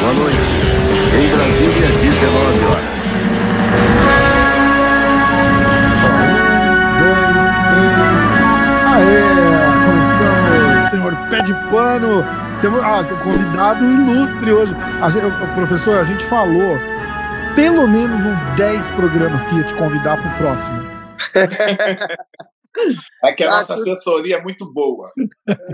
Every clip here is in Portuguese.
Boa noite. Em Brasília, 19 horas. dois, três. Aê! Começamos, senhor pé de pano. Temos ah, um convidado ilustre hoje. A gente, o- professor, a gente falou pelo menos uns 10 programas que ia te convidar pro próximo. É que a Ah, nossa assessoria é muito boa.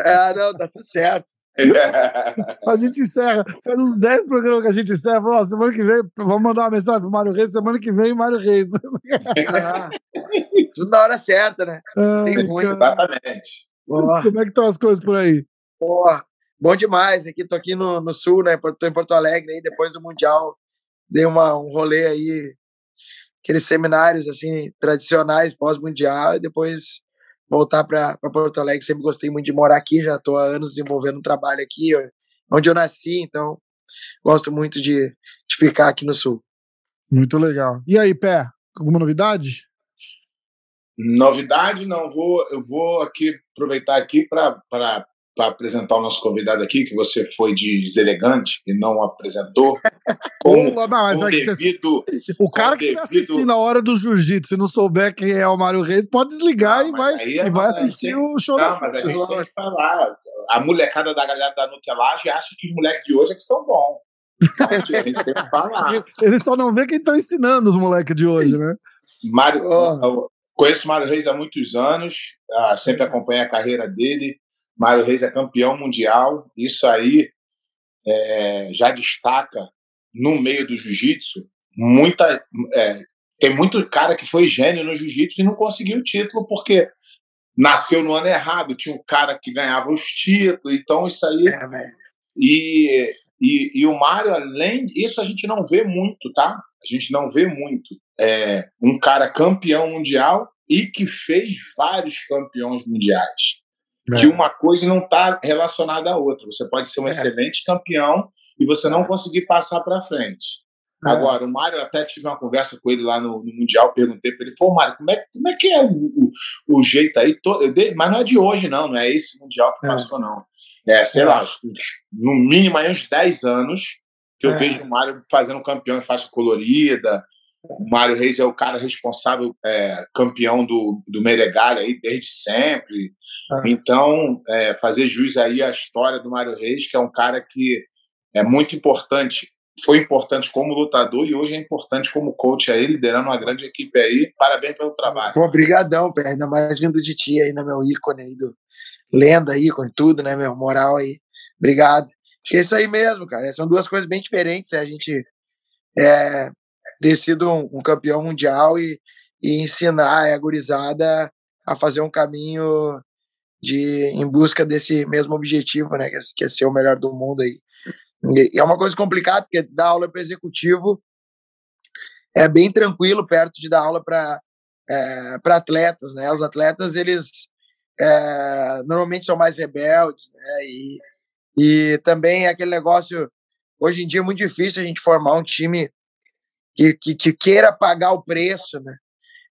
Ah, não, tá tudo certo. A gente encerra, faz uns 10 programas que a gente encerra. Ó, semana que vem, vamos mandar uma mensagem pro Mário Reis. Semana que vem, Mário Reis. Ah, tudo na hora certa, né? Ai, Tem muito, cara, Exatamente. Ó, Como é que estão as coisas por aí? ó, bom demais. Aqui, tô aqui no, no sul, né? Tô em Porto Alegre aí, depois do Mundial. Dei uma, um rolê aí, aqueles seminários assim, tradicionais, pós-mundial, e depois voltar para Porto Alegre. Sempre gostei muito de morar aqui, já tô há anos desenvolvendo um trabalho aqui, onde eu nasci, então gosto muito de, de ficar aqui no sul. Muito legal. E aí, Pé, alguma novidade? Novidade, não vou. Eu vou aqui aproveitar aqui para apresentar o nosso convidado aqui, que você foi de deselegante e não apresentou. Com, não, mas com é que você- devido. O cara que devido- estiver assistindo a hora do jiu-jitsu e não souber quem é o Mário Reis, pode desligar Não, e vai, é e vai assistir o show da Não, mas a gente tem que falar. A molecada da galera da Nutelagem acha que os moleques de hoje é que são bons. A gente, a gente tem que falar. Ele só não vê quem estão ensinando os moleques de hoje, né? Mário, Oh. eu conheço o Mário Reis há muitos anos, ah, sempre acompanhei a carreira dele. Mário Reis é campeão mundial, isso aí é, já destaca no meio do jiu-jitsu. Muita, é, tem muito cara que foi gênio no jiu-jitsu e não conseguiu o título porque nasceu no ano errado. Tinha um cara que ganhava os títulos, então isso aí É, velho. e, e, e o Mário, além disso, a gente não vê muito, tá? A gente não vê muito. É um cara campeão mundial e que fez vários campeões mundiais. É. Que uma coisa não está relacionada à outra. Você pode ser um É. excelente campeão e você não conseguir passar para frente. É. Agora, o Mário, até tive uma conversa com ele lá no, no Mundial, perguntei para ele, pô, Mário, como é, como é que é o, o, o jeito aí? To- dei- mas não é de hoje, não, não é esse Mundial que É. passou, não. É, sei É. lá, no mínimo aí uns 10 anos que eu vejo o Mário fazendo campeão em faixa colorida. O Mário Reis é o cara responsável, é, campeão do, do Meregalha aí desde sempre. É. Então, é, fazer jus aí à história do Mário Reis, que é um cara que é muito importante, foi importante como lutador e hoje é importante como coach aí, liderando uma grande equipe aí. Parabéns pelo trabalho. Pô, brigadão, Pé, ainda mais vindo de ti aí, né, meu ícone aí, do lenda, ícone, tudo, né, meu, moral aí. Obrigado. Acho que é isso aí mesmo, cara. São duas coisas bem diferentes, né? a gente é, ter sido um, um campeão mundial e, e ensinar a gurizada a fazer um caminho de em busca desse mesmo objetivo, né, que é, que é ser o melhor do mundo aí. E, e é uma coisa complicada, porque dar aula para executivo é bem tranquilo perto de dar aula para é, para atletas, né? Os atletas eles é, normalmente são mais rebeldes, né? E, e também é aquele negócio hoje em dia é muito difícil a gente formar um time que, que, que queira pagar o preço, né?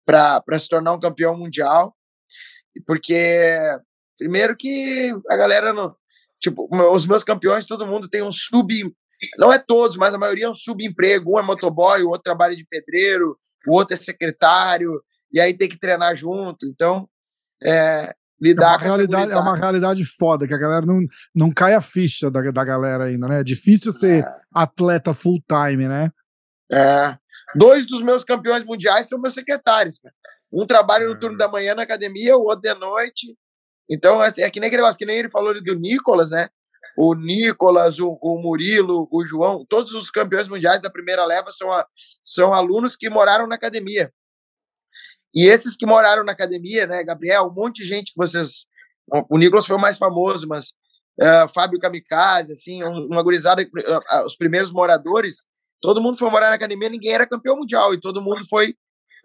Para se tornar um campeão mundial, porque primeiro que a galera não tipo os meus campeões todo mundo tem um sub não é todos, mas a maioria é um subemprego. Um é motoboy, o outro trabalha de pedreiro, o outro é secretário, e aí tem que treinar junto. Então, é, É lidar uma, com essa realidade, é uma realidade foda, que a galera não, não cai a ficha da, da galera ainda, né? É difícil ser atleta full time, né? É. Dois dos meus campeões mundiais são meus secretários. cara. Um trabalha no turno da manhã na academia, o outro de noite. Então, é, é que nem aquele negócio, que nem ele falou ali do Nicolas, né? O Nicolas, o, o Murilo, o João, todos os campeões mundiais da primeira leva são, a- são alunos que moraram na academia. E esses que moraram na academia, né, Gabriel, um monte de gente que vocês o Nicolas foi o mais famoso, mas uh, Fábio Kamikaze, assim, uma gurizada, uh, os primeiros moradores, todo mundo foi morar na academia, ninguém era campeão mundial e todo mundo foi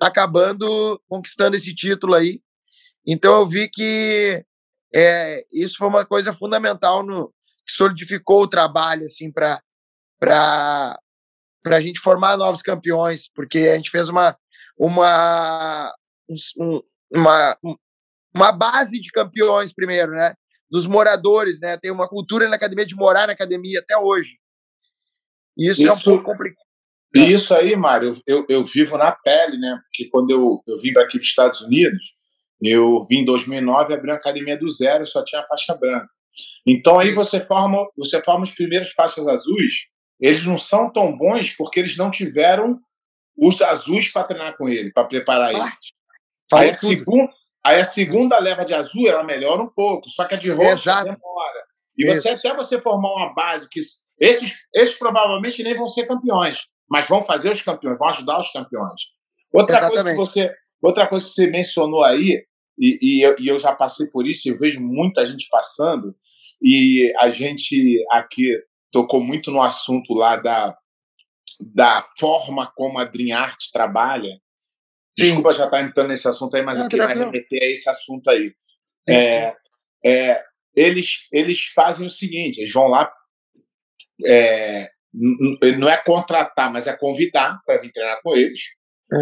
acabando conquistando esse título aí. Então eu vi que é, isso foi uma coisa fundamental no que solidificou o trabalho assim para para para a gente formar novos campeões, porque a gente fez uma uma um, uma uma base de campeões primeiro, né? Dos moradores, né? Tem uma cultura na academia de morar na academia até hoje. E isso, isso é um pouco complicado. Isso aí, Mário, eu, eu vivo na pele, né? Porque quando eu, eu vim para aqui dos Estados Unidos, eu vim em 2009 abri uma academia do zero, só tinha faixa branca. Então aí você forma, você forma os primeiros faixas azuis, eles não são tão bons porque eles não tiveram os azuis para treinar com ele, para preparar ah, eles. Aí a, segunda, aí a segunda leva de azul, ela melhora um pouco, só que a de roxo demora. E você até você formar uma base que esses, esses provavelmente nem vão ser campeões, mas vão fazer os campeões, vão ajudar os campeões. Outra coisa que você, outra coisa que você mencionou aí, e, e, eu, e eu já passei por isso, eu vejo muita gente passando, e a gente aqui tocou muito no assunto lá da, da forma como a Dream Art trabalha. Sim. Desculpa já estar tá entrando nesse assunto aí, mas Não, eu queria remeter a esse assunto aí. É, é, eles, eles fazem o seguinte: eles vão lá, é, não é contratar, mas é convidar para vir treinar com eles.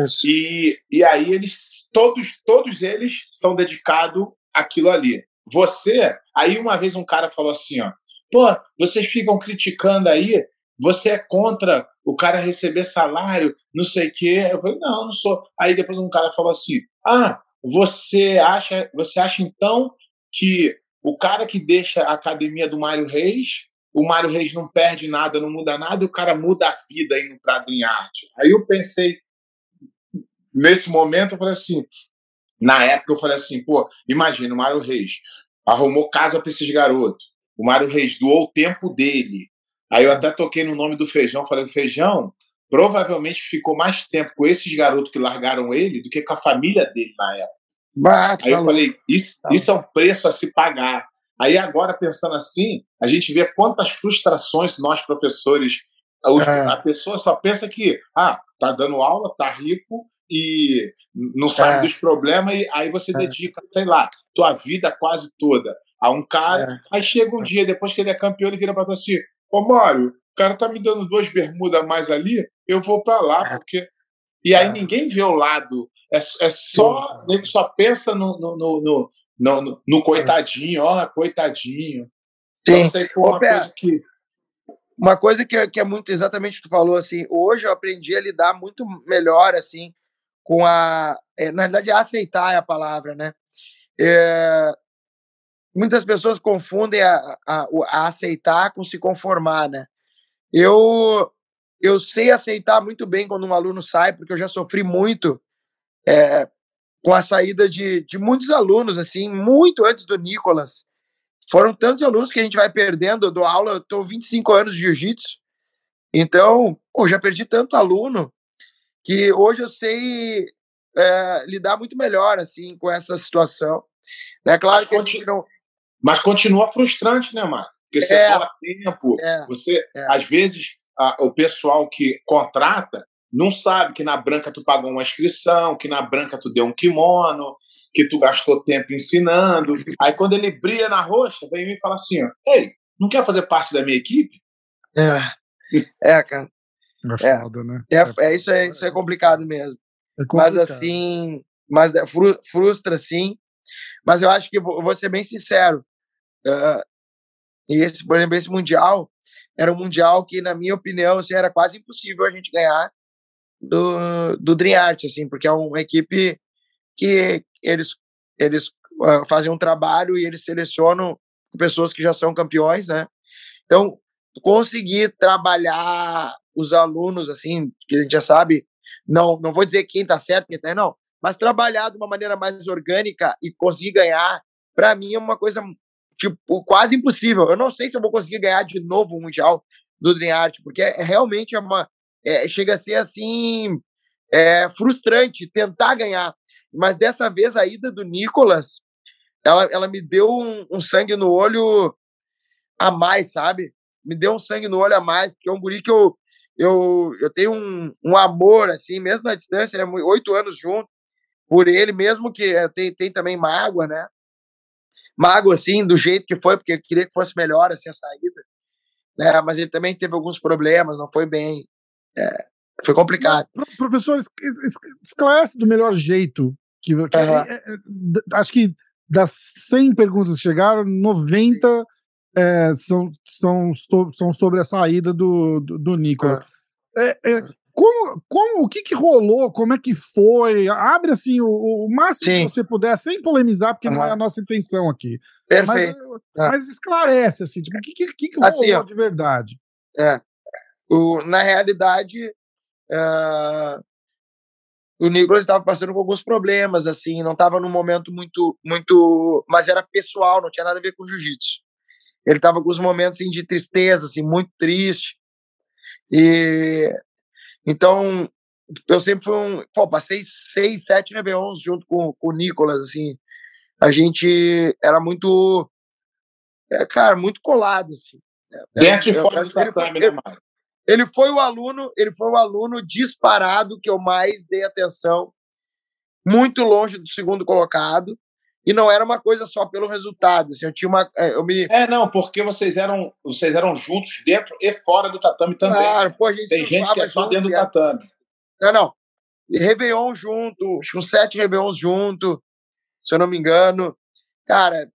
Isso. E, e aí eles, todos, todos eles são dedicados àquilo ali. Você, aí uma vez um cara falou assim, ó, pô, vocês ficam criticando aí, você é contra o cara receber salário, não sei o quê. Eu falei, não, não sou. Aí depois um cara falou assim, ah, você acha, você acha então que o cara que deixa a academia do Mário Reis, o Mário Reis não perde nada, não muda nada, e o cara muda a vida indo para em arte. Aí eu pensei, nesse momento, eu falei assim, na época eu falei assim, pô, imagina, o Mário Reis arrumou casa para esses garotos. O Mário Reis doou o tempo dele. Aí eu até toquei no nome do Feijão, falei, Feijão, provavelmente ficou mais tempo com esses garotos que largaram ele do que com a família dele na época. Bate, Aí eu falei, isso, tá. isso é um preço a se pagar. Aí agora, pensando assim, a gente vê quantas frustrações nós, professores, é. a pessoa só pensa que, ah, tá dando aula, tá rico e não sabe é. dos problemas, e aí você é. dedica, sei lá, tua vida quase toda a um cara. É. Aí chega um dia, depois que ele é campeão, ele vira pra tu assim, ô Mário, o cara tá me dando duas bermudas a mais ali, eu vou para lá, é. porque. E aí ninguém vê o lado é, é só, nego só pensa no, no, no, no, no coitadinho, ó, coitadinho. Sim. Então, uma, coisa que... uma coisa que, que é muito exatamente o que tu falou, assim, hoje eu aprendi a lidar muito melhor, assim, com a. É, na verdade, aceitar é a palavra, né? É, muitas pessoas confundem a, a, a, aceitar com se conformar, né? Eu, eu sei aceitar muito bem quando um aluno sai, porque eu já sofri muito é, com a saída de, de muitos alunos, assim, muito antes do Nicolas. Foram tantos alunos que a gente vai perdendo. Eu dou aula, eu estou 25 anos de jiu-jitsu, então, pô, já perdi tanto aluno que hoje eu sei é, lidar muito melhor, assim, com essa situação. É claro que a gente não. Mas continua frustrante, né, Marco? Porque você é, tempo, é, você, é. às vezes, a, o pessoal que contrata não sabe que na branca tu pagou uma inscrição, que na branca tu deu um kimono, que tu gastou tempo ensinando. Aí quando ele brilha na roxa, vem me fala assim: ó, Ei, não quer fazer parte da minha equipe? É, é cara. É, é, foda, né? É, é, isso, é, isso é complicado mesmo. É complicado. Mas assim, mas é, frustra sim. Mas eu acho que vou ser bem sincero. Uh, e esse, por exemplo, esse mundial era um mundial que, na minha opinião, assim, era quase impossível a gente ganhar do, do Art, assim, porque é uma equipe que eles, eles uh, fazem um trabalho e eles selecionam pessoas que já são campeões, né? Então, conseguir trabalhar os alunos, assim, que a gente já sabe, não, não vou dizer quem tá certo, quem tá não, mas trabalhar de uma maneira mais orgânica e conseguir ganhar, para mim é uma coisa, tipo, quase impossível. Eu não sei se eu vou conseguir ganhar de novo o Mundial do Dream Art, porque é, realmente é uma, é, chega a ser assim é, frustrante tentar ganhar. Mas dessa vez a ida do Nicolas ela, ela me deu um, um sangue no olho a mais, sabe? Me deu um sangue no olho a mais, porque é um guri que eu, eu, eu tenho um, um amor, assim, mesmo na distância, né? Oito anos junto, por ele, mesmo que eh, tem, tem também mágoa, né? Mágoa, assim, do jeito que foi, porque eu queria que fosse melhor, assim, a saída. Né? Mas ele também teve alguns problemas, não foi bem. É, foi complicado. Mas, professor, esclarece do melhor jeito. Que, que é, é, acho que das 100 perguntas que chegaram, 90 é, são, são, são sobre a saída do, do, do Nicolas. Uhum. É, como, como, o que, que rolou? Como é que foi? Abre assim o, o máximo Sim. que você puder, sem polemizar, porque uhum. não é a nossa intenção aqui. Perfeito. Mas, mas esclarece, assim, tipo, o que, que, que rolou assim, de verdade? É. O, na realidade, uh, o Nicolas estava passando por alguns problemas, assim, não estava num momento muito, muito, mas era pessoal, não tinha nada a ver com jiu-jitsu. Ele estava com os momentos assim, de tristeza, assim, muito triste. E então, eu sempre fui um. Pô, passei seis, sete Réveillons junto com, com o Nicolas, assim. A gente era muito. É, cara, muito colado, assim. Dentro e fora do tatame, né, Mário? Ele foi o aluno, ele foi o aluno disparado que eu mais dei atenção, muito longe do segundo colocado, e não era uma coisa só pelo resultado. Assim, eu tinha uma, é, eu me... É, não, porque vocês eram, vocês eram juntos dentro e fora do tatame também. Claro, pô, gente Tem gente que é só dentro do tatame. Não, não. Réveillon junto, acho que uns sete Réveillons junto, se eu não me engano. Cara,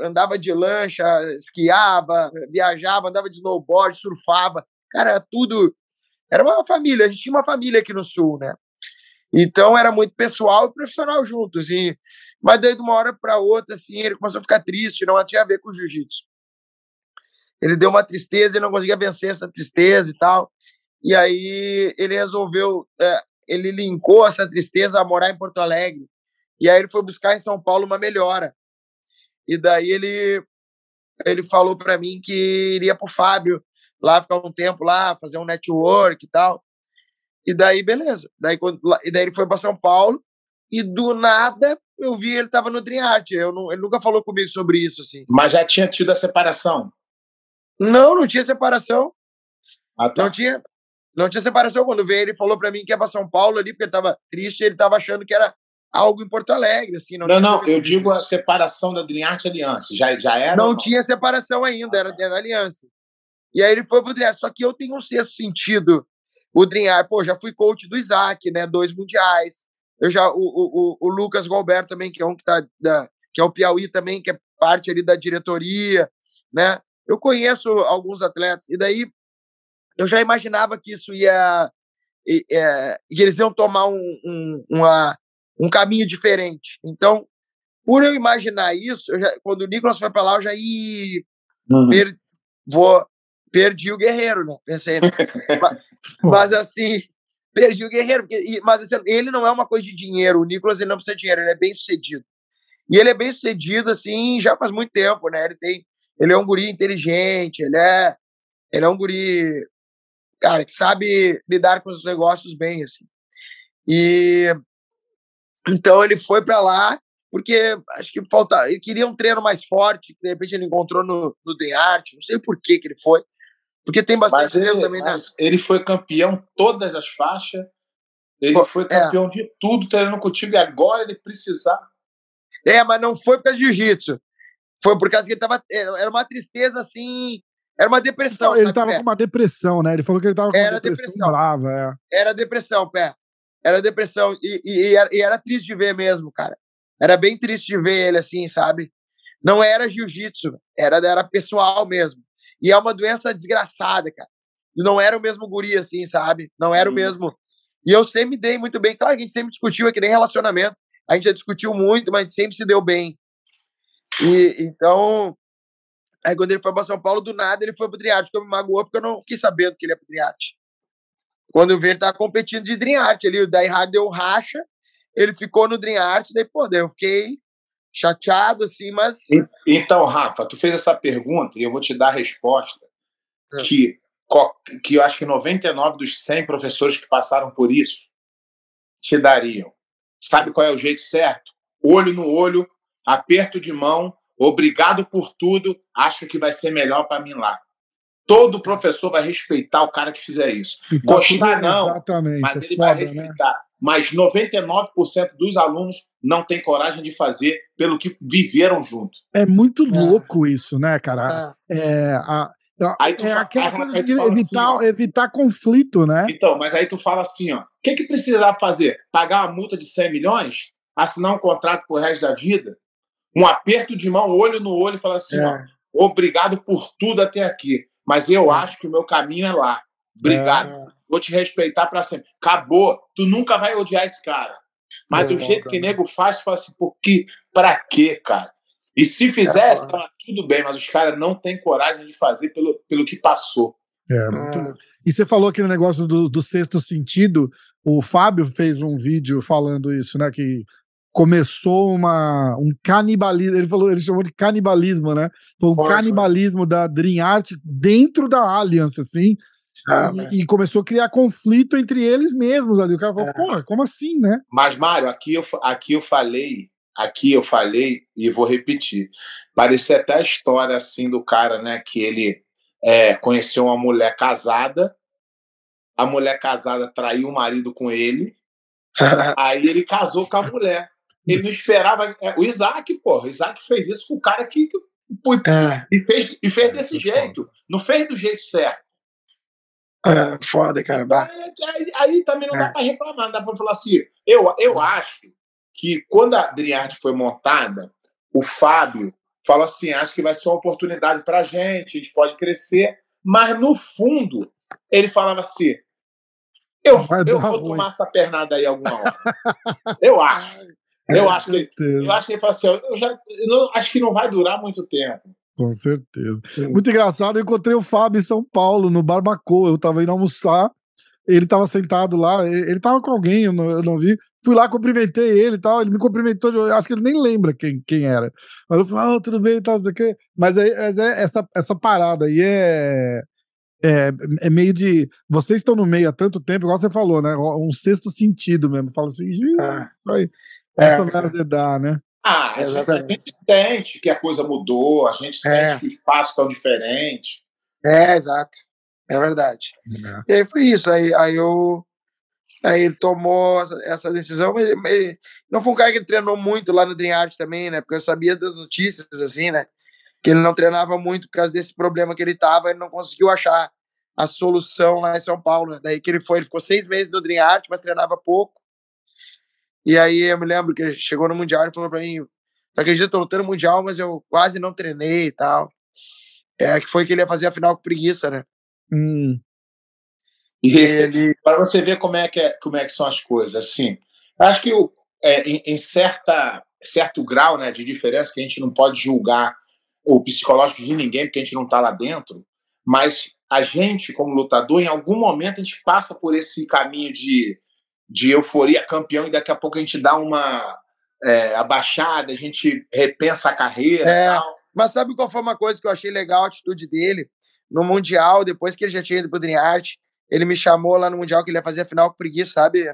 andava de lancha, esquiava, viajava, andava de snowboard, surfava. Cara, tudo. Era uma família, a gente tinha uma família aqui no Sul, né? Então era muito pessoal e profissional juntos. E mas daí, de uma hora para outra, assim, ele começou a ficar triste, não tinha a ver com jiu-jitsu. Ele deu uma tristeza, ele não conseguia vencer essa tristeza e tal. E aí ele resolveu, é, ele linkou essa tristeza a morar em Porto Alegre. E aí ele foi buscar em São Paulo uma melhora. E daí ele ele falou para mim que iria pro Fábio lá ficar um tempo lá, fazer um network e tal. E daí beleza. Daí quando, e daí ele foi para São Paulo e do nada eu vi ele estava no Dream Art. Eu não, ele nunca falou comigo sobre isso, assim. Mas já tinha tido a separação? Não, não tinha separação. Ah, tá. Não tinha. Não tinha separação. Quando veio, ele falou para mim que ia para São Paulo ali, porque ele estava triste, ele estava achando que era algo em Porto Alegre, assim. Não, não, não eu digo a separação da Dream Art Aliança. Já, já era? Não, não? tinha separação ainda, era, era aliança. E aí ele foi pro Dream Art. Só que eu tenho um sexto sentido. O Dream Art, pô, já fui coach do Isaac, né? Dois mundiais. Eu já, o, o, o Lucas Galber também, que é um que tá, da, que é o Piauí também, que é parte ali da diretoria, né? Eu conheço alguns atletas, e daí eu já imaginava que isso ia. E, é, que eles iam tomar um, um, uma, um caminho diferente. Então, por eu imaginar isso, eu já, quando o Nicolas foi para lá, eu já ia. Uhum. Vou, perdi o guerreiro, né? Pensei, né? mas, mas, assim, perdi o Guerreiro. Porque, mas assim, ele não é uma coisa de dinheiro. O Nicolas ele não precisa de dinheiro, ele é bem sucedido. E ele é bem sucedido, assim, já faz muito tempo, né? Ele tem. Ele é um guri inteligente, ele é. Ele é um guri, cara, que sabe lidar com os negócios bem, assim. E então ele foi para lá porque acho que falta, ele queria um treino mais forte, que de repente ele encontrou no, no The Art, não sei por que que ele foi. Porque tem bastante ele, também né? Ele foi campeão todas as faixas. Ele Pô, foi é. campeão é. de tudo treinando contigo e agora ele precisar. É, mas não foi para jiu-jitsu. Foi por causa que ele tava. Era uma tristeza assim. Era uma depressão. Ele tava com uma depressão, né? Ele falou que ele tava com era uma depressão, depressão. brava. É. Era depressão, pé. Era depressão. E, e, e, era, e era triste de ver mesmo, cara. Era bem triste de ver ele assim, sabe? Não era jiu-jitsu, era, era pessoal mesmo. E é uma doença desgraçada, cara. Não era o mesmo guri, assim, sabe? Não era o mesmo. E eu sempre me dei muito bem. Claro que a gente sempre discutiu, é que nem relacionamento. A gente já discutiu muito, mas a gente sempre se deu bem. E então. Aí quando ele foi para São Paulo, do nada ele foi pro Triarte, que eu me magoou, porque eu não fiquei sabendo que ele ia pro Triarte. Quando eu vi, ele tava competindo de Dream Art ali, o Daí deu racha, ele ficou no Dream Art, daí, pô, daí eu fiquei chateado, assim, mas. Então, Rafa, tu fez essa pergunta e eu vou te dar a resposta é. que, que eu acho que 99 dos 100 professores que passaram por isso te dariam. Sabe qual é o jeito certo? Olho no olho, aperto de mão, obrigado por tudo, acho que vai ser melhor para mim lá. Todo professor vai respeitar o cara que fizer isso. Gostar não, Exatamente. mas é ele vai foda, né? Mas 99% dos alunos não tem coragem de fazer pelo que viveram junto. É muito É. louco isso, né, cara? Ah, É, a- a- Aí tu é aquela aí- coisa aí de assim, evitar, ó. evitar conflito, né? Então, mas aí tu fala assim, ó, o que que precisava fazer? Pagar uma multa de 100 milhões? Assinar um contrato pro resto da vida? Um aperto de mão, olho no olho e falar assim, ó, é. obrigado por tudo até aqui, mas eu É. acho que o meu caminho é lá. Obrigado. É. Vou te respeitar para sempre. Acabou. Tu nunca vai odiar esse cara. Mas É, do jeito que nego faz, tu fala assim, por que? Pra quê, cara? E se fizesse, foda. tava tudo bem, mas os caras não têm coragem de fazer pelo, pelo que passou. É, muito Ah. E você falou aquele negócio do, do sexto sentido. O Fábio fez um vídeo falando isso, né? Que começou uma, um canibalismo. Ele falou, ele chamou de canibalismo, né? Foi um foi. canibalismo da Dream Art dentro da Alliance, assim. Ah, e, e começou a criar conflito entre eles mesmos ali. O cara falou, É. porra, como assim, né? Mas, Mário, aqui eu, aqui eu falei, aqui eu falei e vou repetir. Parecia até a história assim do cara, né? Que ele é, conheceu uma mulher casada, a mulher casada traiu o marido com ele, aí ele casou com a mulher. Ele não esperava. é, o Isaac, porra, o Isaac fez isso com o cara que. que é, e fez, e fez É, desse jeito. Não fez do jeito certo. É, foda, cara. Bah. Aí, aí- também não dá É. para reclamar, não dá para falar assim. Eu, eu acho que quando a Driarte foi montada, o Fábio falou assim: acho que vai ser uma oportunidade para a gente, a gente pode crescer. Mas no fundo, ele falava assim: eu, eu vou ruim. tomar essa pernada aí alguma hora. eu acho. Eu acho que eu acho que ele falou assim: eu, já, eu não- acho que não vai durar muito tempo. Com certeza. Muito engraçado, eu encontrei o Fábio em São Paulo, no Barbacoa. Eu tava indo almoçar, ele tava sentado lá, ele, ele tava com alguém, eu não, eu não vi. Fui lá, cumprimentei ele e tal. Ele me cumprimentou, eu acho que ele nem lembra quem, quem era. Mas eu falei, ah, tudo bem e tal, não sei o quê. Mas, mas é essa, essa parada aí é, é. É meio de. Vocês estão no meio há tanto tempo, igual você falou, né? Um sexto sentido mesmo. Fala assim, "Ih, Ah, vai, É, essa vai cara. azedar, né? Ah, a gente, a Exatamente. gente sente que a coisa mudou, a gente sente É. que os passos estão diferentes. É, exato. É verdade. E aí foi isso. Aí, aí eu. Aí ele tomou essa, essa decisão, mas ele, ele não foi um cara que treinou muito lá no Dream Art também, né? Porque eu sabia das notícias, assim, né? Que ele não treinava muito por causa desse problema que ele tava, ele não conseguiu achar a solução lá em São Paulo. Né? Daí que ele foi, ele ficou seis meses no Dream Art, mas treinava pouco. E aí eu me lembro que ele chegou no Mundial e falou pra mim: Tu acredita, eu tô lutando no Mundial, mas eu quase não treinei e tal. É, que foi que ele ia fazer a final com preguiça, né? Hum, E Ele. para você ver como é, que é, como é que são as coisas, assim, acho que é, em, em certa, certo grau né, de diferença, que a gente não pode julgar o psicológico de ninguém, porque a gente não está lá dentro, mas a gente, como lutador, em algum momento a gente passa por esse caminho de, de euforia campeão e daqui a pouco a gente dá uma é, abaixada, a gente repensa a carreira É. e tal. Mas sabe qual foi uma coisa que eu achei legal a atitude dele? No Mundial, depois que ele já tinha ido pro Dream Art, ele me chamou lá no Mundial que ele ia fazer a final com preguiça, sabe?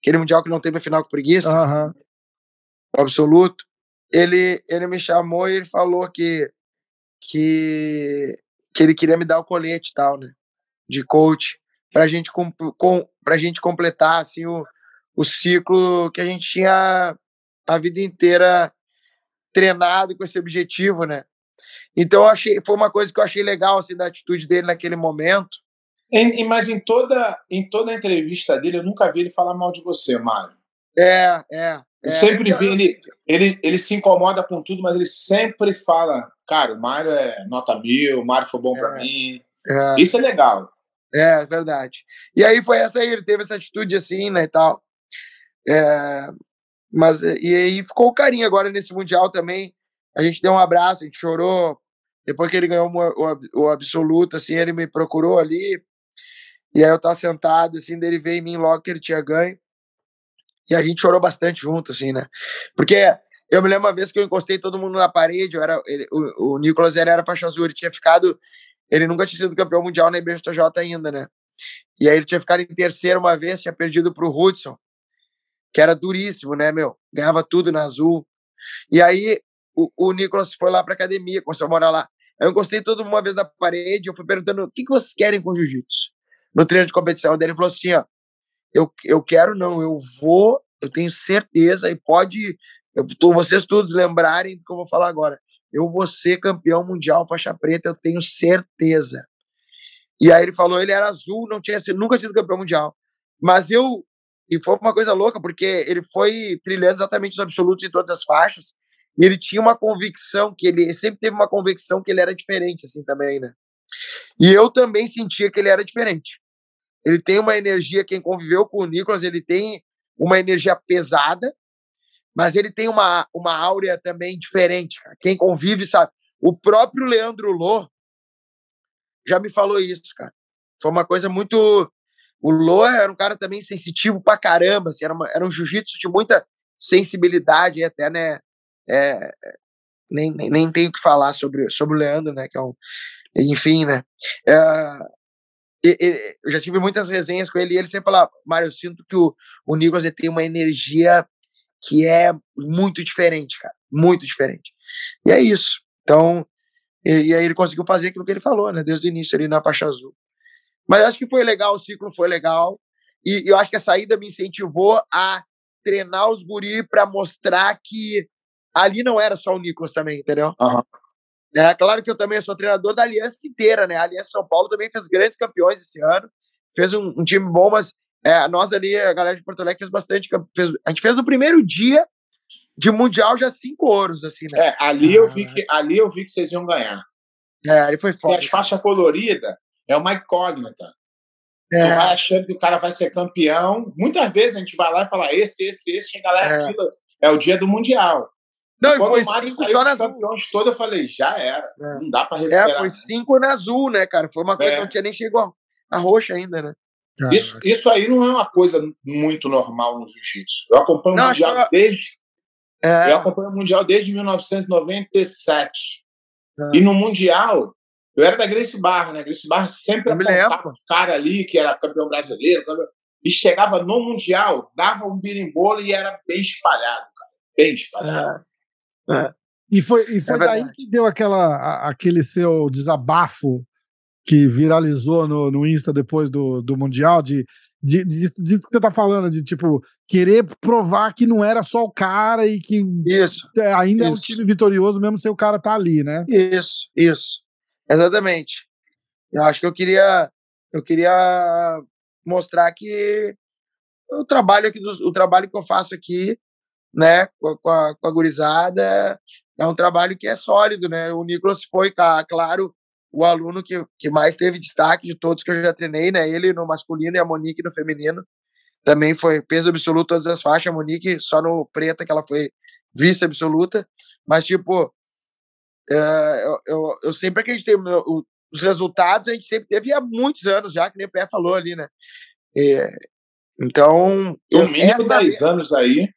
Aquele Mundial que não teve a final com preguiça, o absoluto. Ele, ele me chamou e ele falou que, que, que ele queria me dar o colete e tal, né? De coach, pra gente, com, com, pra gente completar, assim, o, o ciclo que a gente tinha a vida inteira treinado com esse objetivo, né? Então eu achei, foi uma coisa que eu achei legal assim da atitude dele naquele momento. Em- mas em toda, em toda a entrevista dele, eu nunca vi ele falar mal de você, Mário. É, é. Eu é. sempre vi ele, ele, ele se incomoda com tudo, mas ele sempre fala, cara, o Mário é nota mil, o Mário foi bom pra É. mim. É, Isso é legal. É verdade. E aí foi essa aí, ele teve essa atitude assim, né, e tal. É, mas e aí ficou o carinho agora nesse mundial também. A gente deu um abraço, a gente chorou. Depois que ele ganhou o, o, o absoluto, assim, ele me procurou ali. E aí eu tava sentado, assim, dele veio em mim logo que ele tinha ganho. E a gente chorou bastante junto, assim, né? Porque eu me lembro uma vez que eu encostei todo mundo na parede, eu era, ele, o, o Nicolas era, era faixa azul, ele tinha ficado. Ele nunca tinha sido campeão mundial na IBJJ ainda, né? E aí ele tinha ficado em terceiro uma vez, tinha perdido pro Hudson, que era duríssimo, né, meu? Ganhava tudo na azul. E aí o, o Nicolas foi lá pra academia, começou a morar lá. Eu encostei todo uma vez na parede, eu fui perguntando o que, que vocês querem com jiu-jitsu no treino de competição. Daí ele falou assim: ó, eu, eu quero não, eu vou, eu tenho certeza, e pode, eu, vocês todos lembrarem do que eu vou falar agora. Eu vou ser campeão mundial faixa preta, eu tenho certeza. E aí ele falou, ele era azul, não tinha sido, nunca sido campeão mundial. Mas eu e foi uma coisa louca, porque ele foi trilhando exatamente os absolutos em todas as faixas. E ele tinha uma convicção que ele sempre teve uma convicção que ele era diferente, assim também, né? E eu também sentia que ele era diferente. Ele tem uma energia, quem conviveu com o Nicolas, ele tem uma energia pesada, mas ele tem uma, uma áurea também diferente. Cara. Quem convive sabe. O próprio Leandro Lô já me falou isso, cara. Foi uma coisa muito. O Lô era um cara também sensitivo pra caramba, assim, era, uma, era um jiu-jitsu de muita sensibilidade, até, né? É, nem, nem, nem tenho que falar sobre, sobre o Leandro, né? Que é um, enfim, né? É, eu já tive muitas resenhas com ele e ele sempre fala, Mário, eu sinto que o, o Nicolas tem uma energia que é muito diferente, cara, muito diferente. E é isso. Então, e, e, aí ele conseguiu fazer aquilo que ele falou, né, desde o início ali na Pacha Azul. Mas acho que foi legal, o ciclo foi legal. E, e eu acho que a saída me incentivou a treinar os guri para mostrar que ali não era só o Nicolas também, entendeu? Uhum. É claro que eu também sou treinador da Aliança inteira, né? A Aliança São Paulo também fez grandes campeões esse ano, fez um, um time bom, mas é, nós ali, a galera de Porto Alegre fez bastante. Fez, a gente fez no primeiro dia de Mundial já cinco ouros, assim, né? É, ali eu vi que, ali eu vi que vocês iam ganhar. É, ali foi foda. E as faixas coloridas é uma incógnita. É. Tu vai achando que o cara vai ser campeão. Muitas vezes a gente vai lá e fala esse, esse, esse, chega lá é. Fila, é o dia do Mundial. Não, e foi cinco só na azul. Todo, eu falei, já era. É. Não dá pra recuperar. É, foi cinco na azul, né, cara? Foi uma coisa é. que não tinha nem chegado a roxa ainda, né? Isso, isso aí não é uma coisa muito normal no jiu-jitsu. Eu acompanho não, o Mundial eu... desde. É. Eu acompanho o Mundial desde 1997. É. E no Mundial, eu era da Grace Barra, né? Grace Barra sempre apontava um cara ali que era campeão brasileiro. Campeão... E chegava no Mundial, dava um birimbolo e era bem espalhado, cara. Bem espalhado. É. É. E foi, e foi é daí que deu aquela, aquele seu desabafo que viralizou no, no Insta depois do, do Mundial, de, de, de, que você tá falando, de tipo, querer provar que não era só o cara e que isso, é, ainda isso. é um time vitorioso mesmo sem o cara tá ali, né? Isso, isso. Exatamente. Eu acho que eu queria eu queria mostrar que o trabalho aqui do, o trabalho que eu faço aqui né, com a, com a gurizada, é um trabalho que é sólido, né? O Nicolas foi, claro, o aluno que, que mais teve destaque de todos que eu já treinei, né? Ele no masculino e a Monique no feminino. Também foi peso absoluto todas as faixas. A Monique só no preta, que ela foi vice absoluta. Mas, tipo, é, eu, eu, eu, sempre acreditei. No, os resultados a gente sempre teve há muitos anos já, que nem o Pé falou ali, né? É, então. No mínimo 10 anos aí.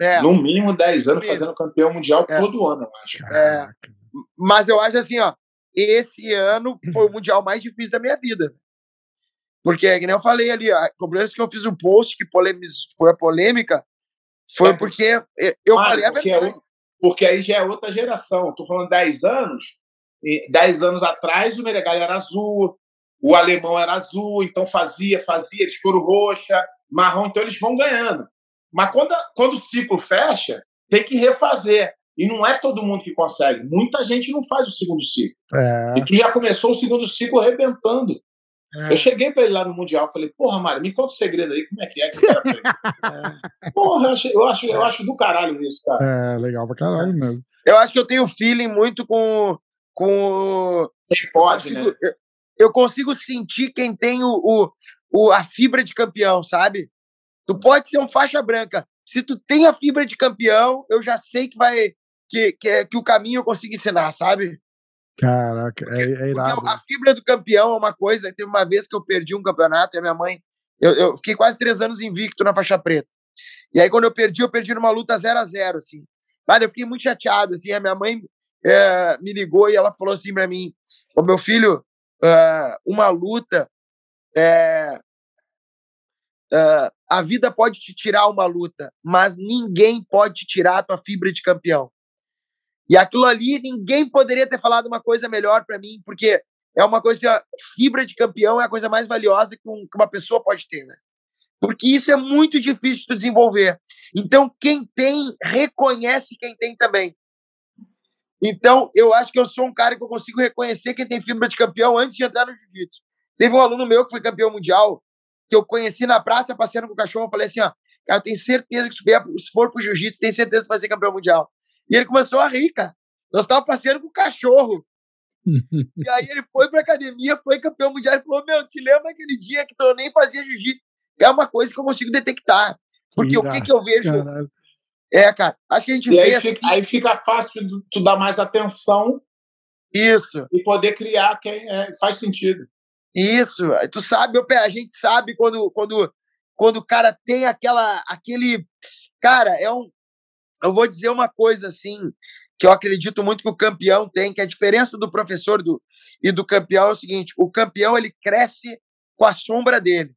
É. No mínimo 10 anos fazendo campeão mundial é. todo ano, eu acho. É. Mas eu acho assim, ó, esse ano foi o mundial mais difícil da minha vida. Porque, como eu falei ali, a cobrança que eu fiz um post que polemiz, foi a polêmica, foi é. porque eu ah, falei a porque, é verdade. porque aí já é outra geração. Estou falando 10 anos, 10 anos atrás o Menegal era azul, o alemão era azul, então fazia, fazia, eles foram roxa, marrom, então eles vão ganhando. Mas quando, quando o ciclo fecha, tem que refazer. E não é todo mundo que consegue. Muita gente não faz o segundo ciclo. É. E tu já começou o segundo ciclo arrebentando. É. Eu cheguei para ele lá no Mundial falei, porra, Mário, me conta o segredo aí, como é que é que o cara é. Porra, eu acho, eu, acho, eu acho do caralho isso, cara. É, legal pra caralho mesmo. Eu acho que eu tenho feeling muito com. com... Quem pode, eu consigo, né? Eu consigo sentir quem tem o, o, o, a fibra de campeão, sabe? Tu pode ser um faixa branca. Se tu tem a fibra de campeão, eu já sei que vai que, que, que o caminho eu consigo ensinar, sabe? Caraca, é, é irado. a fibra do campeão é uma coisa. Teve uma vez que eu perdi um campeonato e a minha mãe. Eu, eu fiquei quase três anos invicto na faixa preta. E aí, quando eu perdi, eu perdi numa luta 0 a 0 assim. Cara, eu fiquei muito chateado, assim. A minha mãe é, me ligou e ela falou assim para mim: Ô meu filho, é, uma luta é, a vida pode te tirar uma luta, mas ninguém pode te tirar a tua fibra de campeão. E aquilo ali, ninguém poderia ter falado uma coisa melhor para mim, porque é uma coisa, fibra de campeão é a coisa mais valiosa que, um, que uma pessoa pode ter, né? Porque isso é muito difícil de desenvolver. Então, quem tem, reconhece quem tem também. Então, eu acho que eu sou um cara que eu consigo reconhecer quem tem fibra de campeão antes de entrar no jiu-jitsu. Teve um aluno meu que foi campeão mundial, que eu conheci na praça, passeando com o cachorro, eu falei assim, ó, cara, eu tenho certeza que se for pro jiu-jitsu, tem certeza que vai ser campeão mundial. E ele começou a rir, cara. Nós estávamos passeando com o cachorro. e aí ele foi pra academia, foi campeão mundial e falou: Meu, te lembra aquele dia que tu nem fazia jiu-jitsu? É uma coisa que eu consigo detectar. Porque Irá, o que, que eu vejo. Caralho. É, cara, acho que a gente e vê. Aí fica, aí fica fácil tu, tu dar mais atenção. Isso. E poder criar quem é, faz sentido. Isso. Tu sabe, a gente sabe quando, quando, quando o cara tem aquela, aquele. Cara, é um, eu vou dizer uma coisa assim, que eu acredito muito que o campeão tem, que a diferença do professor do, e do campeão é o seguinte: o campeão ele cresce com a sombra dele.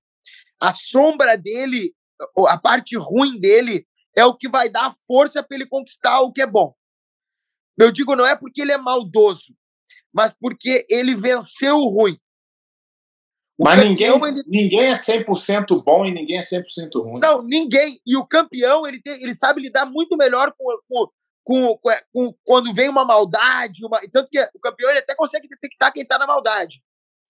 A sombra dele, a parte ruim dele, é o que vai dar força para ele conquistar o que é bom. Eu digo, não é porque ele é maldoso, mas porque ele venceu o ruim. Mas ninguém, ele... ninguém é 100% bom e ninguém é 100% ruim. Não, ninguém. E o campeão, ele, tem, ele sabe lidar muito melhor com, com, com, com, com quando vem uma maldade. Uma... Tanto que o campeão ele até consegue detectar quem está na maldade.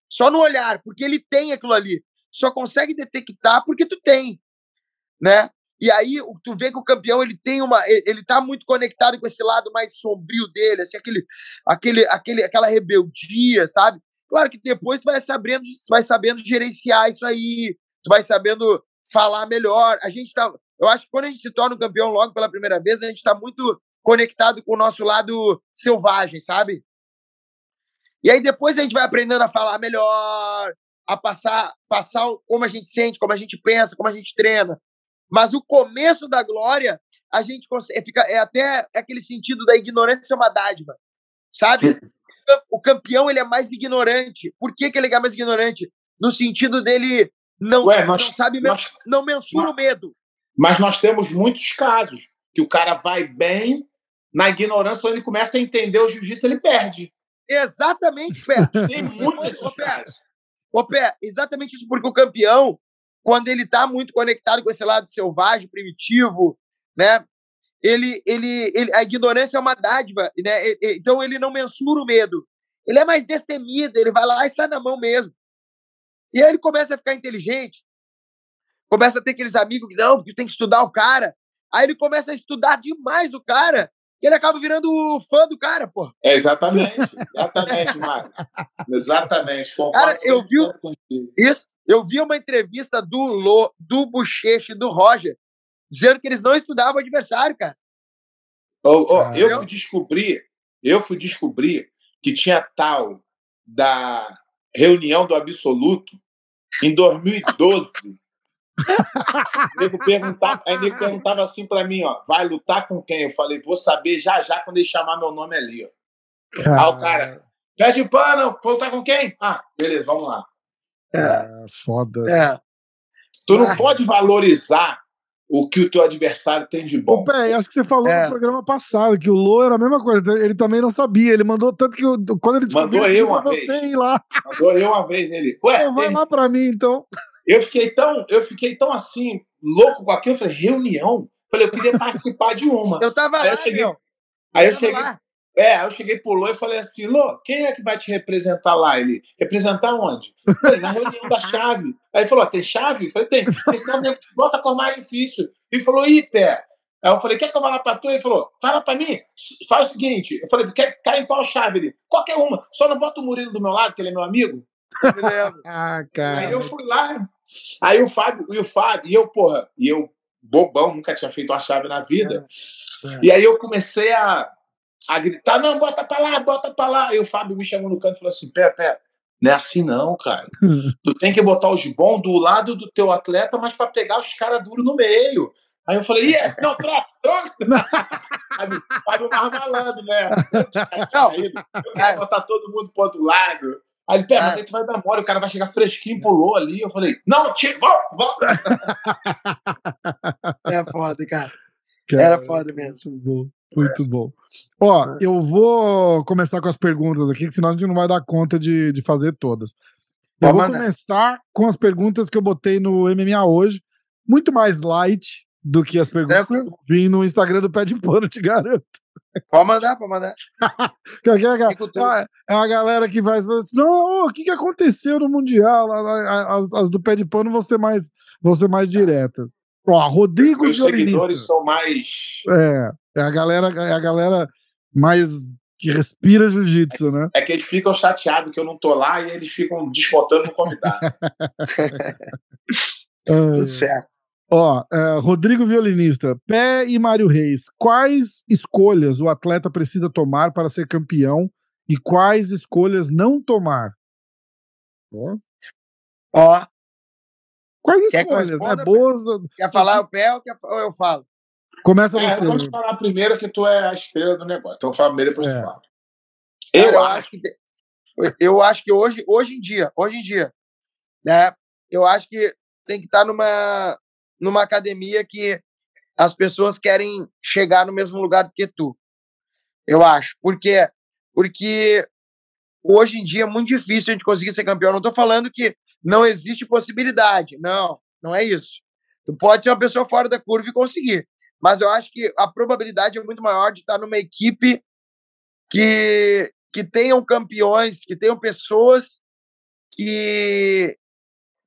Só no olhar, porque ele tem aquilo ali. Só consegue detectar porque tu tem. Né? E aí tu vê que o campeão ele tem uma, ele tá muito conectado com esse lado mais sombrio dele, assim, aquele, aquele, aquele, aquela rebeldia, sabe? Claro que depois tu vai sabendo, vai sabendo gerenciar isso aí, tu vai sabendo falar melhor. A gente tá, eu acho que quando a gente se torna um campeão logo pela primeira vez, a gente está muito conectado com o nosso lado selvagem, sabe? E aí depois a gente vai aprendendo a falar melhor, a passar, passar como a gente sente, como a gente pensa, como a gente treina. Mas o começo da glória, a gente consegue, fica, é até aquele sentido da ignorância é uma dádiva, sabe? O campeão ele é mais ignorante. Por que, que ele é mais ignorante? No sentido dele não, Ué, nós, não sabe, nós, não mensura nós, o medo. Mas nós temos muitos casos que o cara vai bem, na ignorância, quando ele começa a entender o jiu-jitsu, ele perde. Exatamente, Pé. Tem muitos casos. Ô, Pé, exatamente isso, porque o campeão, quando ele está muito conectado com esse lado selvagem, primitivo, né? Ele, ele, ele, a ignorância é uma dádiva, né? Então ele não mensura o medo. Ele é mais destemido, ele vai lá e sai na mão mesmo. E aí ele começa a ficar inteligente, começa a ter aqueles amigos que não, porque tem que estudar o cara. Aí ele começa a estudar demais o cara, e ele acaba virando fã do cara, pô. É exatamente, exatamente, Mário. Exatamente. Cara, eu vi isso. Eu vi uma entrevista do Lô, do Bocheche, do Roger, dizendo que eles não estudavam o adversário, cara. Oh, oh, eu fui descobrir, eu fui descobrir que tinha tal da reunião do absoluto em 2012. nego perguntava, aí nego perguntava assim para mim, ó, vai lutar com quem? Eu falei, vou saber já já quando ele chamar meu nome ali, ó. Aí o cara, pede pano, vou lutar com quem? Ah, beleza, vamos lá. É, foda. É. Tu não pode valorizar o que o teu adversário tem de bom. Pé, acho que você falou é. no programa passado que o Lô era a mesma coisa, ele também não sabia, ele mandou tanto que quando ele mandou eu uma vez. você ir lá. Mandou eu uma vez ele. Ué, vai ele... lá para mim então. Eu fiquei tão, eu fiquei tão assim louco com aquilo, eu falei, reunião. Falei, eu queria participar de uma. Eu tava aí lá, eu cheguei, meu. Aí eu, eu cheguei, lá. É, eu cheguei pro Lô e falei assim, Lô, quem é que vai te representar lá? Ele, representar onde? Falei, na reunião da chave. Aí ele falou, tem chave? Eu falei, tem. Esse nome bota por mais difícil. Ele falou, ih, pé. Aí eu falei, quer que eu vá lá pra tu? Ele falou, fala pra mim, faz o seguinte. Eu falei, quer cair em qual chave? Ele, qualquer uma. Só não bota o Murilo do meu lado, que ele é meu amigo. Eu lembro. ah, cara. Aí eu fui lá. Aí o Fábio, e o Fábio, e eu, porra, e eu, bobão, nunca tinha feito uma chave na vida. É, é. E aí eu comecei a a gritar, não, bota pra lá, bota pra lá. Aí o Fábio me chamou no canto e falou assim: pé, pé, não é assim não, cara. tu tem que botar os bons do lado do teu atleta, mas para pegar os caras duros no meio. Aí eu falei, yeah, não, troca, troca. Fábio mais malandro, né? Eu, eu quero botar todo mundo pro outro lado. Aí ele, pé, mas aí tu vai dar mole, o cara vai chegar fresquinho, pulou ali. Eu falei, não, tira, volta, volta. É foda, cara. Era foda mesmo. Muito bom. Muito bom. Ó, eu vou começar com as perguntas aqui, senão a gente não vai dar conta de, de fazer todas. Eu vou mandar. começar com as perguntas que eu botei no MMA hoje, muito mais light do que as perguntas que eu vi no Instagram do Pé de Pano, te garanto. Pode mandar, pode mandar. Aqui é, a, é é galera que vai assim, não, o que, que aconteceu no Mundial? As, as do Pé de Pano vão ser mais, vão ser mais diretas. Ó, Rodrigo Os seguidores são mais. É, é a galera, é a galera mais que respira jiu-jitsu, né? É que eles ficam chateados que eu não tô lá e eles ficam descontando no convidado. Tudo certo. ó, é, Rodrigo Violinista, Pé e Mário Reis, quais escolhas o atleta precisa tomar para ser campeão e quais escolhas não tomar? Ó, Ó, Quais Quer que escolhas, né? responda, Boas. quer falar o pé ou, quer, ou eu falo? Começa É, você. vamos falar primeiro que tu é a estrela do negócio. Então fala primeiro, depois É. tu fala. Eu, eu acho. que eu acho que hoje, hoje em dia, hoje em dia, né? Eu acho que tem que estar numa numa academia que as pessoas querem chegar no mesmo lugar que tu. Eu acho. Por quê? Porque hoje em dia é muito difícil a gente conseguir ser campeão. Não estou falando que não existe possibilidade. Não, não é isso. Tu pode ser uma pessoa fora da curva e conseguir. Mas eu acho que a probabilidade é muito maior de estar numa equipe que, que tenham campeões, que tenham pessoas que,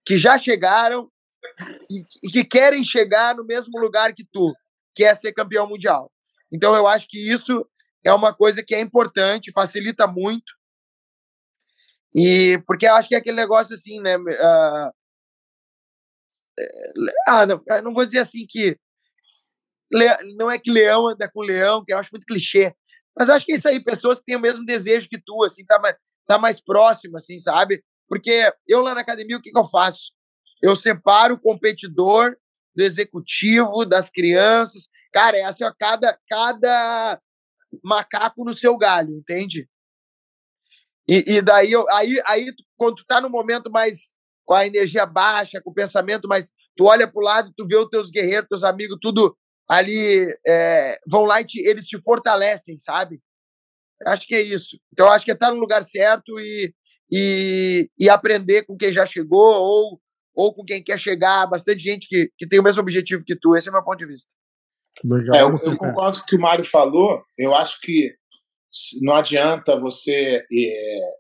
que já chegaram e, e que querem chegar no mesmo lugar que tu, que é ser campeão mundial. Então eu acho que isso é uma coisa que é importante, facilita muito. E porque eu acho que é aquele negócio assim, né? é, ah, não, não vou dizer assim que não é que leão anda com leão, que eu acho muito clichê. Mas acho que é isso aí, pessoas que têm o mesmo desejo que tu, assim, tá mais, tá mais próximo, assim, sabe? Porque eu lá na academia, o que, que eu faço? Eu separo o competidor do executivo, das crianças. Cara, é assim, ó, cada, cada macaco no seu galho, entende? E, e daí, eu, aí, aí, quando tu tá no momento mais com a energia baixa, com o pensamento mais. Tu olha pro lado, tu vê os teus guerreiros, teus amigos, tudo ali é, vão lá e te- eles te fortalecem, sabe? Eu Acho que é isso. Então, eu acho que é estar no lugar certo e, e, e aprender com quem já chegou ou, ou com quem quer chegar. Bastante gente que, que tem o mesmo objetivo que tu. Esse é o meu ponto de vista. Legal. É, eu, eu Pé. concordo com o que o Mário falou. Eu acho que não adianta você.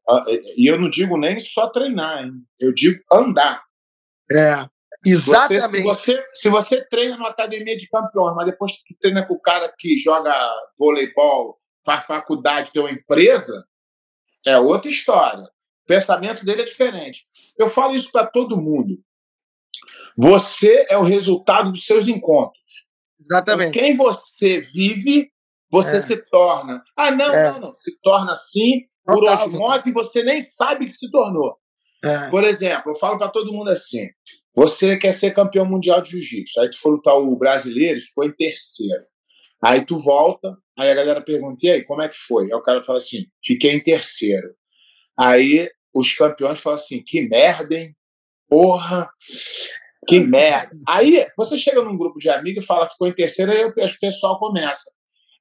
a- é, E eu não digo nem só treinar, hein? eu digo andar. É, Você- exatamente. se, você, se você treina numa academia de campeões, mas depois tu treina com o cara que joga voleibol, faz faculdade, tem uma empresa, é outra história. O pensamento dele é diferente. Eu falo isso para todo mundo. Você é o resultado dos seus encontros. Exatamente. Quem você vive, você É. se torna. Ah, não, É. não, não. Se torna assim por Total, osmose e você nem sabe que se tornou. É, Por exemplo, eu falo para todo mundo assim: você quer ser campeão mundial de jiu-jitsu, aí tu for lutar o brasileiro, ficou em terceiro. Aí tu volta, aí a galera pergunta: e aí, como é que foi? Aí o cara fala assim: fiquei em terceiro. Aí os campeões falam assim: que merda, hein? Porra, que merda. Aí você chega num grupo de amigos e fala: ficou em terceiro, aí o pessoal começa: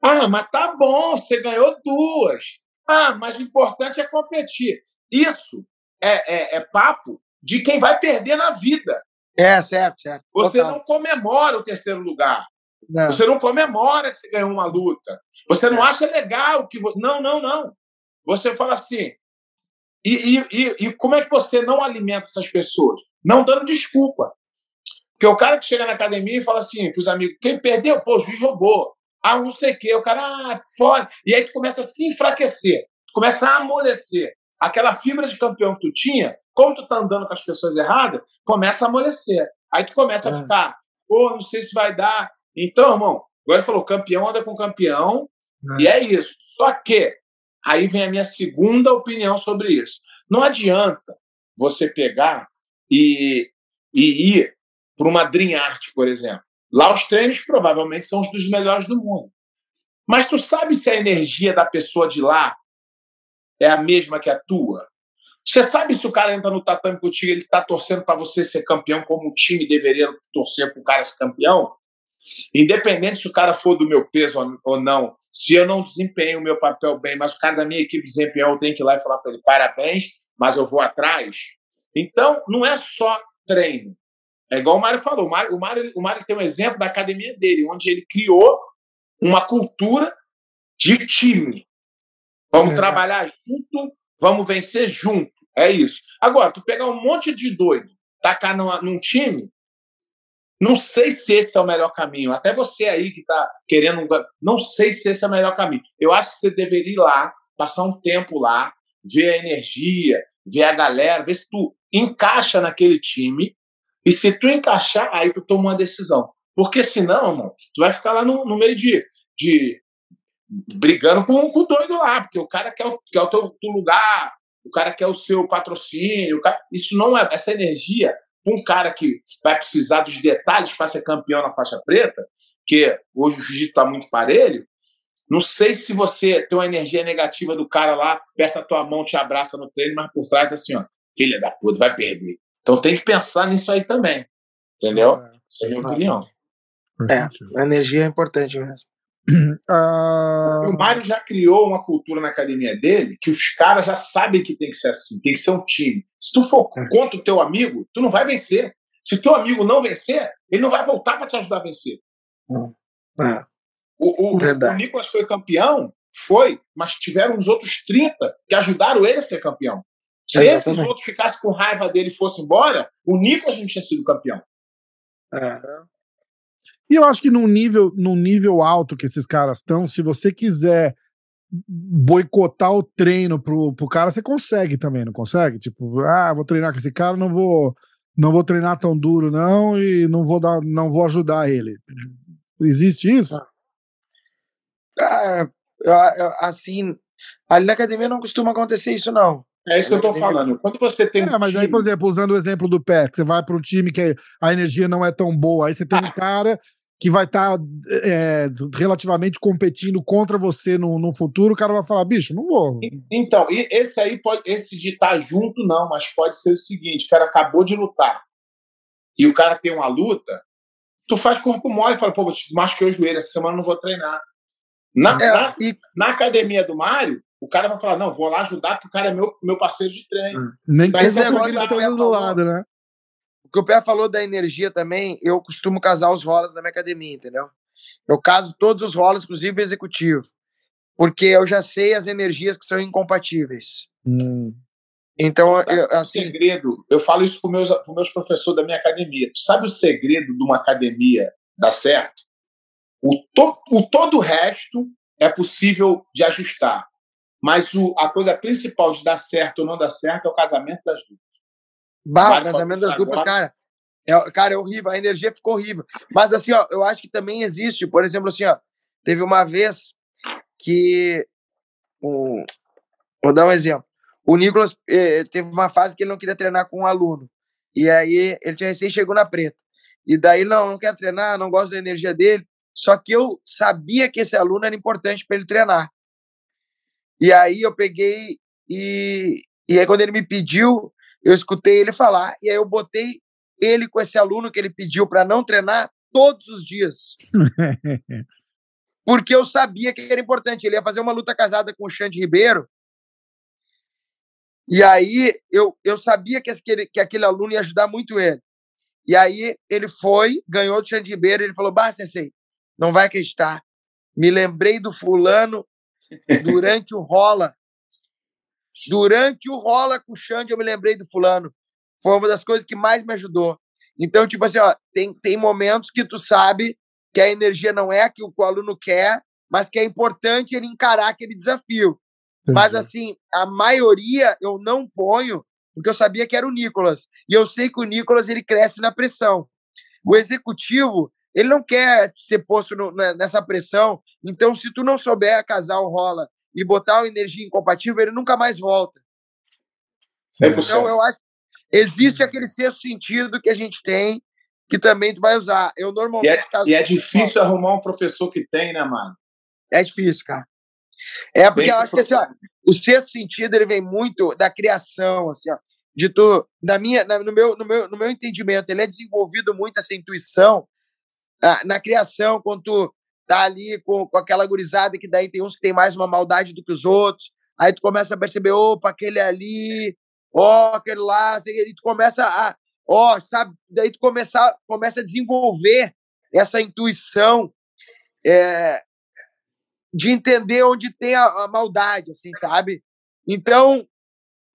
ah, mas tá bom, você ganhou duas. Ah, mas o importante é competir. Isso é, é, é papo de quem vai perder na vida. é certo, certo. Você Total. não comemora o terceiro lugar. Não. Você não comemora que você ganhou uma luta. Você não acha legal que. Não, não, não. Você fala assim. E, e, e, e como é que você não alimenta essas pessoas? Não dando desculpa. Porque o cara que chega na academia e fala assim para os amigos: quem perdeu? Pô, o juiz roubou. Ah, não sei o quê. O cara, ah, foda. E aí tu começa a se enfraquecer. Começa a amolecer. Aquela fibra de campeão que tu tinha, como tu tá andando com as pessoas erradas, começa a amolecer. Aí tu começa a É. ficar, pô, não sei se vai dar. Então, irmão, agora ele falou: campeão anda com campeão, É. e é isso. Só que, aí vem a minha segunda opinião sobre isso. Não adianta você pegar e, e ir para uma Dream Art, por exemplo. Lá os treinos provavelmente são os dos melhores do mundo. Mas tu sabe se a energia da pessoa de lá é a mesma que a tua? Você sabe se o cara entra no tatame contigo, ele está torcendo para você ser campeão, como o time deveria torcer para o cara ser campeão? Independente se o cara for do meu peso ou não, se eu não desempenho o meu papel bem, mas o cara da minha equipe desempenhou, eu tenho que ir lá e falar para ele: parabéns, mas eu vou atrás. Então, não é só treino. É igual o Mário falou. O Mário, o Mário, o Mário tem um exemplo da academia dele, onde ele criou uma cultura de time. Vamos trabalhar junto, vamos vencer junto. É isso. Agora, tu pegar um monte de doido, tacar num, num time, não sei se esse é o melhor caminho. Até você aí que está querendo. Não sei se esse é o melhor caminho. Eu acho que você deveria ir lá, passar um tempo lá, ver a energia, ver a galera, ver se tu encaixa naquele time. E se tu encaixar, aí tu toma uma decisão. Porque senão, irmão, tu vai ficar lá no, no meio de, de brigando com, com o doido lá, porque o cara quer o, quer o teu, teu lugar, o cara quer o seu patrocínio. Cara... Isso não é. Essa energia, um cara que vai precisar dos detalhes para ser campeão na faixa preta, que hoje o jiu-jitsu está muito parelho. Não sei se você tem uma energia negativa do cara lá, aperta a tua mão, te abraça no treino, mas por trás tá assim, ó, filha da puta, vai perder. Então tem que pensar nisso aí também. Entendeu? É. Essa é a minha opinião. É, a energia é importante mesmo. Uh... O Mário já criou uma cultura na academia dele que os caras já sabem que tem que ser assim, tem que ser um time. Se tu for é. contra o teu amigo, tu não vai vencer. Se teu amigo não vencer, ele não vai voltar para te ajudar a vencer. É. O, o, o Nicolas foi campeão, foi, mas tiveram os outros 30 que ajudaram ele a ser campeão. Se esses outros ficassem com raiva dele e fossem embora, o Nicolas não tinha sido campeão. É. E eu acho que num nível, num nível alto que esses caras estão, se você quiser boicotar o treino pro, pro cara, você consegue também, não consegue? Tipo, ah, vou treinar com esse cara, não vou não vou treinar tão duro não e não vou dar, não vou ajudar ele. Existe isso? Cara, assim, ali na academia não costuma acontecer isso não. É isso que eu estou falando. Quando você tem. É, mas time... aí, por exemplo, usando o exemplo do pé, você vai para um time que a energia não é tão boa, aí você tem um cara que vai estar tá, é, relativamente competindo contra você no, no futuro, o cara vai falar, bicho, não vou. Então, esse aí pode, esse de estar tá junto, não, mas pode ser o seguinte: o cara acabou de lutar e o cara tem uma luta, tu faz corpo mole e fala, pô, machuquei o joelho, essa semana não vou treinar. Na, é, na, e... na academia do Mário, o cara vai falar, não, vou lá ajudar, porque o cara é meu, meu parceiro de treino. Hum. Nem que seja porque ele tá do lado, né? O que o Pé falou da energia também, eu costumo casar os rolas na minha academia, entendeu? Eu caso todos os rolas, inclusive executivo. Porque eu já sei as energias que são incompatíveis. Hum. Então, eu, assim. O segredo, eu falo isso para meus, meus professores da minha academia. Tu sabe o segredo de uma academia dar certo? O, to, o todo o resto é possível de ajustar. Mas o, a coisa principal de dar certo ou não dar certo é o casamento das duplas. Bah, o casamento das duplas, cara. É, cara, é horrível, a energia ficou horrível. Mas assim, ó, eu acho que também existe, por exemplo, assim, ó, teve uma vez que. Um, vou dar um exemplo. O Nicolas eh, teve uma fase que ele não queria treinar com um aluno. E aí ele tinha recém chegou na preta. E daí, não, não quer treinar, não gosto da energia dele. Só que eu sabia que esse aluno era importante para ele treinar. E aí eu peguei e, e aí quando ele me pediu, eu escutei ele falar e aí eu botei ele com esse aluno que ele pediu para não treinar todos os dias. Porque eu sabia que era importante. Ele ia fazer uma luta casada com o Xande Ribeiro. E aí eu, eu sabia que aquele, que aquele aluno ia ajudar muito ele. E aí ele foi, ganhou do Xande Ribeiro. Ele falou: Bah, Sensei, não vai acreditar. Me lembrei do fulano durante o rola. Durante o rola com o Xande, eu me lembrei do fulano. Foi uma das coisas que mais me ajudou. Então, tipo assim, ó, tem, tem momentos que tu sabe que a energia não é que o, que o aluno quer, mas que é importante ele encarar aquele desafio. Entendi. Mas, assim, a maioria eu não ponho, porque eu sabia que era o Nicolas. E eu sei que o Nicolas ele cresce na pressão. O executivo, ele não quer ser posto no, nessa pressão. Então, se tu não souber casar o rola e botar uma energia incompatível, ele nunca mais volta. 100%. Então, eu acho existe aquele sexto sentido que a gente tem que também tu vai usar. Eu normalmente e é, e é difícil arrumar um professor que tem, né, mano? É difícil, cara. É, porque eu acho que assim, ó, o sexto sentido ele vem muito da criação, assim, ó, de tu, da minha, na, no, meu, no, meu, no meu entendimento, ele é desenvolvido muito essa intuição ah, na criação, quando tu tá ali com, com aquela gurizada que daí tem uns que tem mais uma maldade do que os outros, aí tu começa a perceber, opa, aquele ali, ó, aquele lá, e tu começa a, ó, sabe, daí tu começa, começa a desenvolver essa intuição é, de entender onde tem a, a maldade, assim, sabe? Então,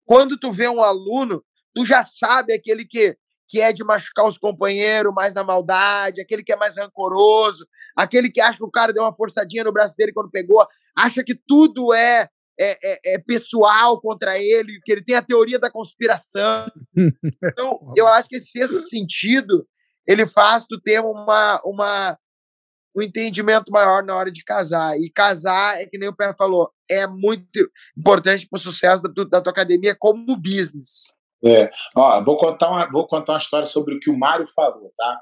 quando tu vê um aluno, tu já sabe aquele que que é de machucar os companheiros mais na maldade, aquele que é mais rancoroso, aquele que acha que o cara deu uma forçadinha no braço dele quando pegou, acha que tudo é, é, é, é pessoal contra ele, que ele tem a teoria da conspiração. Então, eu acho que esse sexto sentido ele faz tu ter uma, uma, um entendimento maior na hora de casar. E casar, é que nem o Pé falou, é muito importante para o sucesso da, da tua academia como business. É, ó, vou contar uma, vou contar uma história sobre o que o Mário falou, tá?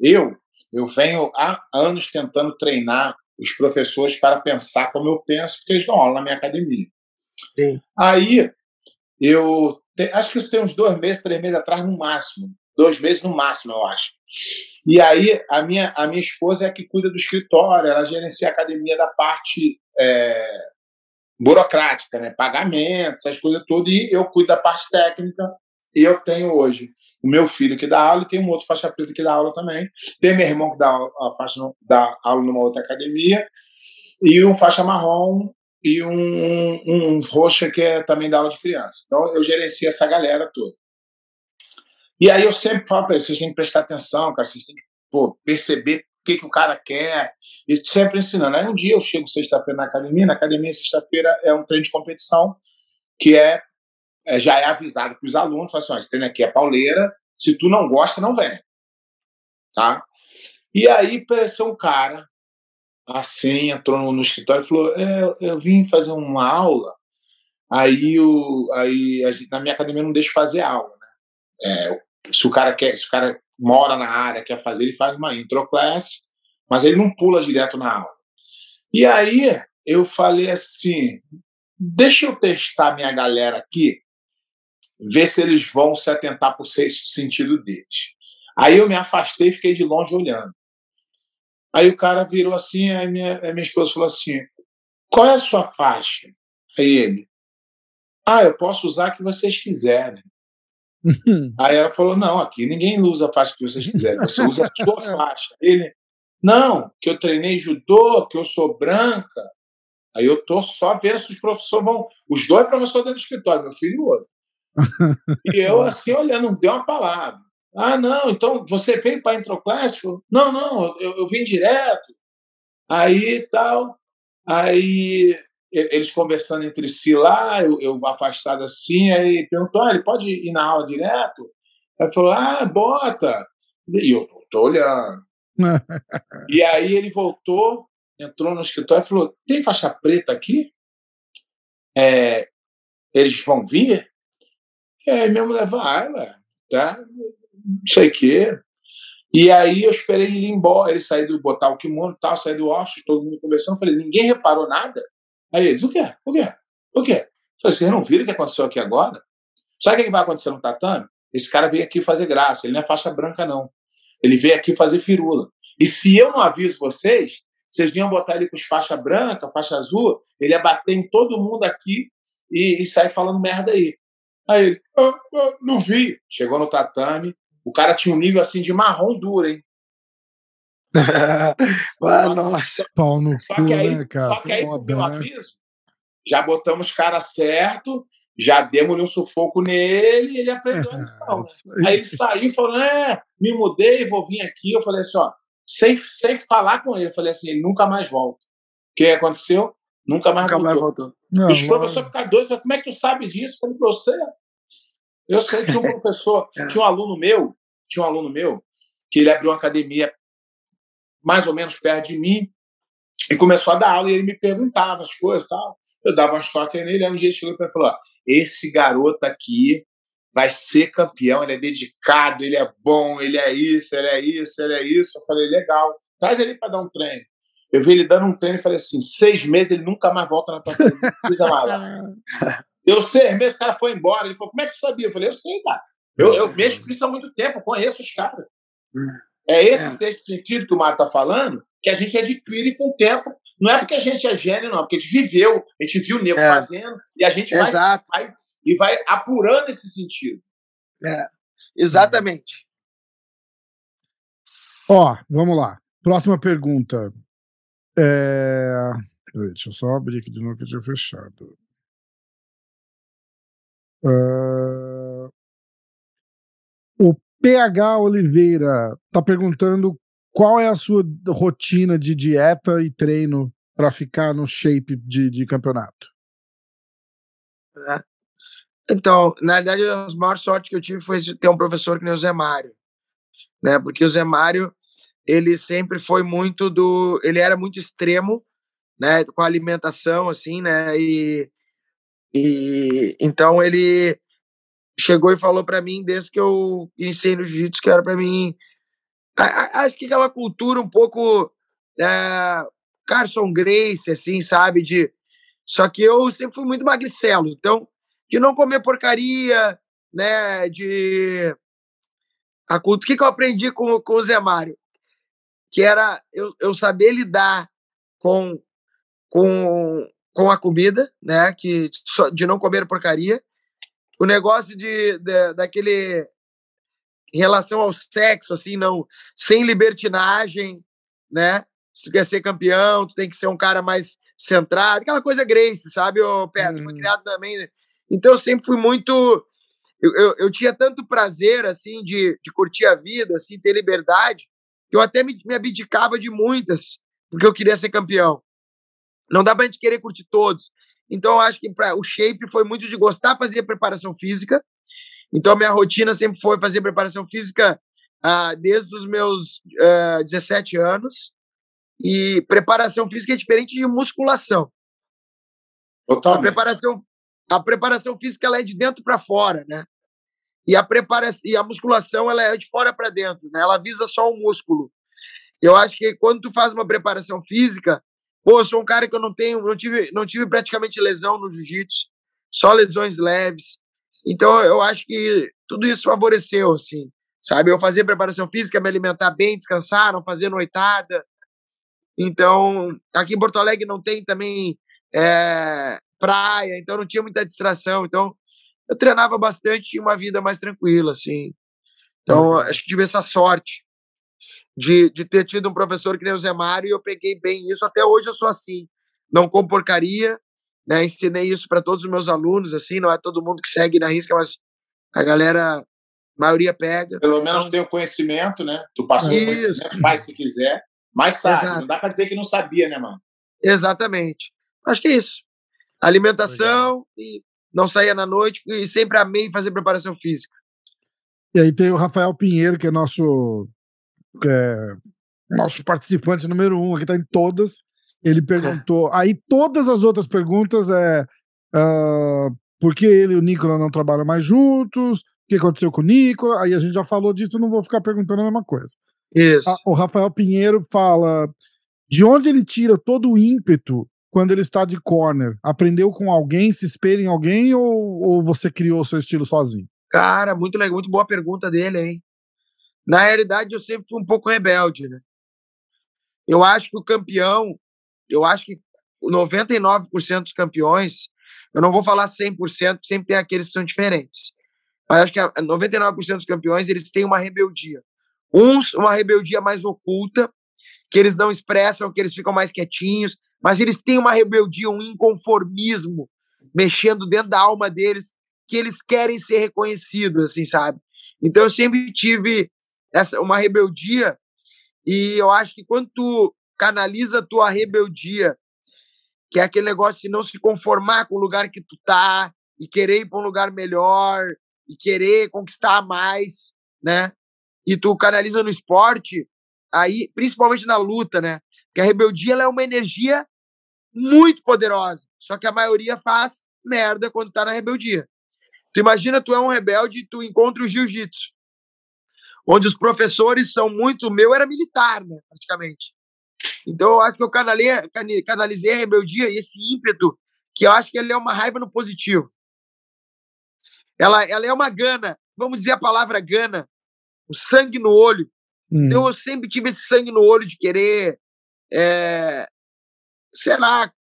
Eu, eu venho há anos tentando treinar os professores para pensar como eu penso, porque eles dão aula na minha academia. Sim. Aí, eu te, acho que isso tem uns dois meses, três meses atrás, no máximo. Dois meses no máximo, eu acho. E aí, a minha, a minha esposa é a que cuida do escritório, ela gerencia a academia da parte é, burocrática, né? Pagamentos, essas coisas todas, e eu cuido da parte técnica. E eu tenho hoje o meu filho que dá aula e tem um outro faixa preta que dá aula também. Tem meu irmão que dá, a faixa, dá aula numa outra academia e um faixa marrom e um, um, um roxa que é, também dá aula de criança. Então eu gerencio essa galera toda. E aí eu sempre falo para eles, vocês têm que prestar atenção, cara, vocês têm que pô, perceber o que, que o cara quer, e sempre ensinando. Aí um dia eu chego sexta-feira na academia, na academia sexta-feira é um treino de competição que é, é já é avisado para os alunos, fala assim, treino aqui é pauleira, se tu não gosta, não vem. Tá? E aí apareceu um cara, assim, entrou no, no escritório e falou, é, eu, eu vim fazer uma aula, aí, o, aí gente, na minha academia não deixa fazer aula. Né? É, se o cara quer, se o cara mora na área, quer fazer, ele faz uma intro class, mas ele não pula direto na aula. E aí eu falei assim, deixa eu testar minha galera aqui, ver se eles vão se atentar para o sexto sentido deles. Aí eu me afastei e fiquei de longe olhando. Aí o cara virou assim, aí minha, aí minha esposa falou assim, qual é a sua faixa? Aí ele, ah, eu posso usar a que vocês quiserem. Aí ela falou: não, aqui ninguém usa a faixa que vocês quiserem, você usa a sua faixa. Ele, não, que eu treinei judô, que eu sou branca. Aí eu tô só vendo se os professores vão. Os dois professores dentro do escritório, meu filho e o outro. E eu, assim, olhando, não deu uma palavra. Ah, não, então você veio para a Introclássico? Não, não, eu, eu vim direto. Aí tal. Aí eles conversando entre si lá, eu, eu afastado assim, aí perguntou: ah, ele pode ir na aula direto? Aí falou: ah, bota. E eu tô olhando. e aí ele voltou, entrou no escritório e falou: tem faixa preta aqui? É, eles vão vir? E aí mulher vai, ué, tá? Não sei o quê. E aí eu esperei ele ir embora, ele sair do botar o kimono tal, sair do office, todo mundo conversando. Falei, ninguém reparou nada? Aí eles, o quê? O quê? O quê? falei, vocês não viram o que aconteceu aqui agora? Sabe o que vai acontecer no tatame? Esse cara veio aqui fazer graça, ele não é faixa branca, não. Ele veio aqui fazer firula. E se eu não aviso vocês, vocês vinham botar ele com os faixa branca, faixa azul, ele ia bater em todo mundo aqui e, e sair falando merda aí. Aí ele, ah, ah, não vi. Chegou no tatame, o cara tinha um nível assim de marrom duro, hein? ah, nossa. Pau no só cu, que aí, né, cara? Só que aí, Foda, né? aviso, já botamos cara certo, já demos um sufoco nele e ele aprendeu a lição. Né? Aí ele saiu e falou: é, me mudei, vou vir aqui. Eu falei assim: ó, sem, sem falar com ele, eu falei assim: ele nunca mais volta. O que aconteceu? Nunca mais Nunca voltou. mais voltou. Não, Os professores ficaram doidos, como é que tu sabe disso? Eu falei, pra você. Eu sei que um professor, É. tinha um aluno meu, tinha um aluno meu, que ele abriu uma academia mais ou menos perto de mim e começou a dar aula e ele me perguntava as coisas tal. Eu dava umas toques nele, aí um dia ele chegou para mim e falou: esse garoto aqui vai ser campeão, ele é dedicado, ele é bom, ele é isso, ele é isso, ele é isso. Eu falei, legal, traz ele para dar um treino. Eu vi ele dando um treino e falei assim: seis meses ele nunca mais volta na tua frente, não precisa mais lá. Deu seis meses, o cara foi embora. Ele falou: como é que tu sabia? Eu falei: eu sei, cara. Eu, eu mexo com isso há muito tempo, eu conheço os caras. É esse é. sentido que o Mário está falando, que a gente adquire com o tempo. Não é porque a gente é gênio, não, porque a gente viveu, a gente viu o nego é. fazendo, e a gente vai, vai, e vai apurando esse sentido. É. Exatamente. Ó, vamos lá. Próxima pergunta. É... Deixa eu só abrir aqui de novo que eu tinha fechado. Uh... O PH Oliveira está perguntando qual é a sua rotina de dieta e treino para ficar no shape de, de campeonato. É. Então, na verdade, a maior sorte que eu tive foi ter um professor que nem o Zé Mário, né? Porque o Zé Mário, ele sempre foi muito do, ele era muito extremo, né? Com a alimentação, assim, né? E, e então ele chegou e falou para mim desde que eu iniciei no jiu-jitsu que era para mim, acho que aquela cultura um pouco é, Carson Grace, assim, sabe? De só que eu sempre fui muito magricelo, então de não comer porcaria, né? De a o que, que eu aprendi com, com o Zé Mário? Que era eu, eu saber lidar com, com, com a comida, né? Que, de não comer porcaria. O negócio de, de daquele em relação ao sexo, assim, não sem libertinagem, né? Se tu quer ser campeão, tu tem que ser um cara mais centrado, aquela coisa Grace, sabe, ô Pedro? Hum. Foi criado também então eu sempre fui muito. Eu, eu, eu, tinha tanto prazer, assim, de, de curtir a vida, assim, ter liberdade, que eu até me, me abdicava de muitas, porque eu queria ser campeão. Não dá pra gente querer curtir todos. Então eu acho que pra, o shape foi muito de gostar de fazer preparação física. Então minha rotina sempre foi fazer preparação física ah, desde os meus ah, 17 anos. E preparação física é diferente de musculação. Totalmente. A preparação, a preparação física ela é de dentro para fora, né? E a preparação e a musculação ela é de fora para dentro, né? Ela visa só o músculo. Eu acho que quando tu faz uma preparação física, pô, eu sou um cara que eu não tenho, não tive, não tive praticamente lesão no jiu-jitsu, só lesões leves. Então eu acho que tudo isso favoreceu, assim, sabe? Eu fazer preparação física, me alimentar bem, descansar, não fazer noitada. Então, aqui em Porto Alegre não tem também é, praia, então não tinha muita distração. Então, eu treinava bastante, tinha uma vida mais tranquila, assim. Então, acho que tive essa sorte de, de ter tido um professor que nem o Zé Mário e eu peguei bem isso. Até hoje eu sou assim. Não com porcaria, né? Ensinei isso para todos os meus alunos, assim. Não é todo mundo que segue na risca, mas a galera, a maioria pega. Pelo menos então, tem o conhecimento, né? Tu passou isso. faz se quiser, mas sabe. Exato. Não dá para dizer que não sabia, né, mano? Exatamente. Acho que é isso. Alimentação e não saía na noite e sempre amei fazer preparação física. E aí tem o Rafael Pinheiro, que é nosso é, nosso participante número um, que está em todas. Ele perguntou. Aí todas as outras perguntas é uh, por que ele e o Nicola não trabalham mais juntos? O que aconteceu com o Nicola? Aí a gente já falou disso, não vou ficar perguntando a mesma coisa. Isso. A, o Rafael Pinheiro fala de onde ele tira todo o ímpeto quando ele está de corner? Aprendeu com alguém, se espelha em alguém ou, ou você criou o seu estilo sozinho? Cara, muito legal, muito boa pergunta dele, hein? Na realidade, eu sempre fui um pouco rebelde, né? Eu acho que o campeão, eu acho que 99% dos campeões, eu não vou falar 100%, sempre tem aqueles que são diferentes. Mas acho que 99% dos campeões, eles têm uma rebeldia. Uns, uma rebeldia mais oculta, que eles não expressam, que eles ficam mais quietinhos, mas eles têm uma rebeldia, um inconformismo mexendo dentro da alma deles, que eles querem ser reconhecidos, assim, sabe? Então eu sempre tive essa uma rebeldia e eu acho que quando tu canaliza a tua rebeldia, que é aquele negócio de não se conformar com o lugar que tu tá e querer ir para um lugar melhor e querer conquistar mais, né? E tu canaliza no esporte, aí principalmente na luta, né? Que a rebeldia é uma energia muito poderosa. Só que a maioria faz merda quando tá na rebeldia. Tu imagina, tu é um rebelde e tu encontra o jiu-jitsu, onde os professores são muito. O meu era militar, né, praticamente. Então eu acho que eu canalizei, canalizei a rebeldia e esse ímpeto, que eu acho que ele é uma raiva no positivo. Ela, ela é uma gana, vamos dizer a palavra gana, o sangue no olho. Hum. Então eu sempre tive esse sangue no olho de querer, é, sei lá,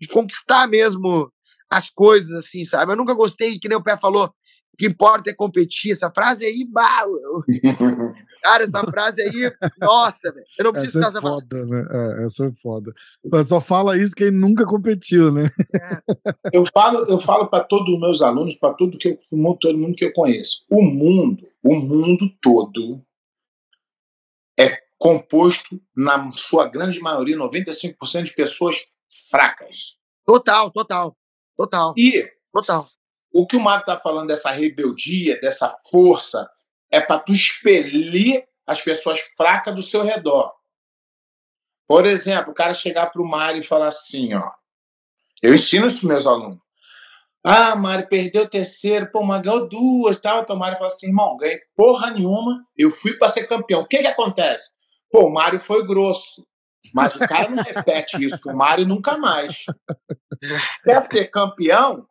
de conquistar mesmo as coisas, assim, sabe? Eu nunca gostei, que nem o Pé falou, que importa é competir. Essa frase aí, bah, eu... cara, essa frase aí, nossa, velho. Eu não preciso essa é foda, né? É, essa é foda. Mas só fala isso quem nunca competiu, né? É. Eu falo, eu falo para todos os meus alunos, para todo, que eu, todo mundo que eu conheço. O mundo, o mundo todo é composto, na sua grande maioria, 95% de pessoas fracas. Total, total. Total. E total. O que o Mário está falando dessa rebeldia, dessa força, é para tu expelir as pessoas fracas do seu redor. Por exemplo, o cara chegar para o Mário e falar assim, ó. Eu ensino isso para meus alunos. Ah, Mário, perdeu o terceiro, pô, mas ganhou duas, tal. Então o Mário fala assim, irmão, ganhei porra nenhuma, eu fui para ser campeão. O que que acontece? Pô, o Mário foi grosso. Mas o cara não repete isso o Mário nunca mais. Quer ser campeão?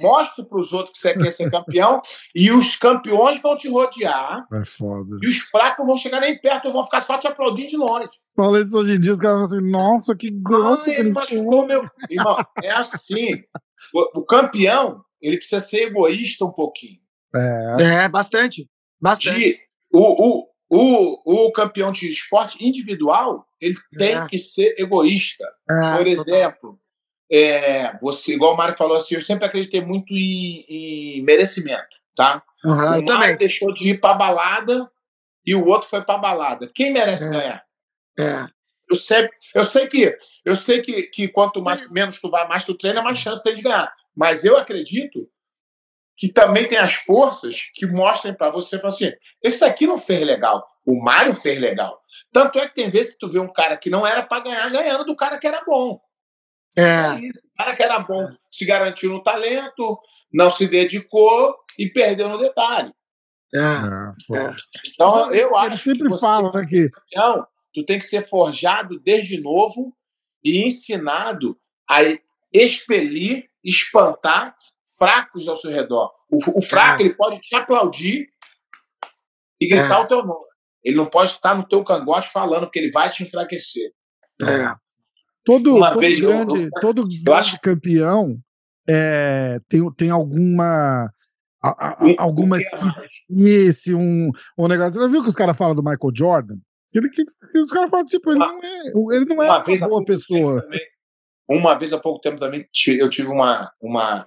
Mostre para os outros que você quer ser campeão e os campeões vão te rodear. É foda. E os fracos vão chegar nem perto, vão ficar só te aplaudindo de longe. Fala isso hoje em dia, os caras falam assim, nossa, que grosso. ele machucou meu... Irmão, é assim. O, o, campeão, ele precisa ser egoísta um pouquinho. É, é bastante. Bastante. De, o, o, o, o campeão de esporte individual ele tem é. que ser egoísta. É, Por exemplo, é, você, igual o Mário falou assim, eu sempre acreditei muito em, em merecimento, tá? Uhum, o Mário deixou de ir para balada e o outro foi para balada. Quem merece é. ganhar? É. Eu sei, eu sei que eu sei que, que quanto mais, menos tu vai, mais tu treina, mais chance tem de ganhar. Mas eu acredito que também tem as forças que mostrem para você, assim, esse aqui não fez legal, o Mário fez legal. Tanto é que tem vezes que tu vê um cara que não era para ganhar ganhando do cara que era bom. É. é isso. O cara que era bom se garantiu no talento, não se dedicou e perdeu no detalhe. É. é. é. Então, eu Ele acho. Ele sempre fala, né? Que... Campeão, tu tem que ser forjado desde novo e ensinado a expelir, espantar fracos ao seu redor. O, o fraco, é. ele pode te aplaudir e gritar é. o teu nome. Ele não pode estar no teu cangote falando, porque ele vai te enfraquecer. É. Todo, todo vez, grande, eu, todo grande acho... campeão é, tem, tem alguma a, a, um, alguma esquisitice, um, um negócio. Você já viu que os caras falam do Michael Jordan? Ele, que, que os caras falam, tipo, ele uma, não é, ele não é uma, uma boa pessoa. Também, uma vez há pouco tempo também eu tive uma, uma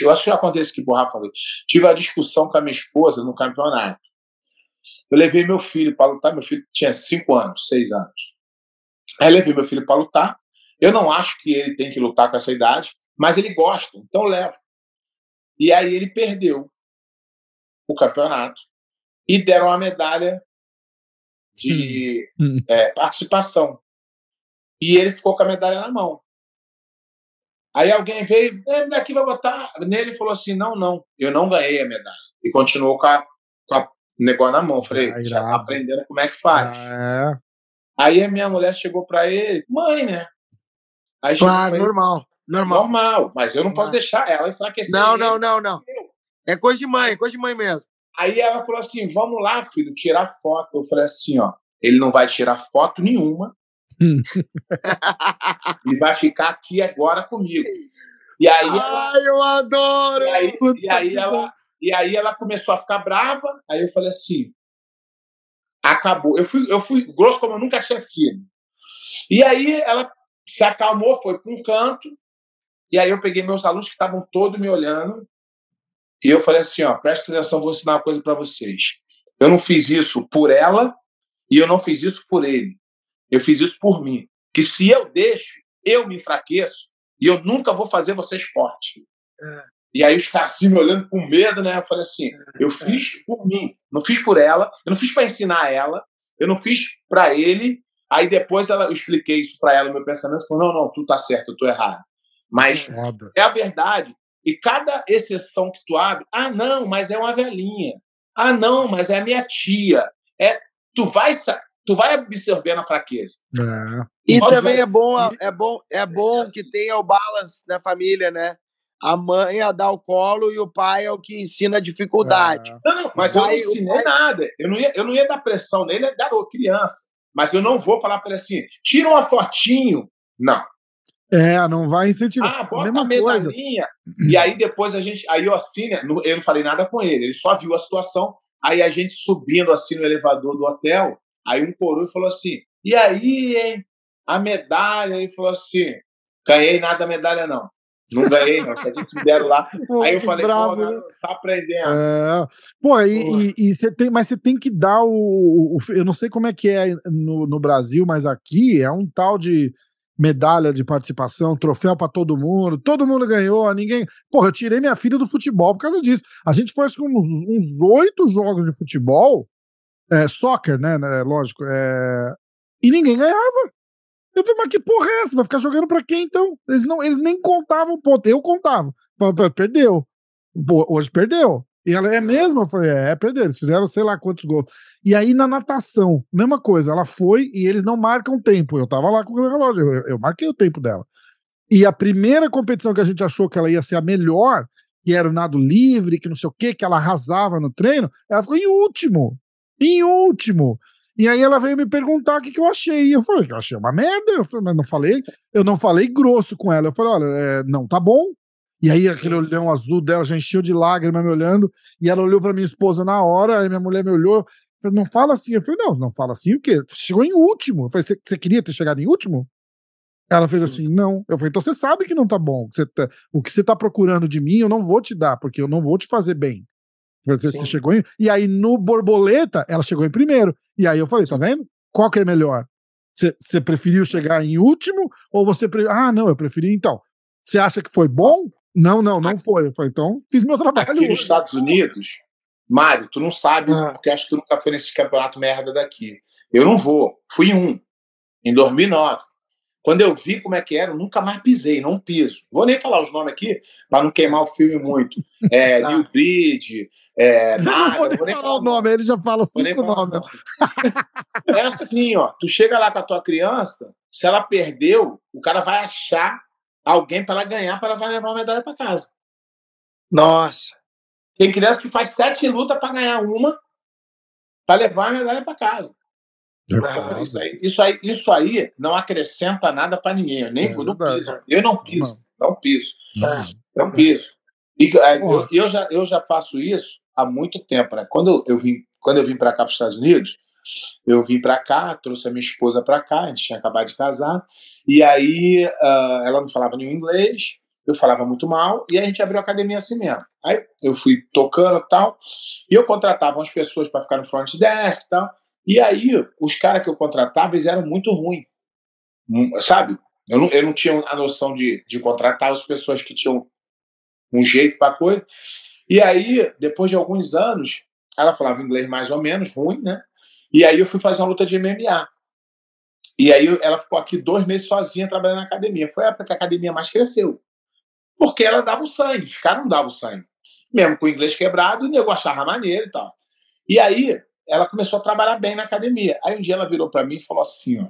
eu acho que já aconteceu aqui pro Rafa. Tive a discussão com a minha esposa no campeonato. Eu levei meu filho para lutar. Meu filho tinha 5 anos, 6 anos. Aí levei meu filho para lutar. Eu não acho que ele tem que lutar com essa idade, mas ele gosta, então eu levo. E aí ele perdeu o campeonato e deram a medalha de hum. hum. é, participação. E ele ficou com a medalha na mão. Aí alguém veio, é, daqui vai botar. Nele falou assim: não, não, eu não ganhei a medalha. E continuou com a, com a negócio na mão. Falei, ah, já tá aprendendo como é que faz. Ah, é. Aí a minha mulher chegou para ele, mãe, né? Aí claro, normal, normal. Normal, mas eu não posso deixar ela enfraquecer. Não, não, não, não. É coisa de mãe, coisa de mãe mesmo. Aí ela falou assim: vamos lá, filho, tirar foto. Eu falei assim: ó, ele não vai tirar foto nenhuma, Ele vai ficar aqui agora comigo. E aí ela, Ai, eu adoro! E aí, e aí, ela, e aí ela começou a ficar brava. Aí eu falei assim: acabou. Eu fui, eu fui grosso como eu nunca tinha sido. E aí ela se acalmou, foi para um canto. E aí eu peguei meus alunos que estavam todos me olhando. E eu falei assim: ó, presta atenção, vou ensinar uma coisa para vocês. Eu não fiz isso por ela e eu não fiz isso por ele. Eu fiz isso por mim. Que se eu deixo, eu me enfraqueço e eu nunca vou fazer vocês fortes. É. E aí os caras assim me olhando com medo, né? Eu falei assim: é. eu fiz por mim, não fiz por ela, eu não fiz para ensinar ela, eu não fiz para ele. Aí depois ela, eu expliquei isso para ela, meu pensamento falou: não, não, tu tá certo, eu tô errado. Mas é a verdade. E cada exceção que tu abre, ah, não, mas é uma velhinha. Ah, não, mas é a minha tia. É, tu vai tu vai absorvendo a fraqueza. É. E Pode também ver. é bom, é bom, é bom que tenha o balance na família, né? A mãe é a dar o colo e o pai é o que ensina a dificuldade. É. Não, não, mas Vai, eu não ensinei pai- nada. Eu não, ia, eu não ia dar pressão nele, é garoto, criança. Mas eu não vou falar para ele assim, tira uma fotinho. Não. É, não vai incentivar. Ah, bota Mesma a coisa. medalhinha. E aí depois a gente. Aí eu assim, né, eu não falei nada com ele, ele só viu a situação. Aí a gente subindo assim no elevador do hotel, aí um coroa falou assim: e aí, hein? A medalha, ele falou assim: ganhei nada da medalha, não. Não ganhei, não. Se a gente me deram lá. Pô, Aí eu falei, bravo, pô, né? tá aprendendo. É. Pô, e, e, e você tem, mas você tem que dar o, o- Eu não sei como é que é no, no Brasil, mas aqui é um tal de medalha de participação, troféu pra todo mundo, todo mundo ganhou, ninguém. Porra, eu tirei minha filha do futebol por causa disso. A gente foi acho que uns uns oito jogos de futebol, é, soccer, né? né, Lógico, é, e ninguém ganhava. Eu falei, mas que porra é essa? Vai ficar jogando pra quem então? Eles, não, eles nem contavam ponto. Eu contava. Falei, "Pô, Perdeu. Hoje perdeu. E ela é mesmo? Eu falei, é, perdeu. Eles fizeram sei lá quantos gols. E aí na natação, mesma coisa. Ela foi e eles não marcam tempo. Eu tava lá com o relógio, eu, eu marquei o tempo dela. E a primeira competição que a gente achou que ela ia ser a melhor, que era o nado livre, que não sei o quê, que ela arrasava no treino, ela ficou em último. Em último. E aí ela veio me perguntar o que, que eu achei. Eu falei que eu achei uma merda. Eu falei, mas não falei, eu não falei grosso com ela. Eu falei, olha, é, não tá bom. E aí aquele olhão azul dela já encheu de lágrima me olhando. E ela olhou pra minha esposa na hora, aí minha mulher me olhou. eu falei, não fala assim. Eu falei, não, não fala assim o quê? Chegou em último. Eu falei, você, queria ter chegado em último? Ela fez assim, não. Eu falei, então você sabe que não tá bom. Tá- o que você tá procurando de mim, eu não vou te dar, porque eu não vou te fazer bem. Você, Sim. chegou em. E aí, no borboleta, ela chegou em primeiro. E aí eu falei, tá vendo? Qual que é melhor? Você, preferiu chegar em último? Ou você. Pre... Ah, não, eu preferi. Então, você acha que foi bom? Não, não, não foi. Eu falei, então, fiz meu trabalho. Aqui nos hoje. Estados Unidos, Mário, tu não sabe, Ah. porque acho que tu nunca foi nesse campeonato merda daqui. Eu não vou. Fui em um, em 2009. Quando eu vi como é que era, eu nunca mais pisei, não piso. Vou nem falar os nomes aqui, para não queimar o filme muito. É, Tá. New Bridge, é, nada, vou nem vou nem falar o nome, ele já fala cinco falar nomes. É assim, ó. Tu chega lá com a tua criança, se ela perdeu, o cara vai achar alguém para ela ganhar, para ela vai levar uma medalha para casa. Nossa. Tem criança que faz sete lutas para ganhar uma, para levar a medalha para casa. É. Isso aí, isso aí, isso aí não acrescenta nada para ninguém. Eu nem É vou, não verdade. piso. Eu não piso, não piso, Não. não piso. E, é, eu, eu já, eu já faço isso há muito tempo. Né? Quando eu vim, quando eu vim para cá para os Estados Unidos, eu vim para cá, trouxe a minha esposa para cá, a gente tinha acabado de casar, e aí ah, ela não falava nenhum inglês, eu falava muito mal, e a gente abriu a academia assim mesmo. Aí eu fui tocando e tal, e eu contratava umas pessoas para ficar no front desk e tal, e aí os caras que eu contratava, eles eram muito ruins, Hum, sabe? Eu não, eu não tinha a noção de, de contratar as pessoas que tinham um jeito para coisa. E aí, depois de alguns anos, ela falava inglês mais ou menos, ruim, né? E aí eu fui fazer uma luta de MMA. E aí ela ficou aqui dois meses sozinha trabalhando na academia. Foi a época que a academia mais cresceu. Porque ela dava o sangue, os caras não davam o sangue. Mesmo com o inglês quebrado, o nego achava maneiro e tal. E aí ela começou a trabalhar bem na academia. Aí um dia ela virou para mim e falou assim: ó,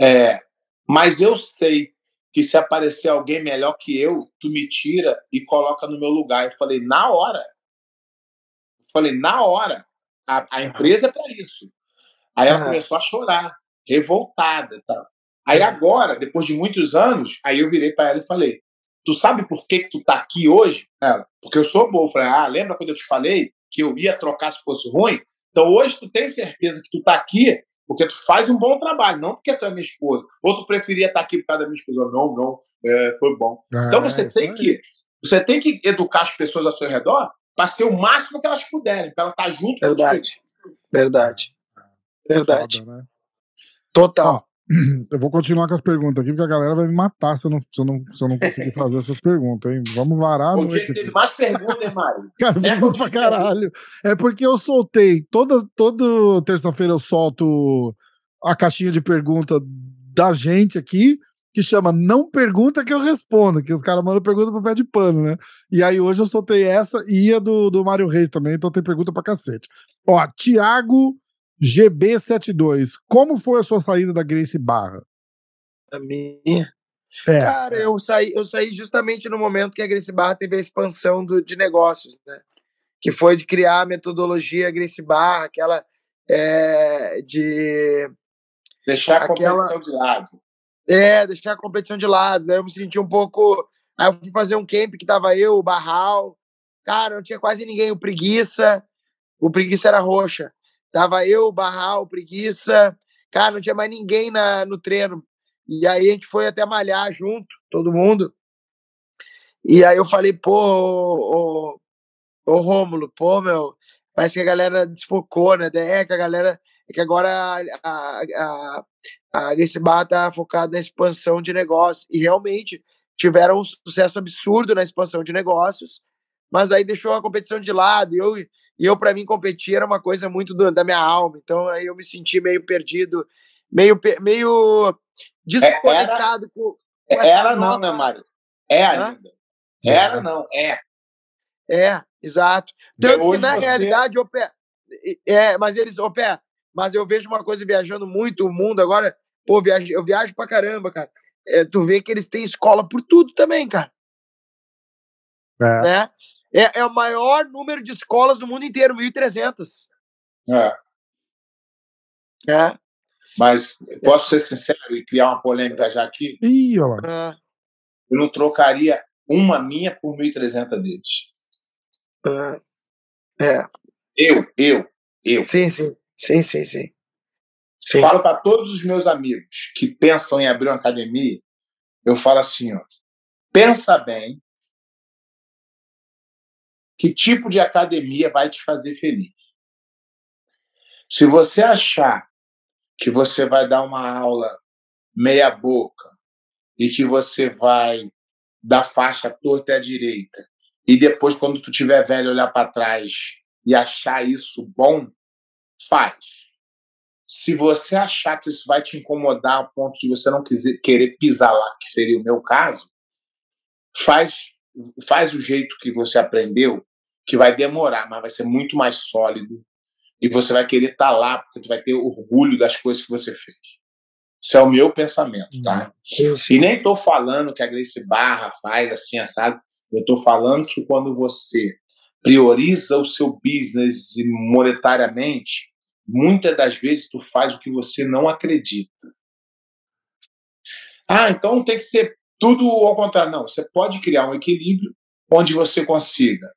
é, mas eu sei que se aparecer alguém melhor que eu, tu me tira e coloca no meu lugar. Eu falei, na hora. Eu falei, na hora. A, a empresa é para isso. Aí ela Ah. começou a chorar, revoltada. e tal. Aí agora, depois de muitos anos, aí eu virei para ela e falei, tu sabe por que, que tu tá aqui hoje? Ela, porque eu sou bom. Eu falei, ah, lembra quando eu te falei que eu ia trocar se fosse ruim? Então hoje tu tem certeza que tu tá aqui porque tu faz um bom trabalho, não porque tu é minha esposa. Ou tu preferia estar aqui por causa da minha esposa. Não, não, é, foi bom. Então É, você isso tem aí. que você tem que educar as pessoas ao seu redor para ser o máximo que elas puderem, para ela estar junto com Verdade. Verdade. Verdade. Foda, né? Total. Ó, eu vou continuar com as perguntas aqui, porque a galera vai me matar se eu não, se eu não, se eu não conseguir fazer essas perguntas, hein? Vamos varar. O dia aqui. teve mais perguntas, hein, Mário? Cara, É, pergunta pra caralho. É porque eu soltei, toda, toda terça-feira eu solto a caixinha de pergunta da gente aqui, que chama Não Pergunta que eu respondo, que os caras mandam pergunta pro pé de pano, né? E aí hoje eu soltei essa e a do, do Mário Reis também, então tem pergunta pra cacete. Ó, Tiago GB72. Como foi a sua saída da Grace Barra? A minha. É. Cara, eu saí, eu saí justamente no momento que a Grace Barra teve a expansão do, de negócios, né? Que foi de criar a metodologia Grace Barra, aquela é, de Deixar a Aquela- competição de lado. é, deixar a competição de lado. Né? Eu me senti um pouco. Aí eu fui fazer um camp que tava eu, o Barral. Cara, não tinha quase ninguém. O Preguiça. O Preguiça era roxa. Tava eu, Barral, Preguiça. Cara, não tinha mais ninguém na, no treino. E aí a gente foi até malhar junto, todo mundo. E aí eu falei, pô, ô, ô, ô Rômulo, pô, meu, parece que a galera desfocou, né? É que a galera. É que agora a, a, a, a tá focada na expansão de negócios. E realmente tiveram um sucesso absurdo na expansão de negócios, mas aí deixou a competição de lado. E eu, e eu para mim, competir era uma coisa muito do- da minha alma. Então aí eu me senti meio perdido, meio, meio desconectado com, com essa Era não, nova- né, Mário? É Hã? ainda. Era não, é. É, exato. Tanto que Hoje na você- realidade, ô Pé, é, mas eles, ô Pé, mas eu vejo uma coisa viajando muito o mundo agora, pô, viajo, eu viajo pra caramba, cara. É, tu vê que eles têm escola por tudo também, cara, É. né? É, é o maior número de escolas do mundo inteiro, 1.300. é. É, Mas posso ser sincero e criar uma polêmica já aqui? Ih, olha lá. é, Eu não trocaria uma minha por 1.300 deles. é, é. Eu, eu, eu. Sim, sim, sim, sim, sim. Sim. Falo para todos os meus amigos que pensam em abrir uma academia, eu falo assim, ó, pensa bem que tipo de academia vai te fazer feliz. Se você achar que você vai dar uma aula meia boca e que você vai dar faixa torta à direita e depois quando tu tiver velho olhar para trás e achar isso bom, faz. Se você achar que isso vai te incomodar a ponto de você não quiser, querer pisar lá, que seria o meu caso, faz, faz o jeito que você aprendeu, que vai demorar, mas vai ser muito mais sólido. E você vai querer estar lá, porque tu vai ter orgulho das coisas que você fez. Isso é o meu pensamento, tá? Sim, sim. E nem estou falando que a Grace Barra faz assim, assado. Eu estou falando que quando você prioriza o seu business monetariamente, muitas das vezes tu faz o que você não acredita. Ah, então tem que ser tudo ao contrário. Não, você pode criar um equilíbrio onde você consiga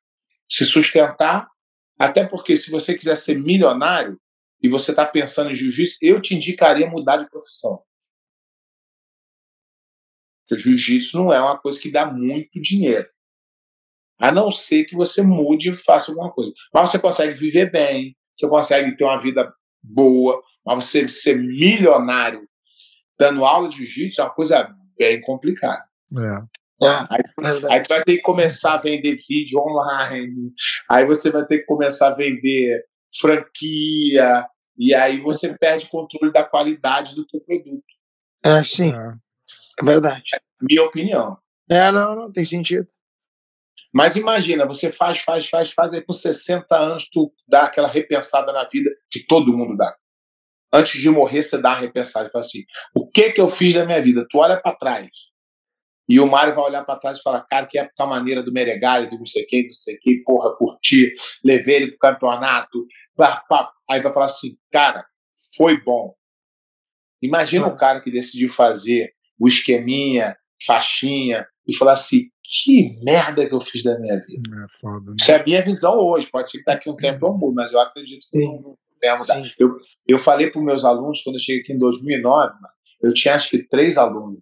se sustentar, até porque se você quiser ser milionário e você está pensando em jiu-jitsu, eu te indicaria mudar de profissão. Porque jiu-jitsu não é uma coisa que dá muito dinheiro. A não ser que você mude e faça alguma coisa. Mas você consegue viver bem, você consegue ter uma vida boa, mas você ser milionário dando aula de jiu-jitsu é uma coisa bem complicada. É. É, Aí, aí tu vai ter que começar a vender vídeo online, aí você vai ter que começar a vender franquia, e aí você perde o controle da qualidade do teu produto. É, sim, É. é verdade. Minha opinião. É, não, não, tem sentido. Mas imagina, você faz, faz, faz, faz, aí com 60 anos tu dá aquela repensada na vida que todo mundo dá. Antes de morrer, você dá uma repensada. Fala assim, o que que eu fiz da minha vida? Tu olha para trás. E o Mário vai olhar para trás e falar, cara, que época maneira do Meregali, do não sei quem, do não sei quem, porra, curti, levei ele pro campeonato. Pá, pá. Aí vai falar assim, cara, foi bom. Imagina um cara que decidiu fazer o esqueminha, faixinha, e falar assim, que merda que eu fiz da minha vida. É foda, né? Isso é a minha visão hoje. Pode ser que daqui a um tempo eu mude, mas eu acredito que não vai mudar. Eu, eu falei para os meus alunos, quando eu cheguei aqui em 2009, mano, eu tinha acho que três alunos.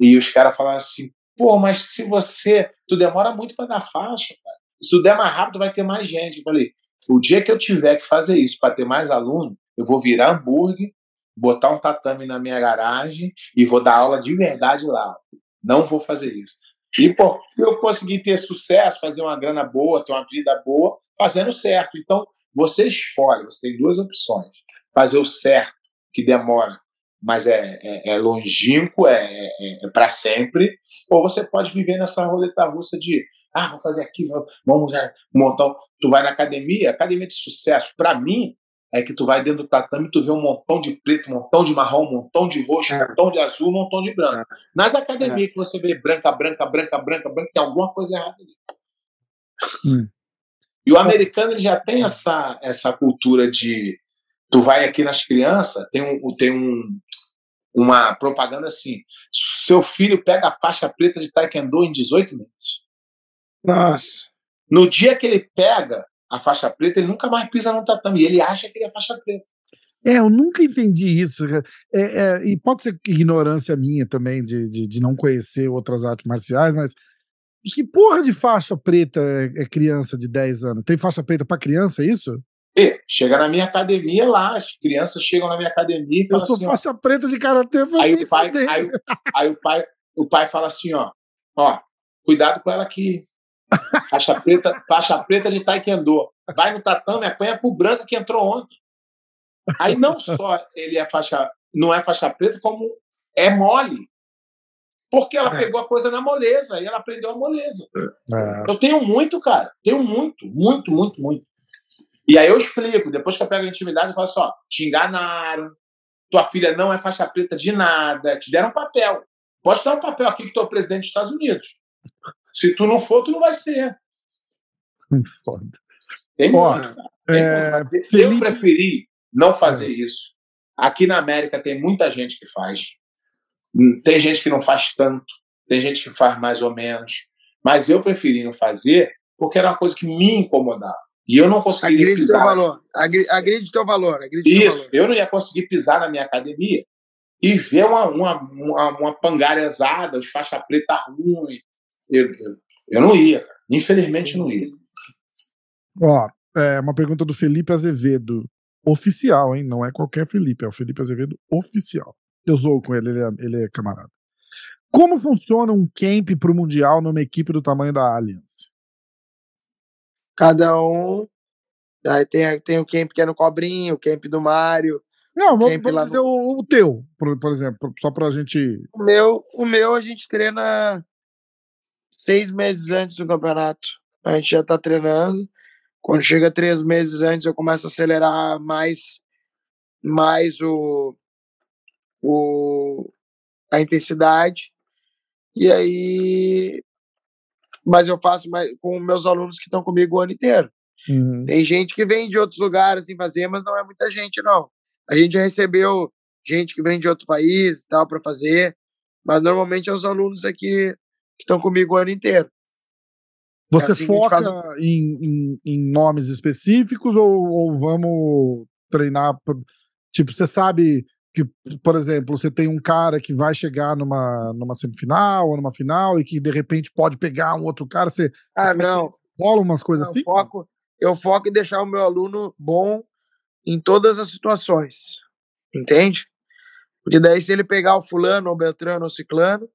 E os caras falaram assim: pô, mas se você. Tu demora muito para dar faixa, cara. Se tu der mais rápido, vai ter mais gente. Eu falei: o dia que eu tiver que fazer isso para ter mais aluno, eu vou virar hambúrguer, botar um tatame na minha garagem e vou dar aula de verdade lá. Não vou fazer isso. E, pô, eu consegui ter sucesso, fazer uma grana boa, ter uma vida boa, fazendo certo. Então, você escolhe, você tem duas opções. Fazer o certo, que demora, mas é, é, é longínquo, é, é, é para sempre. Ou você pode viver nessa roleta russa de, ah, vou fazer aqui, vamos né, montar. um-" Tu vai na academia, academia de sucesso, para mim, é que tu vai dentro do tatame tu vê um montão de preto, um montão de marrom, um montão de roxo, um É. montão de azul, um montão de branco. É. Nas academias que você vê branca, branca, branca, branca, branca, tem alguma coisa errada ali. Hum. E o americano ele já tem essa, essa cultura de. Tu vai aqui nas crianças, tem, um, tem um, uma propaganda assim: seu filho pega a faixa preta de taekwondo em 18 meses. Nossa. No dia que ele pega a faixa preta, ele nunca mais pisa no tatame. E ele acha que ele é faixa preta. É, eu nunca entendi isso. É, é, e pode ser ignorância minha também de, de, de não conhecer outras artes marciais, mas que porra de faixa preta é, é criança de 10 anos? Tem faixa preta pra criança, é isso? E chega na minha academia lá, as crianças chegam na minha academia e Eu falam sou assim: ó, faixa preta de karatê. eu Aí "Nem o pai, fudendo." aí, aí o pai, o pai fala assim, ó, ó, cuidado com ela aqui. Faixa preta, faixa preta de taekwondo. Vai no tatame, apanha pro branco que entrou ontem. Aí não só ele é faixa, não é faixa preta, como é mole. Porque ela É. pegou a coisa na moleza e ela aprendeu a moleza. É, Eu tenho muito, cara. Tenho muito, muito, muito, muito. E aí eu explico, depois que eu pego a intimidade, eu falo assim, ó, te enganaram, tua filha não é faixa preta de nada, te deram um papel. Pode dar um papel aqui que tu é o presidente dos Estados Unidos. Se tu não for, tu não vai ser. foda. Tem. Tem é, fazer. Eu Felipe- preferi não fazer isso. Aqui na América tem muita gente que faz. Hum, Tem gente que não faz tanto, tem gente que faz mais ou menos. Mas eu preferi não fazer porque era uma coisa que me incomodava. E eu não conseguiria Agride teu pisar. valor. Agri- Agride teu valor. Agride teu Isso, valor. eu não ia conseguir pisar na minha academia e ver uma, uma, uma, uma pangarezada, os faixa preta ruim. Eu, eu, não ia, cara. infelizmente não ia. Ó, é uma pergunta do Felipe Azevedo. Oficial, hein? Não é qualquer Felipe, é o Felipe Azevedo oficial. Eu zoo com ele, ele é, ele é camarada. Como funciona um camp pro Mundial numa equipe do tamanho da Allianz? Cada um. Aí tem, tem o camp que é no Cobrinho, o camp do Mário. Não, vamos, vamos dizer o, o teu, por, por exemplo, só pra gente. O meu, o meu a gente treina seis meses antes do campeonato. A gente já tá treinando. Quando chega três meses antes, eu começo a acelerar mais, mais o, o, a intensidade. E aí. Mas eu faço mais com meus alunos que estão comigo o ano inteiro. Uhum. Tem gente que vem de outros lugares assim fazer, mas não é muita gente, não. A gente já recebeu gente que vem de outro país e tal para fazer, mas normalmente é os alunos aqui que estão comigo o ano inteiro. Você assim que a gente foca faz em, em- em nomes específicos ou, ou vamos treinar? Tipo, você sabe que, por exemplo, você tem um cara que vai chegar numa, numa semifinal ou numa final e que de repente pode pegar um outro cara, você, Ah, faz- não. rola umas coisas Eu assim? foco, eu foco em deixar o meu aluno bom em todas as situações. Entende? Porque daí, se ele pegar o fulano, ou Beltrano, ou Ciclano,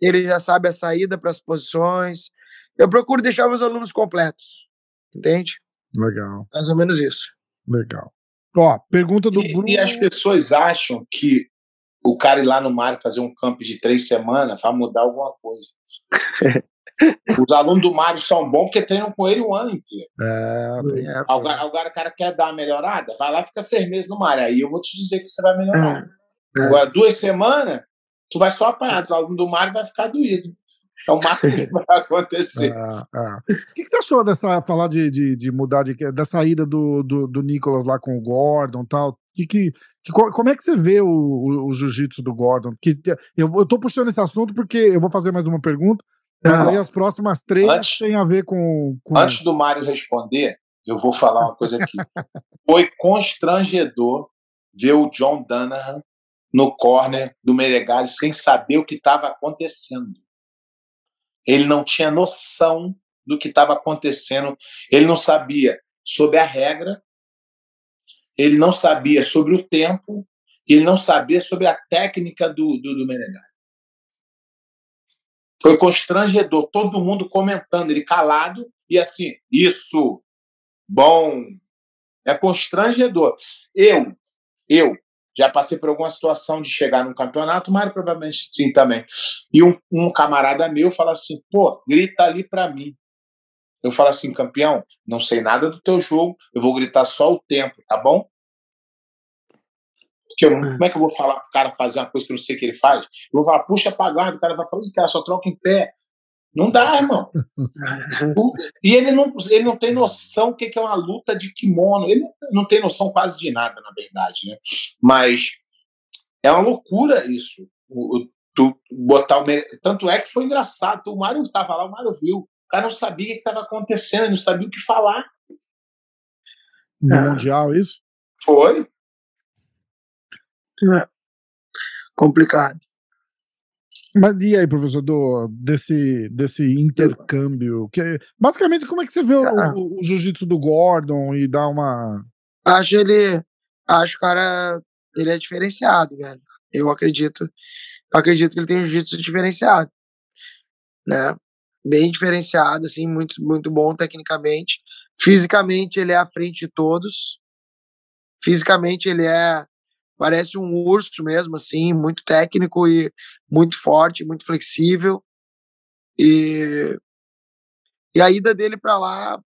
ele já sabe a saída para as posições. Eu procuro deixar meus alunos completos. Entende? Legal, Mais ou menos isso. legal. Ó, pergunta do E, Bruno. e as pessoas acham que o cara ir lá no mar fazer um camp de três semanas vai mudar alguma coisa. Os alunos do Mário são bons porque treinam com ele o ano inteiro. É, essa. Agora, agora o cara quer dar uma melhorada, vai lá e fica seis meses no mar. Aí eu vou te dizer que você vai melhorar. É. Agora, duas semanas, tu vai só apanhar. Os alunos do Mário vai ficar doído. É o máximo que vai acontecer. Ah, ah. O que, você achou dessa falar de, de, de mudar de da saída do, do, do Nicolas lá com o Gordon e tal? Que, que, que, co- como é que você vê o, o, o jiu-jitsu do Gordon? Que, eu, eu tô puxando esse assunto porque eu vou fazer mais uma pergunta, mas aí as próximas três Antes- têm a ver com. com Antes do Mário responder, eu vou falar uma coisa aqui. Foi constrangedor ver o John Danahan no corner do Meregali sem saber o que estava acontecendo. Ele não tinha noção do que estava acontecendo. Ele não sabia sobre a regra, ele não sabia sobre o tempo, ele não sabia sobre a técnica do, do, do Meregali. Foi constrangedor, todo mundo comentando, ele calado e assim, isso, bom, é constrangedor. Eu, eu já passei por alguma situação de chegar num campeonato, mas provavelmente sim também. E um, um camarada meu fala assim, pô, grita ali pra mim. Eu falo assim, campeão, não sei nada do teu jogo, eu vou gritar só o tempo, tá bom? Porque eu, como é que eu vou falar pro cara fazer uma coisa que eu não sei que ele faz? Eu vou falar, puxa pra guarda, o cara vai falar, cara, só troca em pé. Não dá, irmão. e ele não, ele não tem noção o que é uma luta de kimono. Ele não tem noção quase de nada, na verdade, né? Mas é uma loucura isso. O, tu botar o. Tanto é que foi engraçado. O Mário estava lá, o Mário viu. O cara não sabia o que estava acontecendo, não sabia o que falar. No ah. Mundial, isso? Foi. É. Complicado. Mas e aí, professor, do, desse, desse intercâmbio? Que, basicamente, como é que você vê ah. o, o jiu-jitsu do Gordon e dá uma. Acho ele. Acho, cara, ele é diferenciado, velho. Eu acredito. Acredito que ele tem um jiu-jitsu diferenciado. Né? Bem diferenciado, assim, muito, muito bom tecnicamente. Fisicamente, ele é à frente de todos. Fisicamente, ele é parece um urso mesmo, assim, muito técnico e muito forte, muito flexível. E, e a ida dele para lá,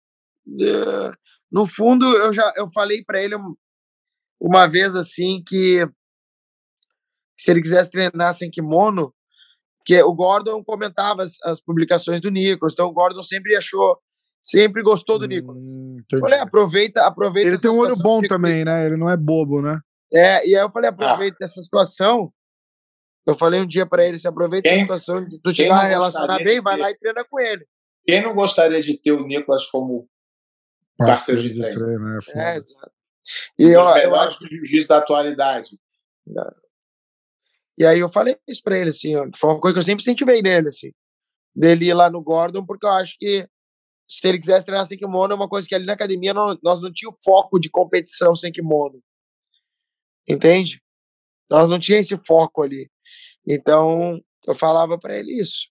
é, no fundo, eu já eu falei para ele uma vez assim que se ele quisesse treinar sem kimono, que o Gordon comentava as, as publicações do Nicolas, então o Gordon sempre achou sempre gostou do Nicolas. Hum, Falei, aproveita, aproveita. Ele tem um olho bom também, né? Ele não é bobo, né? É, e aí eu falei, aproveita ah. essa situação. Eu falei um dia para ele, se aproveita quem, essa situação de tu te dar relacionar bem, vai lá e treina com ele. Quem não gostaria de ter o Nicolas como parceiro, parceiro de treino? De treino é, é, E eu, eu acho que o jiu-jitsu da atualidade. E aí eu falei isso pra ele, assim, ó, que foi uma coisa que eu sempre incentivei nele, assim, dele ir lá no Gordon, porque eu acho que se ele quisesse treinar sem kimono, é uma coisa que ali na academia não, nós não tínhamos foco de competição sem kimono. Entende? Nós não tinha esse foco ali. Então, eu falava para ele isso.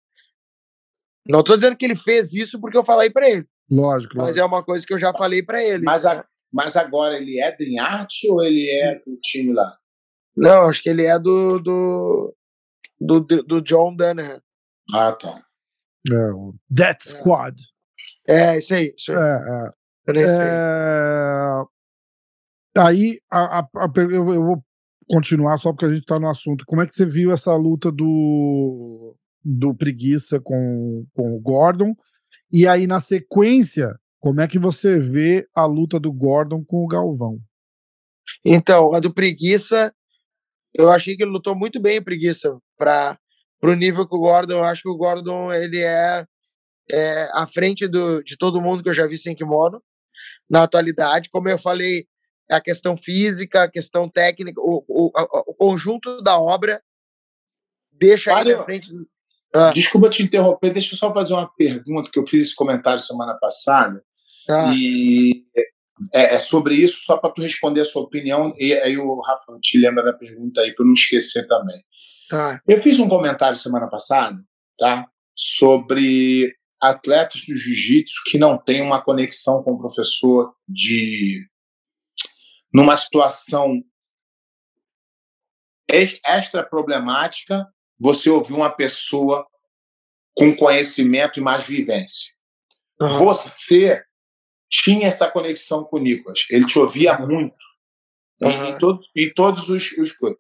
Não estou dizendo que ele fez isso porque eu falei para ele. Lógico. Mas lógico. é uma coisa que eu já falei para ele. Mas, a, mas agora ele é do Arte ou ele é do time lá? Não, acho que ele é do do, do, do John Danner. Ah, tá. É, o Death Squad. É, isso aí. Isso aí. É, é. Eu nem é... Aí a, a, a, eu, vou continuar só porque a gente está no assunto. Como é que você viu essa luta do, do Preguiça com, com o Gordon? E aí, na sequência, como é que você vê a luta do Gordon com o Galvão? Então, a do Preguiça, eu achei que ele lutou muito bem Preguiça para o nível que o Gordon. Eu acho que o Gordon ele é, é à frente do, de todo mundo que eu já vi sem kimono na atualidade. Como eu falei, a questão física, a questão técnica, o, o, o conjunto da obra deixa Mário, ele na frente. Ah. Desculpa te interromper, deixa eu só fazer uma pergunta, que eu fiz esse comentário semana passada, ah. e é, é, sobre isso, só para tu responder a sua opinião, e aí o Rafa te lembra da pergunta aí, para não esquecer também. Tá. Eu fiz um comentário semana passada, tá? Sobre atletas do jiu-jitsu que não têm uma conexão com o professor de numa situação extra problemática, você ouvir uma pessoa com conhecimento e mais vivência. Uhum. Você tinha essa conexão com o Nicolas. Ele te ouvia muito. Uhum. Em, todo, em, todos os, os coisas.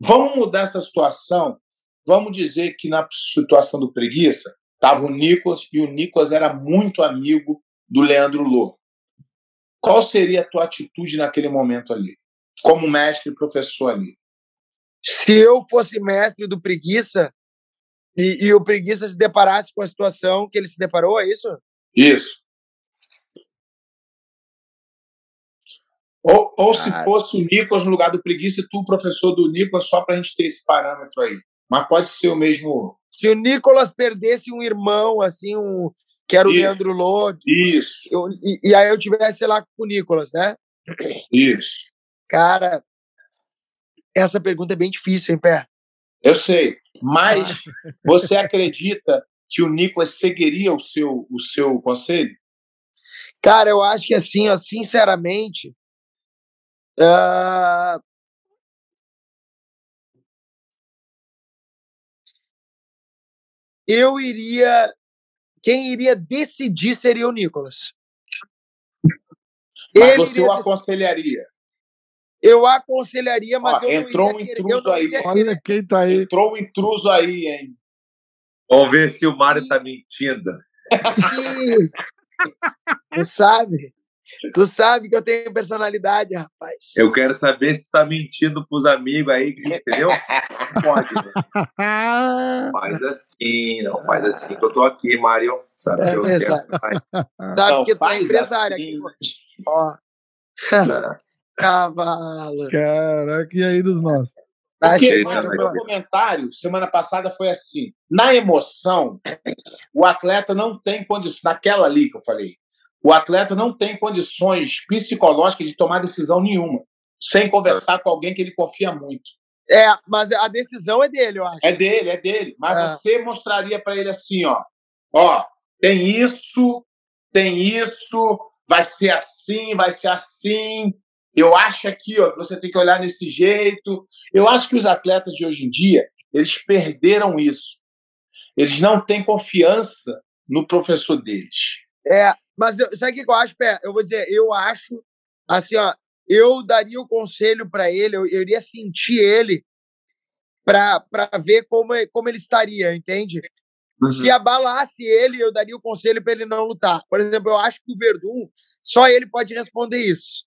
Vamos mudar essa situação. Vamos dizer que na situação do preguiça estava o Nicolas e o Nicolas era muito amigo do Leandro Lô. Qual seria a tua atitude naquele momento ali, como mestre e professor ali? Se eu fosse mestre do preguiça e, e o preguiça se deparasse com a situação que ele se deparou, é isso? Isso. Ou, ou se fosse o Nicolas no lugar do preguiça e tu, o professor do Nicolas, só para a gente ter esse parâmetro aí. Mas pode ser o mesmo. Se o Nicolas perdesse um irmão, assim, um, que era o Isso. Leandro Lodi. Isso. Eu, e, e, aí eu tivesse lá com o Nicolas, né? Isso. Cara, essa pergunta é bem difícil, hein, Pé? Eu sei, mas ah. você acredita que o Nicolas seguiria o seu, o seu conselho? Cara, eu acho que assim, ó, sinceramente, uh... eu iria quem iria decidir seria o Nicolas. Mas Ele você o aconselharia? eu aconselharia, mas Ó, eu entrou não um iria querer- intruso não aí. iria Olha quem tá aí. Entrou um intruso aí, hein? Vamos ver se o Mário tá mentindo. Ih, Tu sabe? Tu sabe que eu tenho personalidade, rapaz. Eu quero saber se tu tá mentindo pros amigos aí, entendeu? Não pode, né? Faz assim, não faz assim que eu tô aqui, Mário. Sabe É que eu verdade. quero. Sabe Não, que tu é empresário assim. aqui, ó. Cavalo. Caraca, e aí dos nossos? Porque, Eita, mano, meu comentário semana passada foi assim: na emoção, o atleta não tem condições. Naquela ali que eu falei, o atleta não tem condições psicológicas de tomar decisão nenhuma, sem conversar com alguém que ele confia muito. É, mas a decisão é dele, eu acho. É dele, é dele. Mas É. você mostraria para ele assim, ó, ó, tem isso, tem isso, vai ser assim, vai ser assim. Eu acho aqui, ó, que você tem que olhar nesse jeito. Eu acho que os atletas de hoje em dia, eles perderam isso. Eles não têm confiança no professor deles. É, mas eu, sabe o que eu acho, Pé? Eu vou dizer, eu acho, assim, ó, eu daria o conselho para ele, eu, eu iria sentir ele para ver como, é- como ele estaria, entende? Se abalasse ele, eu daria o conselho para ele não lutar. Por exemplo, eu acho que o Verdun, só ele pode responder isso.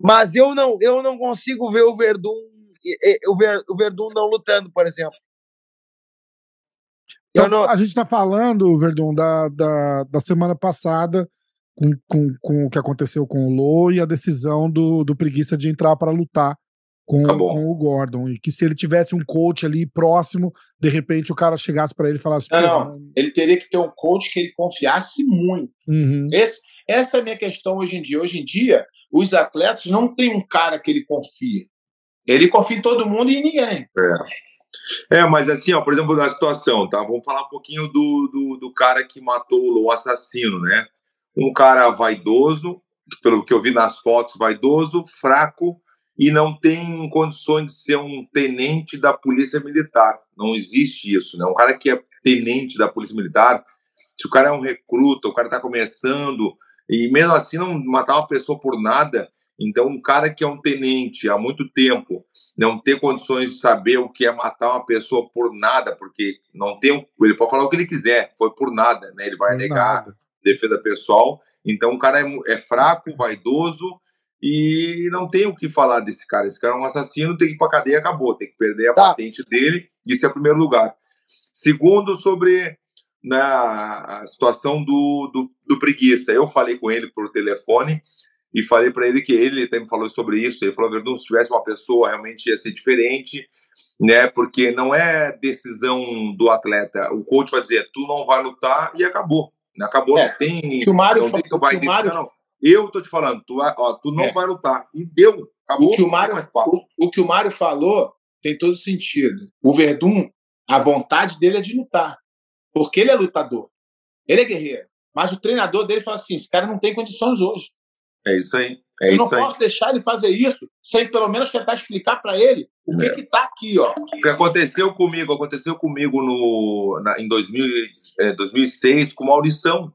Mas eu não, eu não consigo ver o Verdun, o, Ver, o Verdun não lutando, por exemplo. Então, não, A gente tá falando, Verdun, da, da, da semana passada, com, com, com o que aconteceu com o Lô e a decisão do, do Preguiça de entrar para lutar com, Tá com o Gordon. E que se ele tivesse um coach ali próximo, de repente o cara chegasse para ele e falasse: Não, "Pô, não. mano, Ele teria que ter um coach que ele confiasse muito. uhum, Esse- essa é a minha questão hoje em dia. Hoje em dia, os atletas não têm um cara que ele confia. Ele confia em todo mundo e em ninguém. É, mas assim, ó, por exemplo, da situação, tá? Vamos falar um pouquinho do, do, do cara que matou o assassino, né? Um cara vaidoso, pelo que eu vi nas fotos, vaidoso, fraco e não tem condições de ser um tenente da Polícia Militar. Não existe isso, né? Um cara que é tenente da Polícia Militar, se o cara é um recruta, o cara tá começando e mesmo assim não matar uma pessoa por nada, então um cara que é um tenente há muito tempo não ter condições de saber o que é matar uma pessoa por nada, porque não tem, ele pode falar o que ele quiser, foi por nada, né? Ele vai por negar nada. defesa pessoal. Então o cara é, é fraco, vaidoso e não tem o que falar desse cara. Esse cara é um assassino, tem que ir pra cadeia e acabou, tem que perder a Tá. patente dele. Isso é primeiro lugar. Segundo, sobre na a situação do, do, do preguiça. Eu falei com ele por telefone e falei para ele que ele também falou sobre isso. Ele falou, Verdun, se tivesse uma pessoa realmente ia ser diferente, né? Porque não é decisão do atleta. O coach vai dizer, tu não vai lutar e acabou. Acabou, É, não tem. O que o Mário, não tem que vai que Mário, não. Eu tô te falando, tu, ó, tu não É. vai lutar. E deu. Acabou. o que o Mário, o, o que o Mário falou tem todo sentido. O Verdun, a vontade dele é de lutar, porque ele é lutador, ele é guerreiro. Mas o treinador dele fala assim: esse cara não tem condições hoje. É isso aí. É Eu não aí. posso deixar ele fazer isso sem pelo menos tentar explicar para ele o que É. que tá aqui, ó. O que aconteceu comigo, aconteceu comigo no, na- em 2000, e- é, 2006 com o Maurição.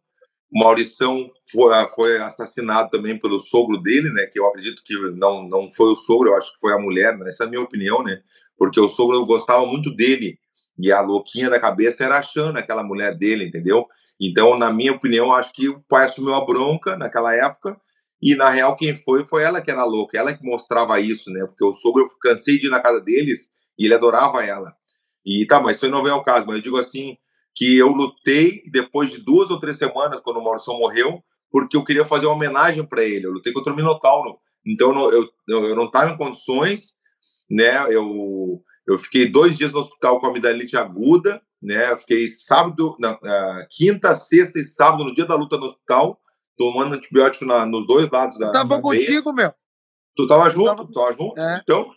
O Maurição foi, foi assassinado também pelo sogro dele, né? Que eu acredito que não, não foi o sogro, eu acho que foi a mulher, né, essa é a minha opinião, né? Porque o sogro gostava muito dele e a louquinha da cabeça era a Xana, aquela mulher dele, entendeu? Então, na minha opinião, acho que o pai assumiu a bronca naquela época e, na real, quem foi foi ela que era louca, ela que mostrava isso, né? Porque o sogro, eu cansei de ir na casa deles e ele adorava ela. E tá, mas isso não vem ao caso, mas eu digo assim, que eu lutei depois de duas ou três semanas, quando o Maurício morreu, porque eu queria fazer uma homenagem para ele. Eu lutei contra o Minotauro. Então eu não- eu, eu, não estava em condições, né? Eu, eu fiquei dois dias no hospital com amidalite aguda, né? Eu fiquei sábado, na, na quinta, sexta e sábado, no dia da luta no hospital, tomando antibiótico na- nos dois lados da, tava da veia. contigo, meu. Tu tava junto? tava- Tu tava junto? É. Então,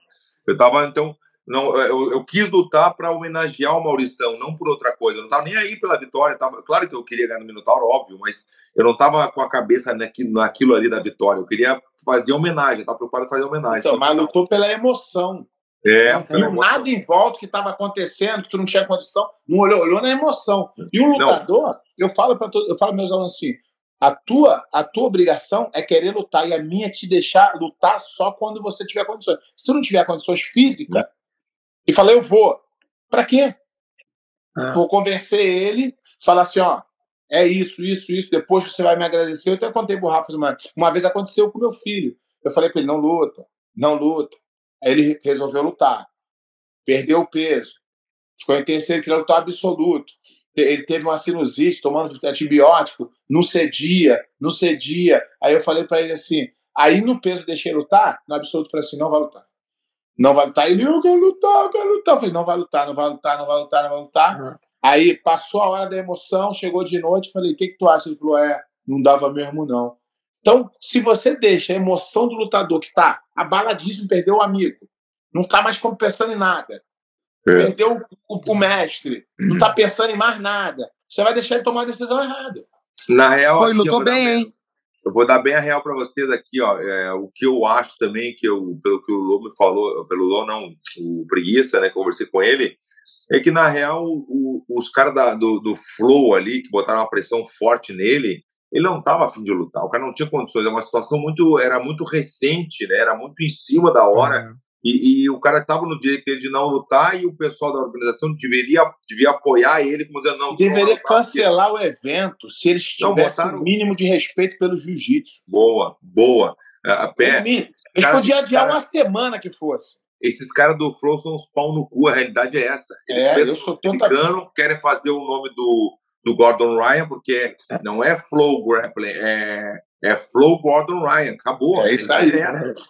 eu tava, então, não, eu, eu quis lutar para homenagear o Maurição, não por outra coisa. Eu não tava nem aí pela vitória. Tava, claro que eu queria ganhar no Minotauro, óbvio, mas eu não tava com a cabeça naquilo, naquilo ali da vitória. Eu queria fazer homenagem, eu tava preocupado em fazer homenagem. Então, mas lutou pela emoção. é, não viu nada em volta que estava acontecendo, que tu não tinha condição, não olhou, olhou na emoção. E o lutador, eu falo para todos, eu falo meus alunos assim: A tua, a tua obrigação é querer lutar e a minha é te deixar lutar só quando você tiver condições. Se não tiver condições físicas, e falei, eu vou. Para quê? Ah. Vou convencer ele, falar assim, ó, é isso, isso, isso, depois você vai me agradecer. Eu até contei pro Rafa, uma, uma vez aconteceu com meu filho. Eu falei para ele, não luta, não luta. Aí ele resolveu lutar. Perdeu o peso. Ficou em terceiro, que lutar absoluto. Ele teve uma sinusite, tomando antibiótico, não cedia, não cedia. Aí eu falei para ele assim, aí no peso deixei lutar, no absoluto para assim, não vai lutar não vai lutar. Ele, eu quero lutar, eu quero lutar. Eu falei, não vai lutar, não vai lutar, não vai lutar, não vai lutar. Uhum. Aí passou a hora da emoção, chegou de noite, falei, o que, que tu acha? Ele falou, é, não dava mesmo não. Então, se você deixa a emoção do lutador que tá abaladíssimo, perdeu o amigo, não tá mais pensando em nada. Perdeu o, o, o, mestre, não tá pensando em mais nada, você vai deixar ele tomar a decisão errada. Na real, Foi, lutou bem, hein? Eu vou dar bem a real para vocês aqui, ó. É, o que eu acho também, que eu, pelo que o Lô me falou, pelo Lô não, o Preguiça, né? Conversei com ele, é que na real o, os caras do, do Flow ali, que botaram uma pressão forte nele, ele não estava afim de lutar, o cara não tinha condições, é uma situação muito, era muito recente, né? Era muito em cima da hora. E, e, o cara estava no direito de não lutar e o pessoal da organização deveria, devia apoiar ele, como dizendo, não. Deveria cancelar o evento se eles tivessem o mínimo de respeito pelo jiu-jitsu. Boa, boa. A pé, eles podiam adiar cara, uma semana que fosse. Esses caras do Flow são uns pau no cu, a realidade é essa. Eles é, eu sou totalmente... querem fazer o nome do, do Gordon Ryan, porque não é Flow Grappling, é é Flow Gordon Ryan, acabou. É isso aí. É,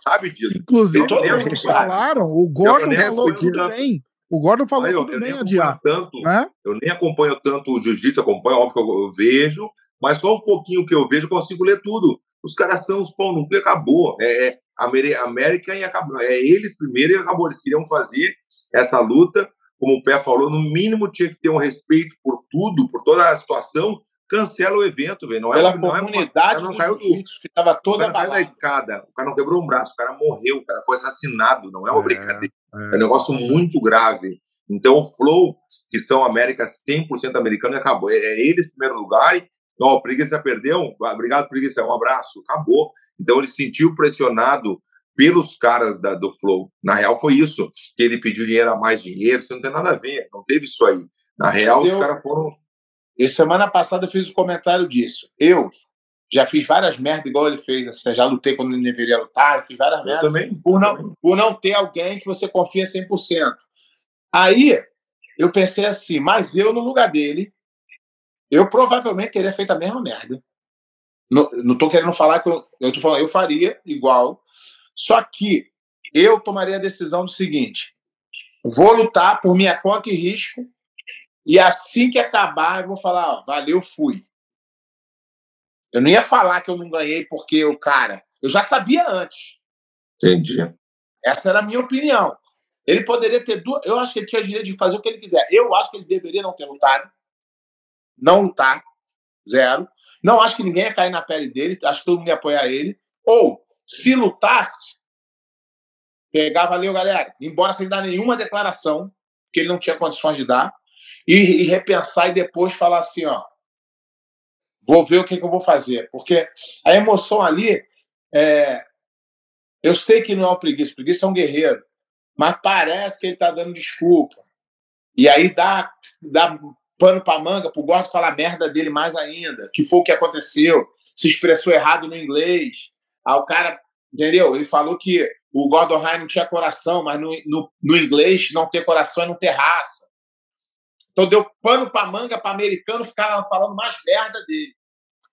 sabe disso. Inclusive, eles falaram, o Gordon falou tudo bem. O Gordon falou eu, tudo eu bem, adiar. Tanto, né? Eu nem acompanho tanto o jiu-jitsu, acompanho, óbvio que eu, eu, vejo, mas só um pouquinho que eu vejo eu consigo ler tudo. Os caras são os pão no cu acabou. É, é América e acabou. É eles primeiro e acabou. Eles queriam fazer essa luta, como o Pé falou, no mínimo tinha que ter um respeito por tudo, por toda a situação, cancela o evento, velho. Não é, Pela não comunidade é, não caiu do, que estava toda o cara da escada, o cara não quebrou um braço, o cara morreu, o cara foi assassinado, não é uma é, brincadeira. É, é um negócio muito grave. Então, o Flow, que são América 100% americano, acabou. É, é eles em primeiro lugar. E, ó, o Preguiça perdeu. Obrigado, Preguiça. Um abraço. Acabou. Então, ele se sentiu pressionado pelos caras da, do Flow. Na real, foi isso. Que ele pediu dinheiro a mais dinheiro. Isso não tem nada a ver. Não teve isso aí. Na real, eu... os caras foram e semana passada eu fiz um comentário disso. Eu já fiz várias merdas, igual ele fez. Assim, já lutei quando não deveria lutar, fiz várias merdas. Também, por, não, por não ter alguém que você confia 100%. Aí eu pensei assim, mas eu no lugar dele, eu provavelmente teria feito a mesma merda. Não, não tô querendo falar que eu, eu tô falando, eu faria igual. Só que eu tomaria a decisão do seguinte: vou lutar por minha conta e risco e assim que acabar, eu vou falar, ó, valeu, fui. Eu não ia falar que eu não ganhei porque o cara. Eu já sabia antes. Entendi. Essa era a minha opinião. Ele poderia ter duas. Eu acho que ele tinha direito de fazer o que ele quiser. Eu acho que ele deveria não ter lutado. Não lutar. Zero. Não acho que ninguém ia cair na pele dele. Acho que todo mundo ia apoiar ele. Ou, se lutasse, pegar, valeu, galera. Embora sem dar nenhuma declaração, que ele não tinha condições de dar e, e repensar e depois falar assim, ó, vou ver o que, que, eu vou fazer. Porque a emoção ali, é, eu sei que não é o preguiça, o preguiça é um guerreiro, mas parece que ele está dando desculpa. E aí dá, dá pano para manga para o Gordo falar merda dele mais ainda, que foi o que aconteceu, se expressou errado no inglês. Aí o cara, entendeu? Ele falou que o Gordon Ryan não tinha coração, mas no, no, no inglês não ter coração é não ter raça. Então deu pano para manga para americano ficar falando mais merda dele.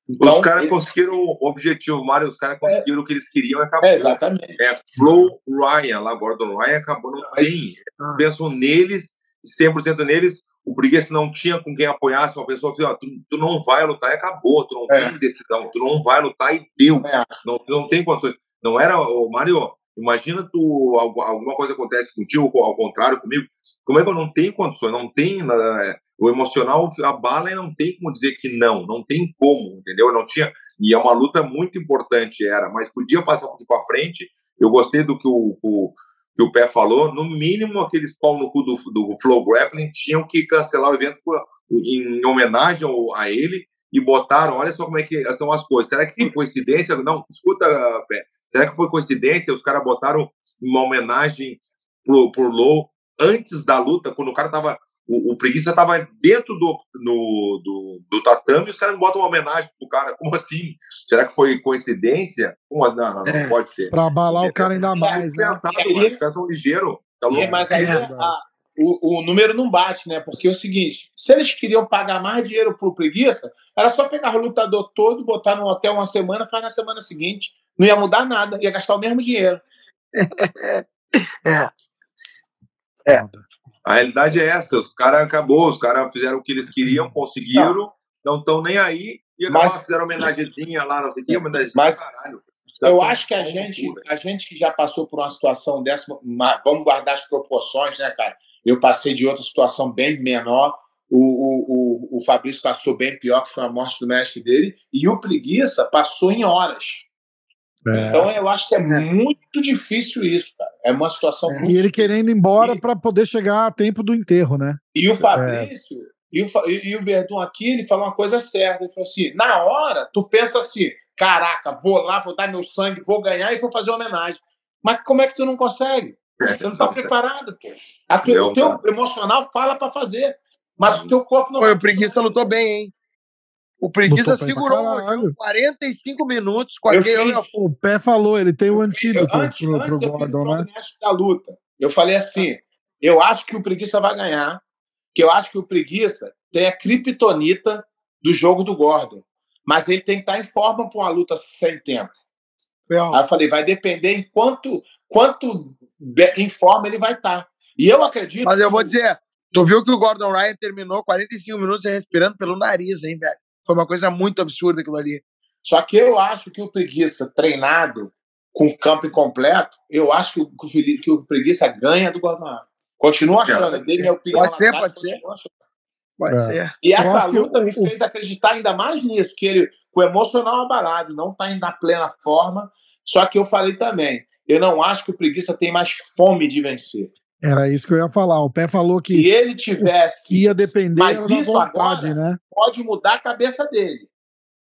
Então, os caras ele... conseguiram o objetivo, Mário, os caras conseguiram é... o que eles queriam e acabou. É, exatamente. É Flow Ryan, lá, Gordon Ryan acabou, não tem. Ah. Pensam neles, 100% neles. O Preguiça não tinha com quem apoiasse uma pessoa, ó, tu, tu, não vai lutar e acabou, tu não é. tem decisão, tu não vai lutar e deu. É. Não, não tem condições. Não era, o Mário, Imagina tu alguma coisa acontece contigo, ao contrário comigo. Como é que eu não tenho condições? Não tem né, o emocional abala e não tem como dizer que não, não tem como, entendeu? Eu não tinha e é uma luta muito importante era, mas podia passar um pouquinho para frente. Eu gostei do que o, o, que o Pé falou. No mínimo aqueles pau no cu do, do Flow Grappling tinham que cancelar o evento em homenagem a ele e botaram. Olha só como é que são as coisas. Será que foi coincidência? Não, escuta, Pé. Será que foi coincidência? Os caras botaram uma homenagem pro, pro Low antes da luta, quando o cara tava. O, o preguiça tava dentro do, no, do, do tatame e os caras botam uma homenagem pro cara. Como assim? Será que foi coincidência? Como, não, não, não É, pode ser. Pra abalar o cara ainda mais, né? Pensado, É, mano, os caras são ligeiros. Tá É, louco? mas aí É verdade. a- o, o número não bate, né? Porque é o seguinte: se eles queriam pagar mais dinheiro pro preguiça, era só pegar o lutador todo, botar no hotel uma semana, faz na semana seguinte. Não ia mudar nada, ia gastar o mesmo dinheiro. É. A realidade é essa, os caras acabou, os caras fizeram o que eles queriam, conseguiram, não estão nem aí, e agora Mas- fizeram homenagezinha lá, não sei o que, homenagezinha, Mas- caralho. Eu Tá acho que a gente, a gente que já passou por uma situação dessa, vamos guardar as proporções, né, cara? Eu passei de outra situação bem menor. O, o, o, o Fabrício passou bem pior, que foi a morte do mestre dele, e o Preguiça passou em horas. É. Então eu acho que é muito difícil isso, cara. É uma situação muito E ele querendo ir embora pra poder chegar a tempo do enterro, né? E o Fabrício e, o, e o Verdun aqui, ele falou uma coisa certa. Ele falou assim: na hora, tu pensa assim, caraca, vou lá, vou dar meu sangue, vou ganhar e vou fazer homenagem. Mas como é que tu não consegue? Você não tá preparado, pô. Eu, o teu emocional fala pra fazer, mas o teu corpo não. Foi, o Preguiça lutou bem, hein? O Preguiça Lutou segurou o caralho. Rojão 45 minutos com Eu aquele. fiz- O Pé falou, ele tem o Eu- antídoto antes, pro, antes pro eu Gordon, né? da luta. Eu falei assim: eu acho que o Preguiça vai ganhar, que eu acho que o Preguiça tem a criptonita do jogo do Gordon. Mas ele tem que estar em forma para uma luta sem tempo. Aí eu falei, vai depender em quanto, quanto em forma ele vai estar. E eu acredito. Mas eu vou que- dizer, tu viu que o Gordon Ryan terminou 45 minutos respirando pelo nariz, hein, velho? Foi uma coisa muito absurda aquilo ali. Só que eu acho que o Preguiça treinado com o campo incompleto, eu acho que o, que o Preguiça ganha do Gordon Ryan. Continuo achando, ser. minha opinião. Pode ser, pode ser. Pode É. ser. E essa luta me o- fez acreditar ainda mais nisso, que ele, com o emocional abalado, não está na plena forma. Só que eu falei também, eu não acho que o Preguiça tem mais fome de vencer. Era isso que eu ia falar. O Pé falou Se que ele tivesse, ia depender Mas isso vontade, agora- né? pode mudar a cabeça dele.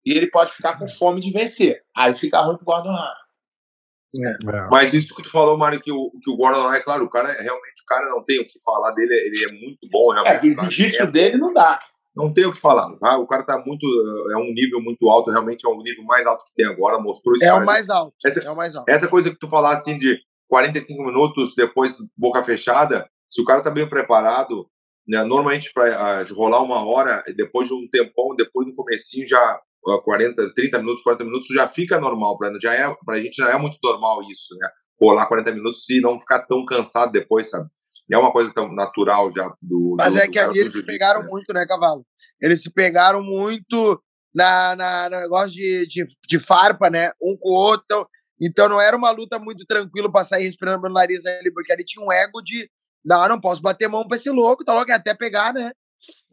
E ele pode ficar com fome de vencer. Aí fica ruim pro Gordon Ryan. É. Mas isso que tu falou, Mário, que o, que o Gordon Ryan, claro, o cara é- realmente o cara não tem o que falar dele, ele é muito bom, É, realmente. do o jiu-jitsu é- dele não dá. Não tem o que falar. tá? O cara tá muito. É um nível muito alto, realmente é o nível mais alto que tem agora, mostrou isso. É o mais alto. Essa- É o mais alto. Essa coisa que tu falasse assim de 45 minutos depois boca fechada, se o cara tá bem preparado, né, normalmente para rolar uma hora, depois de um tempão, depois no comecinho já ah, 40, 30 minutos, 40 minutos já fica normal, pra, já é, pra gente já é muito normal isso, né? Rolar 40 minutos e não ficar tão cansado depois, sabe? É uma coisa tão natural já do. Mas do- é do que cara ali eles se pegaram né? muito, né, Cavalo? Eles se pegaram muito na, na, no negócio de, de, de farpa, né? Um com o outro. Então, então não era uma luta muito tranquila pra sair respirando pelo nariz ali, porque ali tinha um ego de. Não, não posso bater mão pra esse louco, tá louco? É até pegar, né?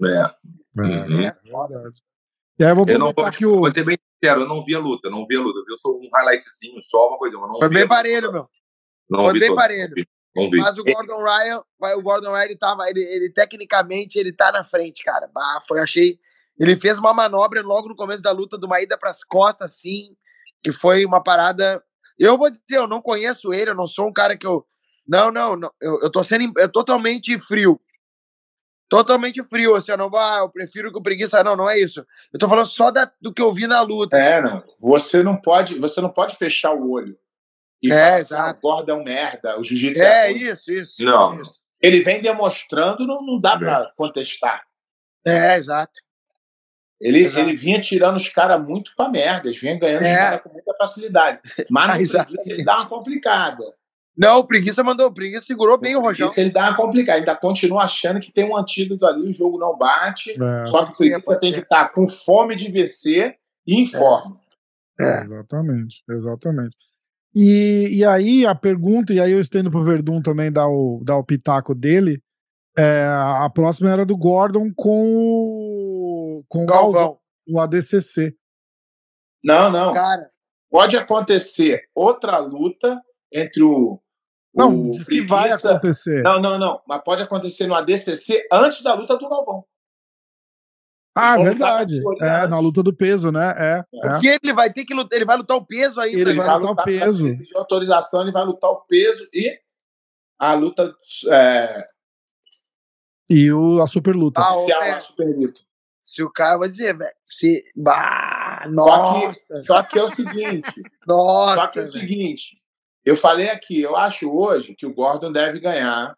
É. É, Uhum. É foda. verdade. E aí eu vou Eu não vou, que o. vou ser bem sincero, eu não vi a luta, não vi a luta. Eu vi só um highlightzinho, só uma coisa. Eu não Foi vi bem parelho, meu. Não Foi bem toda, parelho. Não vi. Mas o Gordon Ryan, o Gordon Ryan, ele tava, ele, ele tecnicamente, ele tá na frente, cara. Bah, foi, achei. Ele fez uma manobra logo no começo da luta, de uma ida pras costas, assim, que foi uma parada. Eu vou dizer, eu não conheço ele, eu não sou um cara que eu. Não, não, não eu, eu tô sendo eu, totalmente frio. Totalmente frio, assim, eu não, ah, eu prefiro que o preguiça. Não, não é isso. Eu tô falando só da, do que eu vi na luta. É, não. Você não pode, você não pode fechar o olho. E É, falar assim, exato. "Ah, o Gordon é um merda, o jiu-jitsu É, ruim." isso, isso. Não. isso. Ele vem demonstrando, não, não dá pra contestar. É, exato. Ele, Exato. ele vinha tirando os caras muito pra merda, eles vinham ganhando os É. caras com muita facilidade. Mas preguiça ele dá uma complicada. Não, o preguiça mandou, o preguiça segurou bem o Rojão. Isso ele dá uma complicada. Ainda continua achando que tem um antídoto ali, o jogo não bate. É, Só que o preguiça tem que estar com fome de vencer e em forma. É. Exatamente, exatamente. E, e aí a pergunta, e aí eu estendo pro Verdun também dar o, dar o pitaco dele. é, a próxima era do Gordon com o, com o Galvão, Galvão. o ADCC. Não, não. Cara, Pode acontecer outra luta entre o. Não, o diz que vai acontecer. Não, não, não. Mas pode acontecer no ADCC antes da luta do Galvão. Ah, lutar verdade. É, na luta do peso, né? É. é. Porque ele vai ter que lutar, ele vai lutar o peso ainda. Ele né? vai lutar o com peso. de autorização, ele vai lutar o peso e a luta é, E o, a super luta. Ah, oficial, é. a super luta. Se o cara vai dizer, velho, se. Bah, Só nossa, que, só que é o seguinte, nossa. só que é o seguinte, eu falei aqui, eu acho hoje que o Gordon deve ganhar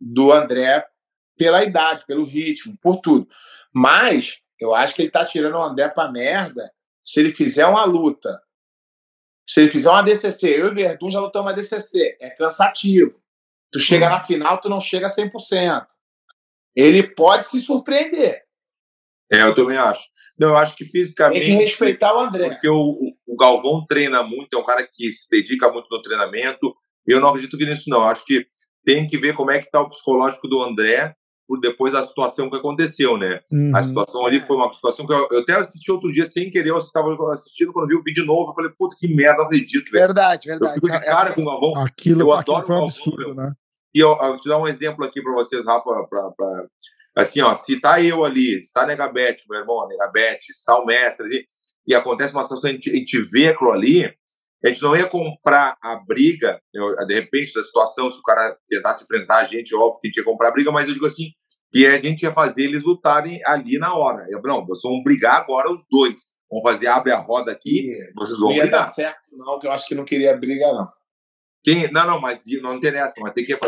do André pela idade, pelo ritmo, por tudo. Mas eu acho que ele tá tirando o André pra merda se ele fizer uma luta. Se ele fizer uma DCC, eu e o Verdun já lutamos uma DCC, é cansativo. Tu chega na final, tu não chega a 100%. Ele pode se surpreender. É, eu também acho. Não, eu acho que Tem fisicamente. que respeitar o André. Porque o, o Galvão treina muito, é um cara que se dedica muito no treinamento. Eu não acredito que nisso, não. Eu acho que tem que ver como é que está o psicológico do André por depois da situação que aconteceu, né? Uhum. A situação ali foi uma situação que eu, eu até assisti outro dia sem querer, eu estava assistindo, quando vi o vídeo de novo, eu falei, puta, que merda, não acredito, velho. Verdade, Eu verdade. fico de É- cara com o Galvão. Aquilo, Eu aquilo adoro foi um absurdo, Galvão, né? E eu, eu vou te dar um exemplo aqui para vocês, Rafa, pra, pra- assim, ó, se tá eu ali, se tá a Negabete, meu irmão, a Negabete, se tá o mestre ali, e acontece uma situação, a gente, a gente vê aquilo ali, a gente não ia comprar a briga, eu, de repente, da situação, se o cara tentasse enfrentar a gente, óbvio que a gente ia comprar a briga, mas eu digo assim, que a gente ia fazer eles lutarem ali na hora. Eu, não, vocês vão brigar agora os dois. Vamos fazer, abre a roda aqui, vocês Não vão ia dar brigar. certo, não, que eu acho que não queria briga, não. Quem, não, não, mas não interessa, mas tem que, ia que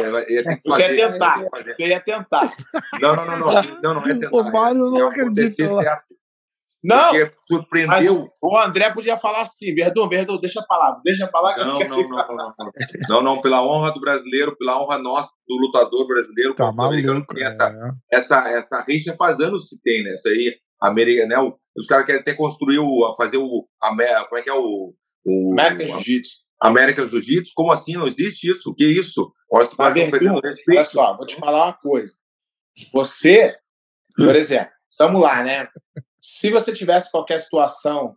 Você fazer. ia tentar. fazer. Você ia tentar. Não, não, não, não. Não, não é tentar. O Mário não é acredita lá. certo. Não, Porque surpreendeu. o André podia falar assim, Verdun, Verdun, deixa a palavra, deixa a palavra. Não, não, não, não, não, não. Pela honra do brasileiro, pela honra nossa, do lutador brasileiro, Tá americano, maluco. que tem essa, é. essa, essa rixa faz anos que tem, né? Isso aí, América, né? Os caras querem até construir o, fazer o, como é que é o, o América Jiu-Jitsu. American Jiu-Jitsu? Como assim? Não existe isso? O que é isso? Olha, tá Olha só, vou te falar uma coisa. Você, por exemplo, estamos lá, né? Se você tivesse qualquer situação,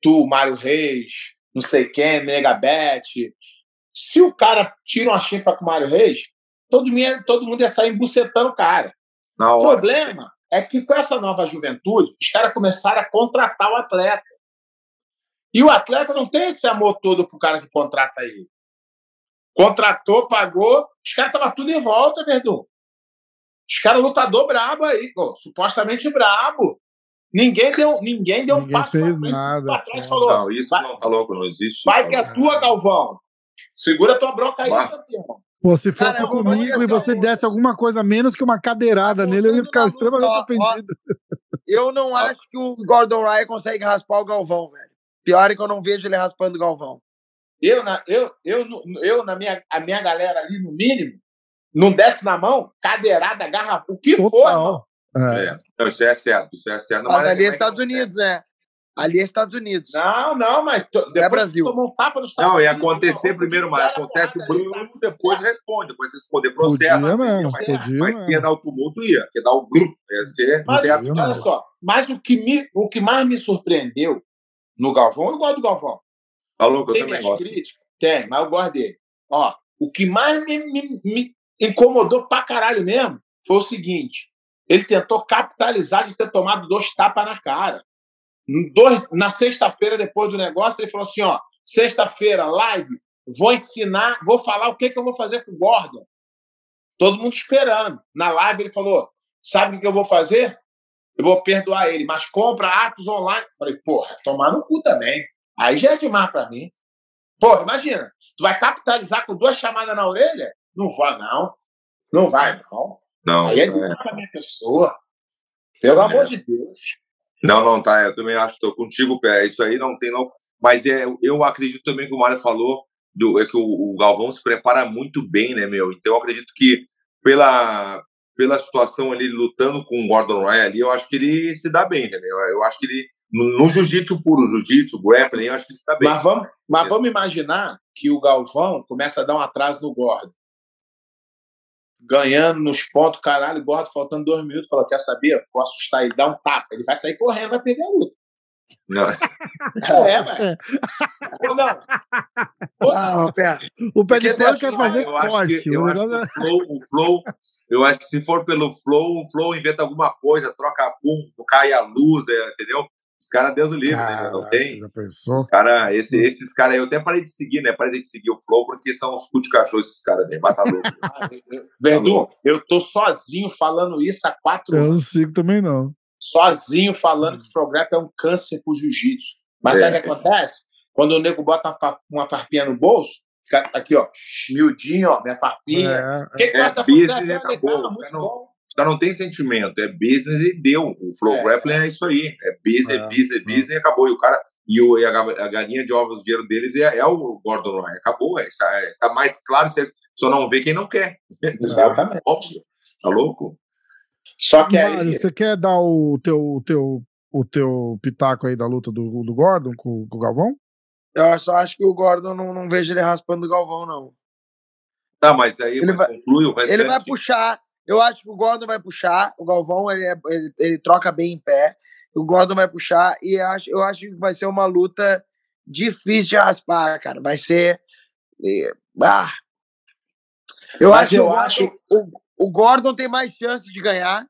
tu, Mário Reis, não sei quem, Megabet, se o cara tira uma chifra com o Mário Reis, todo mundo, ia, todo mundo ia sair embucetando o cara. O problema é que com essa nova juventude, os caras começaram a contratar o atleta. E o atleta não tem esse amor todo pro cara que contrata ele. Contratou, pagou, os caras estavam tudo em volta, Verdun. Os caras lutador brabo aí, pô, supostamente brabo. Ninguém deu, ninguém deu um Ninguém passo fez pra nada, pra trás falou: Não, isso vai- não tá louco, não existe. vai que é tua, Galvão. Segura tua bronca aí, Vai. campeão. Pô, se fosse Cara, comigo e você assim, ó, desse alguma coisa menos que uma cadeirada nele, eu ia ficar extremamente luta, ó, ó. ofendido. Eu não acho que o Gordon Ryan consegue raspar o Galvão, velho. Pior é que eu não vejo ele raspando o Galvão. Eu, na, eu, eu, eu, na minha, a minha galera ali, no mínimo, não desce na mão, cadeirada, garra, o que for, irmão. É. É, não, isso é certo, isso é certo. Mas ali é que Estados Unidos, né? Ali é Estados Unidos. Não, não, mas to, depois Brasil. tomou um tapa nos Estados Não, ia acontecer primeiro, mas acontece o blum, tá depois certo. responde, depois você responder Podia processo. mesmo, mas, podia mas que ia dar o tumulto, ia. Que ia dar o blum, ia ser Mas, certo. Podia olha só, mas o que, me, o que mais me surpreendeu no Galvão, eu gosto do Galvão. Tá louco, eu Tem também minhas gosto. críticas? Tem, mas eu gosto dele. Ó, o que mais me, me- me incomodou pra caralho mesmo foi o seguinte: ele tentou capitalizar de ter tomado dois tapas na cara. Dois- na sexta-feira, depois do negócio, ele falou assim: ó, sexta-feira, live, vou ensinar, vou falar o que, que eu vou fazer com o Gordon. Todo mundo esperando. Na live, ele falou: sabe o que eu vou fazer? Eu vou perdoar ele, mas compra atos online. Falei, porra, tomar no cu também. Aí já é demais pra mim. Porra, imagina, tu vai capitalizar com duas chamadas na orelha? Não vai, não. Não vai, não. Não, Aí é é. demais pra minha pessoa. Pelo É. amor de Deus. não, não, tá. Eu também acho, tô contigo, Pé. Isso aí não tem, não. Mas é, eu acredito também que o Mário falou do, é que o, o Galvão se prepara muito bem, né, meu? Então eu acredito que pela, pela situação ali, lutando com o Gordon Ryan ali, eu acho que ele se dá bem, né, meu? Eu acho que ele, no, no jiu-jitsu puro, jiu-jitsu, grappling, eu acho que ele se dá bem. Mas vamos, mas vamos imaginar que o Galvão começa a dar um atraso no Gordon. Ganhando nos pontos, caralho, o Gordon faltando dois minutos, falou: quer saber? Vou assustar ele, dá um tapa. Ele vai sair correndo, vai perder a luta. Não, É, velho. Ou não. Ah, pé. O pé de assim, quer fazer eu acho corte. que, eu o acho o flow, o flow Eu acho que se for pelo Flow, o Flow inventa alguma coisa, troca pum, cai a luz, é, entendeu? Os caras, Deus do livre, né? Não tem. Já pensou? Os cara, esse, esses caras aí, eu até parei de seguir, né? Parei de seguir o Flow, porque são os cu de cachorro, esses caras, né? Mata louco. Verdun, eu tô sozinho falando isso há quatro Eu não anos. sigo também, não. Sozinho falando que o Frograp é um câncer pro jiu-jitsu. Mas É. sabe o que acontece? Quando o nego bota uma, fa- uma farpinha no bolso, fica aqui, ó, miudinho, ó, minha farpinha. É, Quem É, gosta da business Frograp e é acabou, legal, os muito caras não- bom. Já não tem sentimento, é business e deu. O Flow É. Grappling é isso aí. É business, É. business, business e acabou. E o cara. E, o, e a, a galinha de ovos de dinheiro deles é, é o Gordon Ryan. Acabou. É, é- tá mais claro, você só não vê quem não quer. Exatamente. Óbvio. Tá louco? Só que Mário, aí. você quer dar o teu, o teu, o teu pitaco aí da luta do, do Gordon com, com o Galvão? Eu só acho que o Gordon não, não vejo ele raspando o Galvão, não. Tá, mas aí Ele vai- conclui o restante. Ele vai puxar. Eu acho que o Gordon vai puxar. O Galvão ele, é- ele, ele troca bem em pé. O Gordon vai puxar. E eu acho, eu acho que vai ser uma luta difícil de raspar, cara. Vai ser. Ah. Eu Mas acho eu o Gordon- acho- o, o Gordon tem mais chance de ganhar.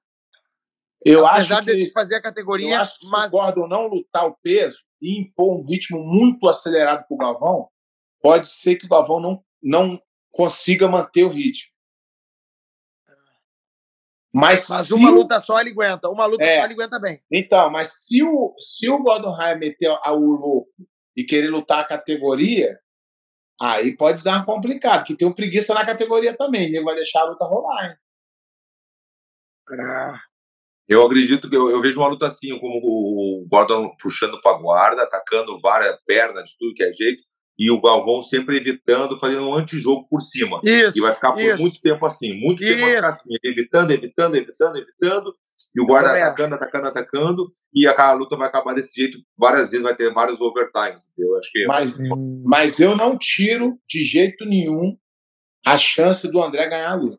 Eu apesar acho que, dele fazer a eu categoria. acho que mas se o Gordon não lutar o peso e impor um ritmo muito acelerado pro Galvão, pode ser que o Galvão não, não consiga manter o ritmo. Mas, Mas uma o- luta só ele aguenta. Uma luta É. só ele aguenta bem. Então, mas se o, se o Gordon Ryan meter a- o louco e querer lutar a categoria, aí pode dar uma complicada, porque tem um preguiça na categoria também. Ele vai deixar a luta rolar, hein? Ah, Eu acredito que eu, eu vejo uma luta assim, como o Gordon puxando para guarda, atacando várias pernas de tudo que é jeito, e o Galvão sempre evitando, fazendo um antijogo por cima. Isso. E vai ficar por isso. muito tempo assim, muito tempo vai ficar Isso. assim, evitando, evitando, evitando, evitando, e o guarda atacando, atacando, atacando, e a, a luta vai acabar desse jeito, várias vezes vai ter vários overtimes. Eu acho que Mas, Hum, mas eu não tiro de jeito nenhum a chance do André ganhar a luta.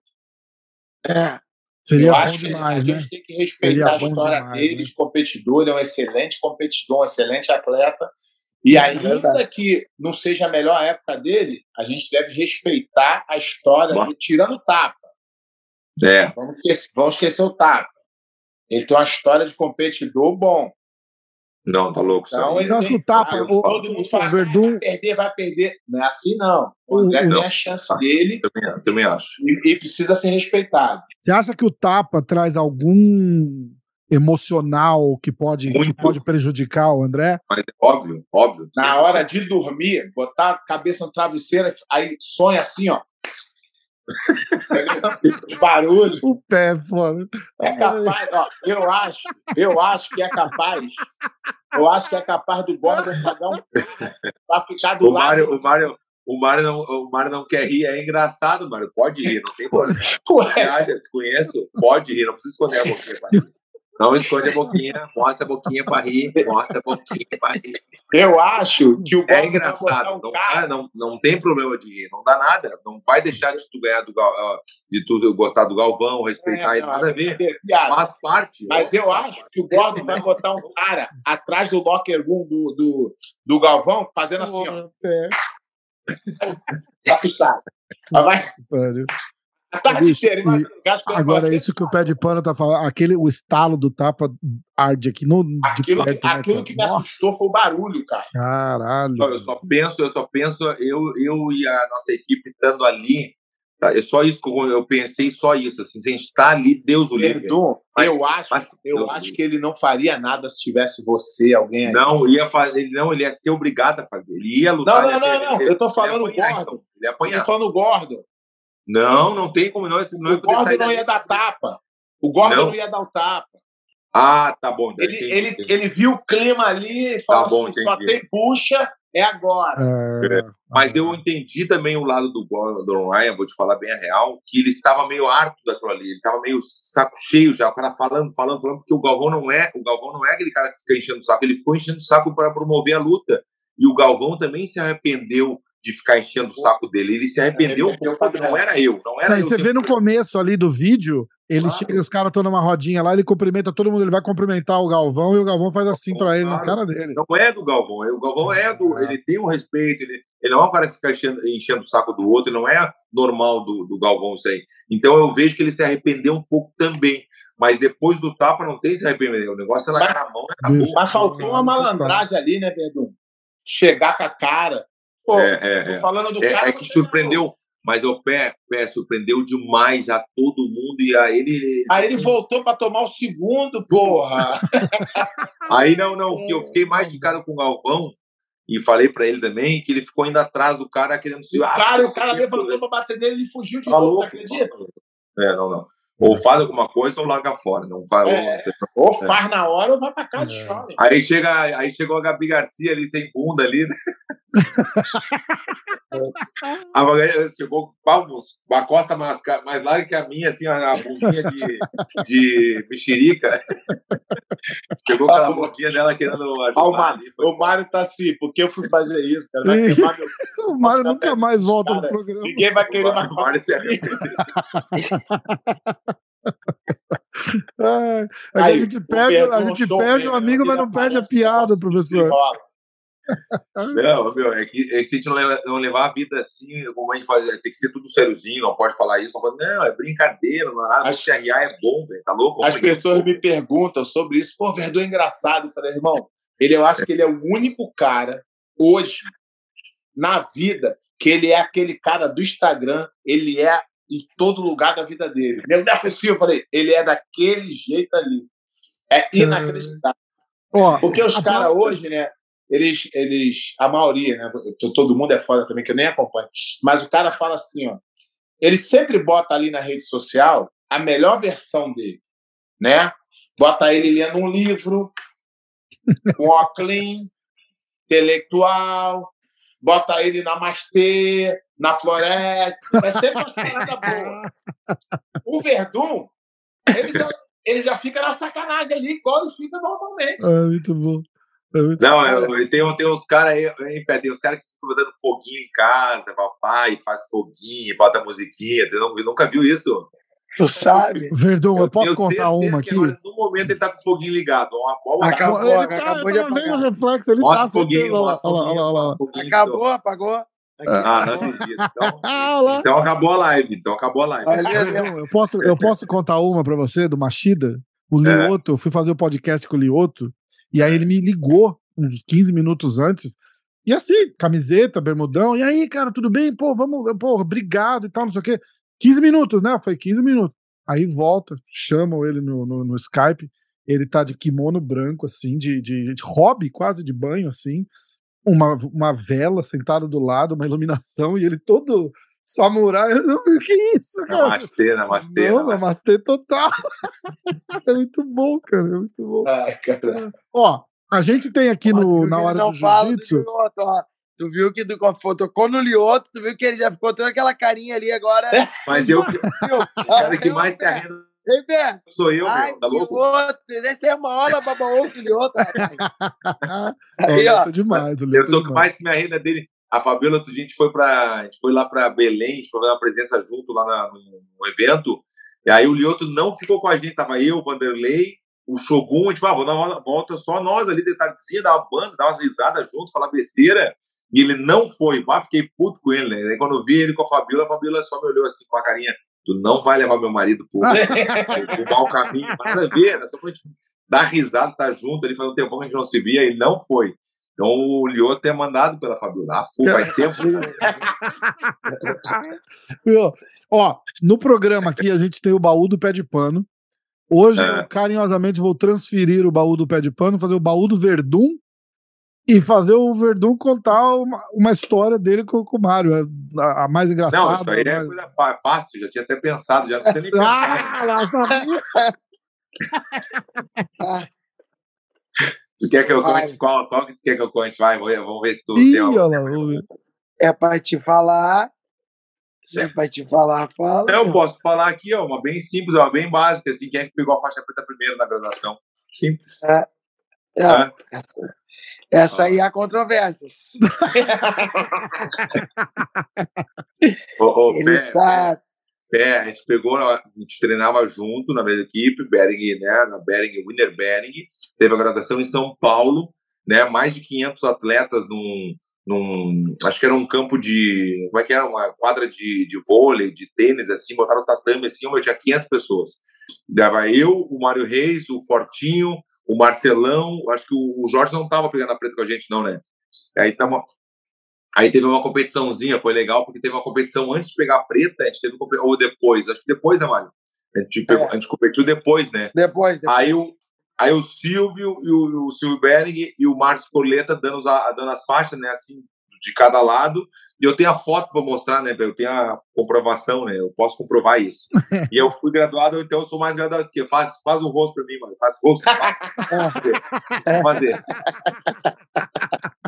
É. seria eu bom acho demais, que a né? gente tem que Seria respeitar a bom história demais, dele né? de competidor. Ele é um excelente competidor, um excelente atleta. E ainda verdade. que não seja a melhor época dele, a gente deve respeitar a história Bom. dele, tirando o tapa. é, Vamos esquecer, vamos esquecer o tapa. Ele tem uma história de competidor bom. não, tá louco. Então, ele tem- que o tapa, Ah, o- todo mundo o fala, Verdun- "Ah, vai perder, vai perder. Não é assim, não. O O- André o- tem a chance dele Também, também acho. e, e precisa ser respeitado. Você acha que o tapa traz algum emocional que pode, que pode prejudicar o André? Mas é óbvio, óbvio. Na hora de dormir, botar a cabeça no travesseiro, aí sonha assim, ó. Os barulhos. O pé, foda. É capaz, ó, eu acho, eu acho que é capaz. Eu acho que é capaz do Gordon pagar um pra ficar do O lado. Mário, o Mário, o Mário, não, o Mário não quer rir, é engraçado, Mário. Pode rir, não tem problema. Ué, Ah, já te conheço, pode rir, não precisa esconder a boquinha rir. Não esconde a boquinha, mostra a boquinha pra rir, mostra a boquinha pra rir. eu acho que o É engraçado, um não, cara. ah, não, não tem problema de rir, não dá nada. Não vai deixar de tu ganhar do Gal, de tu gostar do Galvão, respeitar É, ele, não, nada a ver. é. Faz parte. Mas eu acho que o Gordon vai botar um cara atrás do locker room do, do, do Galvão, fazendo assim, ó. É. Mas vai. A tarde Bicho, inteira. e Agora, você. isso que o pé de pano tá falando, aquele, o estalo do tapa arde aqui no. Aquilo, perto, né, aquilo cara? que me assustou foi o barulho, cara. Caralho. Não, eu só penso, eu só penso, eu, eu e a nossa equipe estando ali, tá? é só isso que eu, eu pensei, só isso. Assim, se a gente tá ali, Deus o livre. Mas- eu acho, mas- eu Deus acho que ele não faria nada se tivesse você, alguém aí. Não, ia fazer, ele não, ele ia ser obrigado a fazer. Ele ia Não, lutar. não, não, não, ele- eu tô falando apanhar, Gordon. então. Ele ia Eu tô apanhar. falando Gordon. Não, não tem como não. não ia O Gordon não ia dar tapa. O Gordon Não. não ia dar o tapa. Ah, tá bom. então Ele, entendi, ele, entendi. ele viu o clima ali e falou Tá bom, assim: só tem puxa, é agora. É, Mas eu entendi também o lado do Gordon Ryan, vou te falar bem a real, que ele estava meio harto daquilo ali, ele estava meio saco cheio já, o cara falando, falando, falando, porque o Galvão não é, o Galvão não é aquele cara que fica enchendo o saco, ele ficou enchendo o saco para promover a luta. E o Galvão também se arrependeu de ficar enchendo o saco dele. Ele se arrependeu Ele perdeu porque não era eu, não era Não, eu. você vê no começo ali do vídeo, ele Claro. chega, os caras estão numa rodinha lá, ele cumprimenta todo mundo, ele vai cumprimentar o Galvão e o Galvão faz assim pra ele na Claro. cara dele. Não é do Galvão, é- o Galvão é do. Ah. Ele tem um respeito, ele, ele não é um cara que fica enchendo, enchendo o saco do outro, não é, normal do, do Galvão isso aí. Então eu vejo que ele se arrependeu um pouco também. Mas depois do tapa não tem se arrepender. O negócio é largar a mão e acabou. Mas faltou uma malandragem ali, né, Verdun? Chegar com a cara. Pô, É, é, é. falando do É, cara. é que surpreendeu, mas o pé, pé surpreendeu demais a todo mundo e a ele. ele- Aí ele voltou pra tomar o segundo, porra. Aí não, não, que eu fiquei mais de cara com o Galvão e falei pra ele também que ele ficou indo atrás do cara querendo se. O Ah, cara, o esse cara levantou pra bater nele, ele fugiu de Tá novo, acredita? É, não, não. Ou faz alguma coisa ou larga fora. Não faz, É. Ou faz na hora ou vai pra casa e É. chora. Aí chega, aí chegou a Gabi Garcia ali sem bunda ali. Né? a Magali chegou palmos, uma costa mais, mais larga que a minha, assim, a bundinha de, de mexerica. Chegou com aquela boquinha dela querendo ajudar Ah, o Mário, o Mário tá assim, porque eu fui fazer isso, cara? Vai queimar meu... O Mário nunca mais volta no Cara, programa. Ninguém vai querer mais o Mário se. Ai, a Aí, gente perde, a gente perde o amigo, mas não perde a piada, professor. Não, meu, é que, é que se a gente não levar, não levar a vida assim, como a gente faz, tem que ser tudo sériozinho, não pode falar isso, não pode, não, é brincadeira, não é nada, As- o CRA é bom, velho, tá louco? As pessoas me perguntam sobre isso. Pô, Verdun é engraçado. Eu falei, irmão, ele, eu acho que ele é o único cara hoje na vida que ele é aquele cara do Instagram, ele é em todo lugar da vida dele. Não é possível, eu falei, ele é daquele jeito ali. É inacreditável. Ó, Porque os caras hoje, né? Eles, eles, a maioria, né? to- Todo mundo é foda também, que eu nem acompanho. Mas o cara fala assim, ó. Ele sempre bota ali na rede social a melhor versão dele, né? Bota ele lendo um livro, um óculos, intelectual, bota ele na Mastê, na Floresta. É sempre uma parada boa. O Verdun, ele já, ele já fica na sacanagem ali, igual ele fica normalmente. É muito bom. É muito- Não, eu, tem, tem uns caras aí, tem uns caras que ficam dando foguinho em casa, papai, faz foguinho, bota musiquinha, você não, nunca viu isso? Tu sabe? Verdun, eu posso tenho contar uma que aqui? agora, no momento ele tá com o foguinho ligado, uma bola Acabou, ele tá, acabou eu de vendo apagar. o reflexo, ele mostra tá o foguinho, lá, mostra lá, lá. foguinho, Acabou, apagou? Aqui, então. Ah, não acabou. acredito. Então, Ah, lá. então acabou a live, então acabou a live. Eu posso, eu posso contar uma pra você do Machida? O É. Lioto, eu fui fazer o podcast com o Lioto, e aí ele me ligou uns 15 minutos antes. E assim, camiseta, bermudão, e aí, cara, tudo bem? Pô, vamos, pô, obrigado e tal, não sei o quê. 15 minutos, né? Foi 15 minutos. Aí volta, chamam ele no, no, no Skype, ele tá de kimono branco, assim, de, de, de hobby, quase de banho, assim, uma, uma vela sentada do lado, uma iluminação, e ele todo samurai. Eu, o que é isso, cara? Namastê, namastê, Não, namastê. namastê total. é muito bom, cara, é muito bom. Ai, cara. Ó, a gente tem aqui Ó, no, na hora não do do jiu-jitsu. Tu viu que tu tocou no Lioto, tu viu que ele já ficou toda aquela carinha ali agora. Mas eu, o cara que mais se arrenda Ei, Bé, sou eu, Ai, meu, tá louco? Lioto, essa é uma aula babaú do Lioto, rapaz. Aí, Ó, é demais, o Eu Lioto é sou o que mais me arrenda dele. A Fabiola, outro dia, a gente foi, pra, a gente foi lá para Belém, a gente foi fazer uma presença junto lá na- no, no evento. E aí o Lioto não ficou com a gente, tava eu, o Vanderlei, o Shogun, a gente falou, ah, vamos dar uma volta só nós ali, de tardezinha, dar uma banda, dar umas risadas junto, falar besteira. E ele não foi, bah, fiquei puto com ele, né? Aí quando eu vi ele com a Fabiola, a Fabiola só me olhou assim com a carinha, tu não vai levar meu marido pro, pro mau caminho, nada a ver, né? Só pra gente dar risada, tá junto, ele faz um tempão que a gente não se via, ele não foi. Então o Lioto é mandado pela Fabiola. Ah, fu, faz tempo. Ó, no programa aqui a gente tem o baú do pé de pano. Hoje É. eu carinhosamente vou transferir o baú do pé de pano, fazer o baú do Verdun e fazer o Verdun contar uma, uma história dele com, com o Mário, a, a mais engraçada. Não, isso aí é coisa fá- fácil, já tinha até pensado, já não precisa nem pensar. Ah, lá, sabia? Tu quer que eu Vai. conte? Qual, qual que quer que eu conte? Vai, vamos ver, se tu Ih, tem alguma. É pra te falar. Se é pra te falar, fala. Eu posso falar aqui, ó, uma bem simples, uma bem básica, assim, quem é que pegou a faixa preta primeiro na graduação? Simples. É, Tá? essa, essa aí há controvérsias. Ô, ô, Ele sabe. Pé, a gente pegou, a gente treinava junto na mesma equipe, Bering, né, na Bering, Winner Bering, teve a graduação em São Paulo, né, mais de 500 atletas num, num, acho que era um campo de, como é que era, uma quadra de, de vôlei, de tênis, assim, botaram o tatame assim, eu tinha 500 pessoas. Dava eu, o Mário Reis, o Fortinho, o Marcelão, acho que o, o Jorge não tava pegando a preta com a gente não, né? Aí tava, aí teve uma competiçãozinha, foi legal, porque teve uma competição antes de pegar a preta, a gente teve, ou depois, acho que depois, né, Mário? A gente, pegou, é. a gente competiu depois, né? Depois, depois. Aí o, Aí o Silvio e o, o Silvio Bering e o Márcio Coleta dando, dando as faixas, né? Assim, de cada lado. E eu tenho a foto para mostrar, né? Eu tenho a comprovação, né? Eu posso comprovar isso. e eu fui graduado, então eu sou mais graduado que faz, faz um rosto para mim, mano. Faz rosto. Faz, fazer. fazer.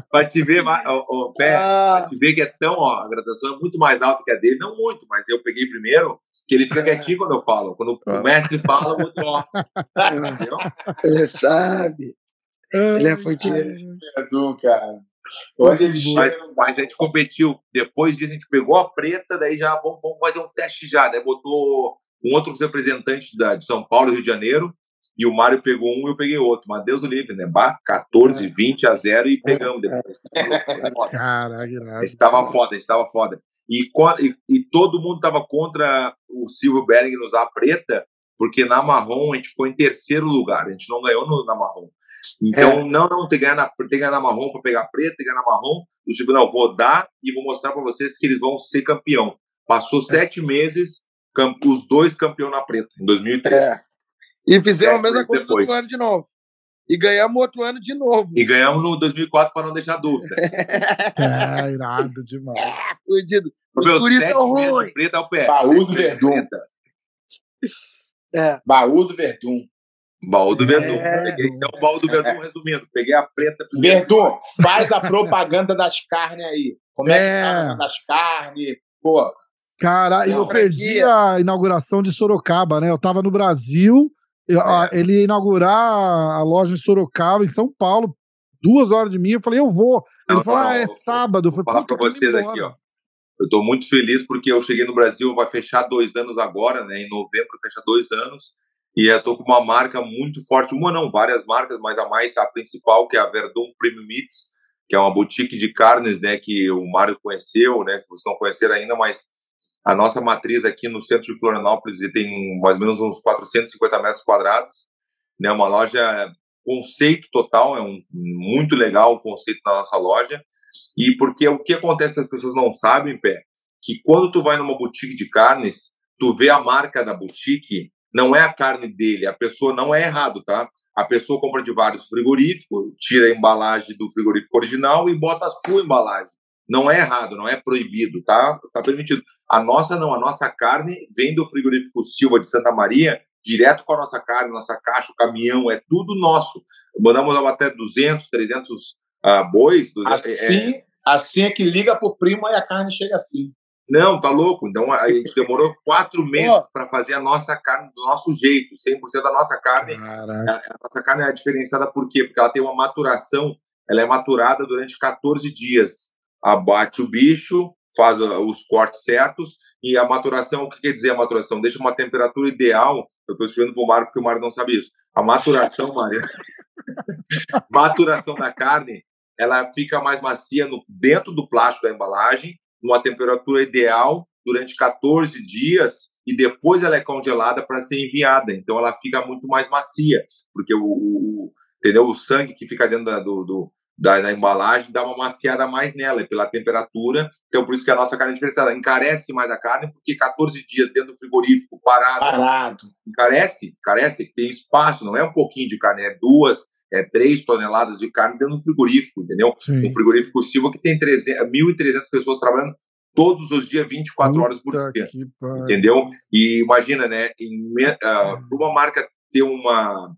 para te ver, ó, pé, ah. pra te ver que é tão, ó, a graduação é muito mais alta que a dele, não muito, mas eu peguei primeiro que ele fica quietinho quando eu falo. Quando o ah. mestre fala, o outro ó. Entendeu? Ele sabe. Ele é fudido. Edu, cara. Mas, mas, a gente competiu. Depois disso, a gente pegou a preta, daí já vamos, vamos fazer um teste já. Né? Botou um outro representante da, de São Paulo e Rio de Janeiro. E o Mário pegou um e eu peguei outro. Mas Deus o livre, né? Bah, 14, 20 a 0 e pegamos depois. Caraca, a gente tava foda, a gente tava foda. E, e, e todo mundo estava contra o Silvio Bering nos usar preta, porque na marrom a gente ficou em terceiro lugar, a gente não ganhou no, na marrom. Então, é. não, não, tem que ganhar na, tem que ganhar na marrom para pegar preta, tem que ganhar na marrom. O não, vou dar e vou mostrar para vocês que eles vão ser campeão. Passou é. sete meses, os dois campeão na preta, em 2003. É. E fizemos a mesma coisa no ano de novo. E ganhamos outro ano de novo. E ganhamos no 2004 para não deixar dúvida. é, irado demais. É, fudido. Os turistas são ruins. Preta ao pé. Baú do Verdun. É. Baú do Verdun. Baú do Verdun. É. Peguei, então, o baú do Verdun, resumindo, peguei a preta. Verdun, faz a propaganda das carnes aí. Como é, é que tá a das carnes? Pô. Cara, eu perdi a inauguração de Sorocaba, né? Eu tava no Brasil eu, é. Ele ia inaugurar a loja em Sorocaba, em São Paulo, duas horas de mim. Eu falei, eu vou. Ele não, falou, não, ah, é sábado. Eu falei, vou falar para vocês aqui, ó. Eu estou muito feliz porque eu cheguei no Brasil, vai fechar dois anos agora, né? Em novembro fecha dois anos. E eu tô com uma marca muito forte, uma não, várias marcas, mas a mais, a principal, que é a Verdun Premium Meats, que é uma boutique de carnes, né? Que o Mário conheceu, né? Que vocês não conheceram ainda, mas a nossa matriz aqui no centro de Florianópolis tem mais ou menos uns 450 metros quadrados, né? Uma loja conceito total, é um muito legal o conceito da nossa loja. E porque o que acontece as pessoas não sabem, pé, que quando tu vai numa boutique de carnes, tu vê a marca da boutique, não é a carne dele, a pessoa não é errado, tá? A pessoa compra de vários frigoríficos, tira a embalagem do frigorífico original e bota a sua embalagem. Não é errado, não é proibido, tá? Tá permitido. A nossa não, a nossa carne vem do frigorífico Silva de Santa Maria, direto com a nossa carne, nossa caixa, o caminhão, é tudo nosso. Mandamos até 200, 300 uh, bois. 200, assim, é, assim é que liga pro primo e a carne chega assim. Não, tá louco. Então a gente demorou quatro meses para fazer a nossa carne do nosso jeito, 100% da nossa carne. A, a, nossa carne é diferenciada por quê? Porque ela tem uma maturação, ela é maturada durante 14 dias. Abate o bicho, faz os cortes certos e a maturação, o que quer dizer a maturação? Deixa uma temperatura ideal. Eu estou explicando para o Mário porque o Mário não sabe isso. A maturação, Mário, maturação da carne, ela fica mais macia no, dentro do plástico da embalagem, numa temperatura ideal durante 14 dias e depois ela é congelada para ser enviada. Então ela fica muito mais macia, porque o, o, entendeu? O sangue que fica dentro da, do, do da, da, embalagem dá uma maciada mais nela, pela temperatura. Então, por isso que a nossa carne é diferenciada. Encarece mais a carne, porque 14 dias dentro do frigorífico, parado. Parado. Encarece, encarece, tem espaço, não é um pouquinho de carne, é duas, é três toneladas de carne dentro do frigorífico, entendeu? Sim. Um frigorífico Silva que tem 1.300 pessoas trabalhando todos os dias, 24 Puta horas por dia. Entendeu? E imagina, né? Em, uh, uma marca ter uma,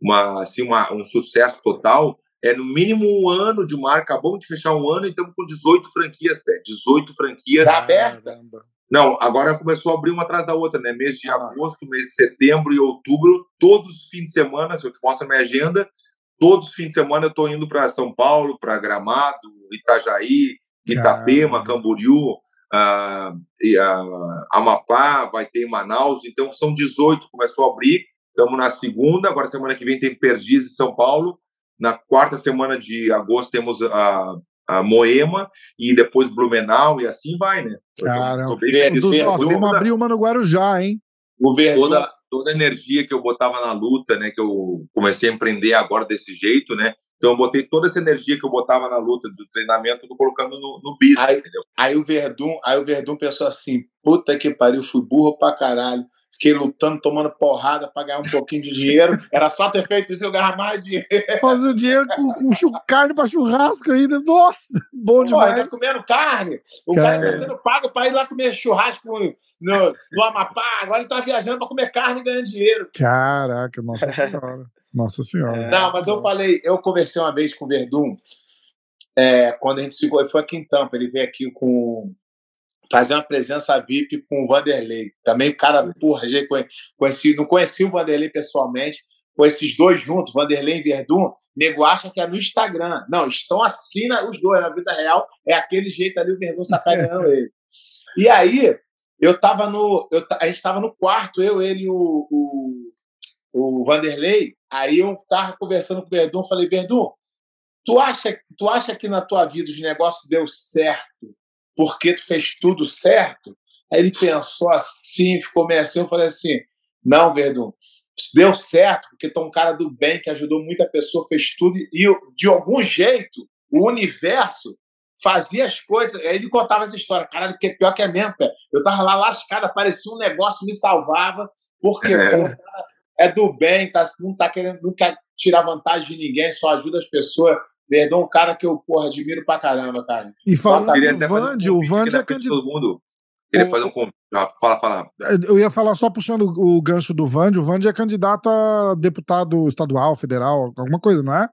uma, assim, uma, um sucesso total é no mínimo um ano de marca, acabamos de fechar um ano e estamos com 18 franquias, pé. 18 franquias. Tá aberta? Não, agora começou a abrir uma atrás da outra, né? Mês de ah. agosto, mês de setembro e outubro, todos os fins de semana, se eu te mostro a minha agenda, todos os fins de semana eu estou indo para São Paulo, para Gramado, Itajaí, Itapema, Caramba. Camboriú, uh, uh, Amapá, vai ter em Manaus, então são 18, começou a abrir, estamos na segunda, agora semana que vem tem Perdizes em São Paulo, na quarta semana de agosto temos a, a Moema e depois Blumenau e assim vai, né? Toda- vamos abrir uma no Guarujá, hein? O Verdun, toda, toda a energia que eu botava na luta, né? Que eu comecei a empreender agora desse jeito, né? Então eu botei toda essa energia que eu botava na luta do treinamento, tô colocando no, no business, Aí- entendeu? aí o Verdun, aí o Verdun pensou assim: puta que pariu, fui burro pra caralho. Fiquei lutando, tomando porrada pra ganhar um pouquinho de dinheiro. Era só ter feito isso eu ganhar mais dinheiro. Fazer dinheiro com, com carne pra churrasco ainda. Nossa, bom Pô, demais. ainda comendo carne. O Cara. cara tá sendo pago pra ir lá comer churrasco no, no Amapá. Agora ele tá viajando pra comer carne e ganhando dinheiro. Caraca, nossa senhora. Nossa senhora. Não, mas eu falei, eu conversei uma vez com o Verdun, é, quando a gente se foi aqui em Tampa, ele veio aqui com fazer uma presença VIP com o Vanderlei. Também o cara, porra, já conhe- conheci, não conheci o Vanderlei pessoalmente, com esses dois juntos, Vanderlei e Verdun, nego acha que é no Instagram. Não, estão assim os dois na vida real, é aquele jeito ali o Verdun sacaneando ele. E aí, eu tava no, eu, a gente tava no quarto, eu, ele e o, o, o Vanderlei, aí eu tava conversando com o Verdun, falei, Verdun, tu acha, tu acha que na tua vida os negócios deu certo porque tu fez tudo certo? Aí ele pensou assim, ficou meio assim, eu falei assim, não, Verdun, deu certo porque tu é um cara do bem que ajudou muita pessoa, fez tudo e de algum jeito o universo fazia as coisas. Aí ele contava essa história, caralho, que é pior que é mesmo, pé. Eu tava lá lascado, aparecia um negócio, me salvava, porque É. pô, o cara é do bem, tá, não tá querendo, quer tirar vantagem de ninguém, só ajuda as pessoas. Perdão, um cara que eu, porra, admiro pra caramba, cara. E falando Queria do até fazer um Vande, o Vande é candidato. todo mundo. Queria O- fazer um convite. Ah, Fala, fala. Eu ia falar só puxando o gancho do Vande. O Vande é candidato a deputado estadual, federal, alguma coisa, não é?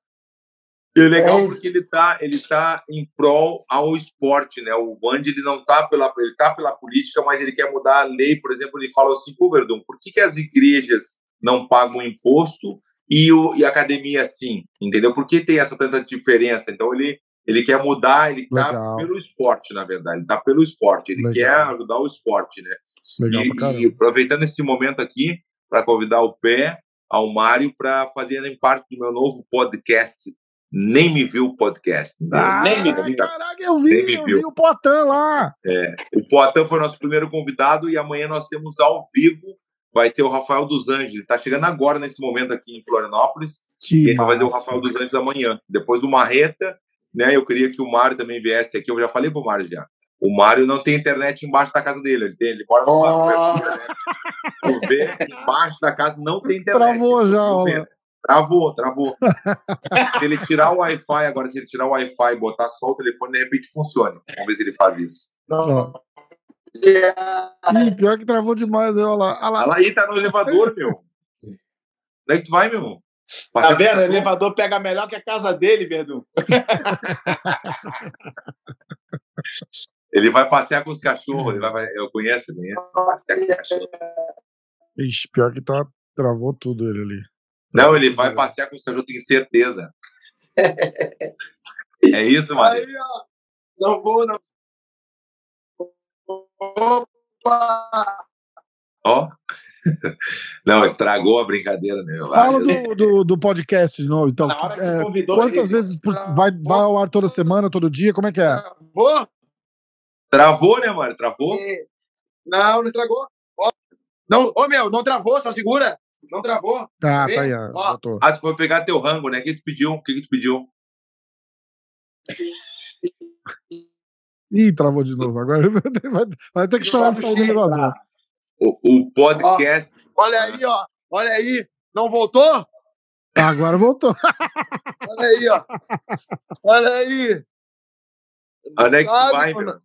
E é legal É porque ele tá, ele tá em prol ao esporte, né? O Vande, ele não tá pela, ele tá pela política, mas ele quer mudar a lei, por exemplo, ele fala assim, pô, Verdun, por que, que as igrejas não pagam imposto e, o, e a academia sim? Entendeu? Por que tem essa tanta diferença? Então ele, ele quer mudar, ele tá Legal. pelo esporte, na verdade, ele tá pelo esporte, ele Legal. quer ajudar o esporte, né? Legal e, e aproveitando esse momento aqui para convidar o Pé, ao Mário, para fazerem parte do meu novo podcast, Nem Me Viu Podcast. Ah, nem me viu. caraca, eu vi, Nem me eu viu. vi o Potan lá. O Poatan foi nosso primeiro convidado e amanhã nós temos ao vivo, vai ter o Rafael dos Anjos. Ele está chegando agora, nesse momento, aqui em Florianópolis. Que E ele vai fazer o. Rafael dos Anjos amanhã. Depois o Marreta, né? Eu queria que o Mário também viesse aqui. Eu já falei pro Mário já. O Mário não tem internet embaixo da casa dele. Ele, tem, ele mora numa Oh. cobertura, né? Tu vê, embaixo da casa não tem internet. Travou já, lá. Travou, travou. se ele tirar o Wi-Fi, agora, se ele tirar o Wi-Fi e botar só o telefone, de repente funcione. Vamos ver se ele faz isso. Ó. Ih, pior que travou demais, olha lá. Olha lá. Olha lá aí, tá no elevador, meu. Onde é que tu vai, meu irmão? Tá vendo? O elevador pega melhor que a casa dele, Verdun. Ele vai passear com os cachorros. Ele vai, eu conheço, eu conheço. Passear com os cachorros. Ixi, pior que tá, travou tudo ele ali. Não, ele vai passear com os cachorros, tenho certeza. É isso, mano. Aí, ó. Não vou, não. Opa! Ó. Não, estragou a brincadeira, né? Fala do, do, do podcast de novo, então. Na hora que É, quantas ele- vezes por- vai, vai ao ar toda semana, todo dia? Como é que é? Vou? Travou, né, mano? Travou? E- Não, não estragou. Ó, Não, ô meu, não travou, só segura. Não travou. Ah, tá aí, Ó. ó. Ah, você foi pegar teu rango, né? O que tu pediu? O que, que tu pediu? Ih, travou de novo. Agora vai, vai ter que esperar ele sair do elevador. O, o podcast. Olha aí, ó. Olha aí. Não voltou? Agora voltou. Olha aí, ó. Olha aí. Onde é que tu vai, mano? meu?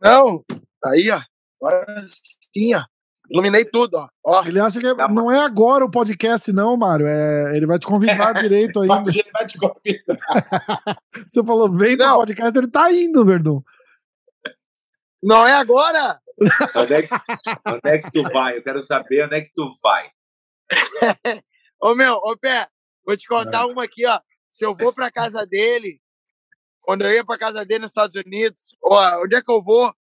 Não. Tá aí, ó. Agora sim, ó. Iluminei tudo, ó. ó. Ele acha que é- Tá não é agora o podcast, não, Mário. É, ele vai te convidar direito ainda. Mas ele vai te convidar. Você falou, vem pro Não. podcast, ele tá indo, Verdun. Não é agora? Onde é, que, onde é que tu vai? Eu quero saber onde é que tu vai. Ô, meu, ô, Pé, vou te contar uma aqui, ó. Se eu vou pra casa dele, quando eu ia pra casa dele nos Estados Unidos, ó, onde é que eu vou?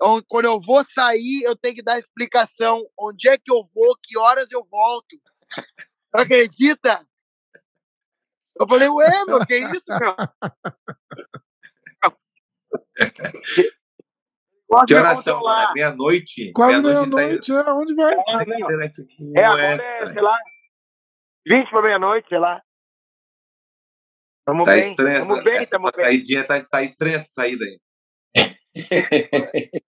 On- Quando eu vou sair, eu tenho que dar explicação. Onde é que eu vou, que horas eu volto. Acredita? Eu falei, ué, meu, que isso, meu? Que horas são, mano? Meia-noite? Quase meia-noite, meia é. Onde vai? É, é agora é, sei lá, 20 para meia-noite, sei lá. Tamo tá bem, estranha, tamo bem, tamo essa bem. saidinha tá, tá estranha essa saída aí.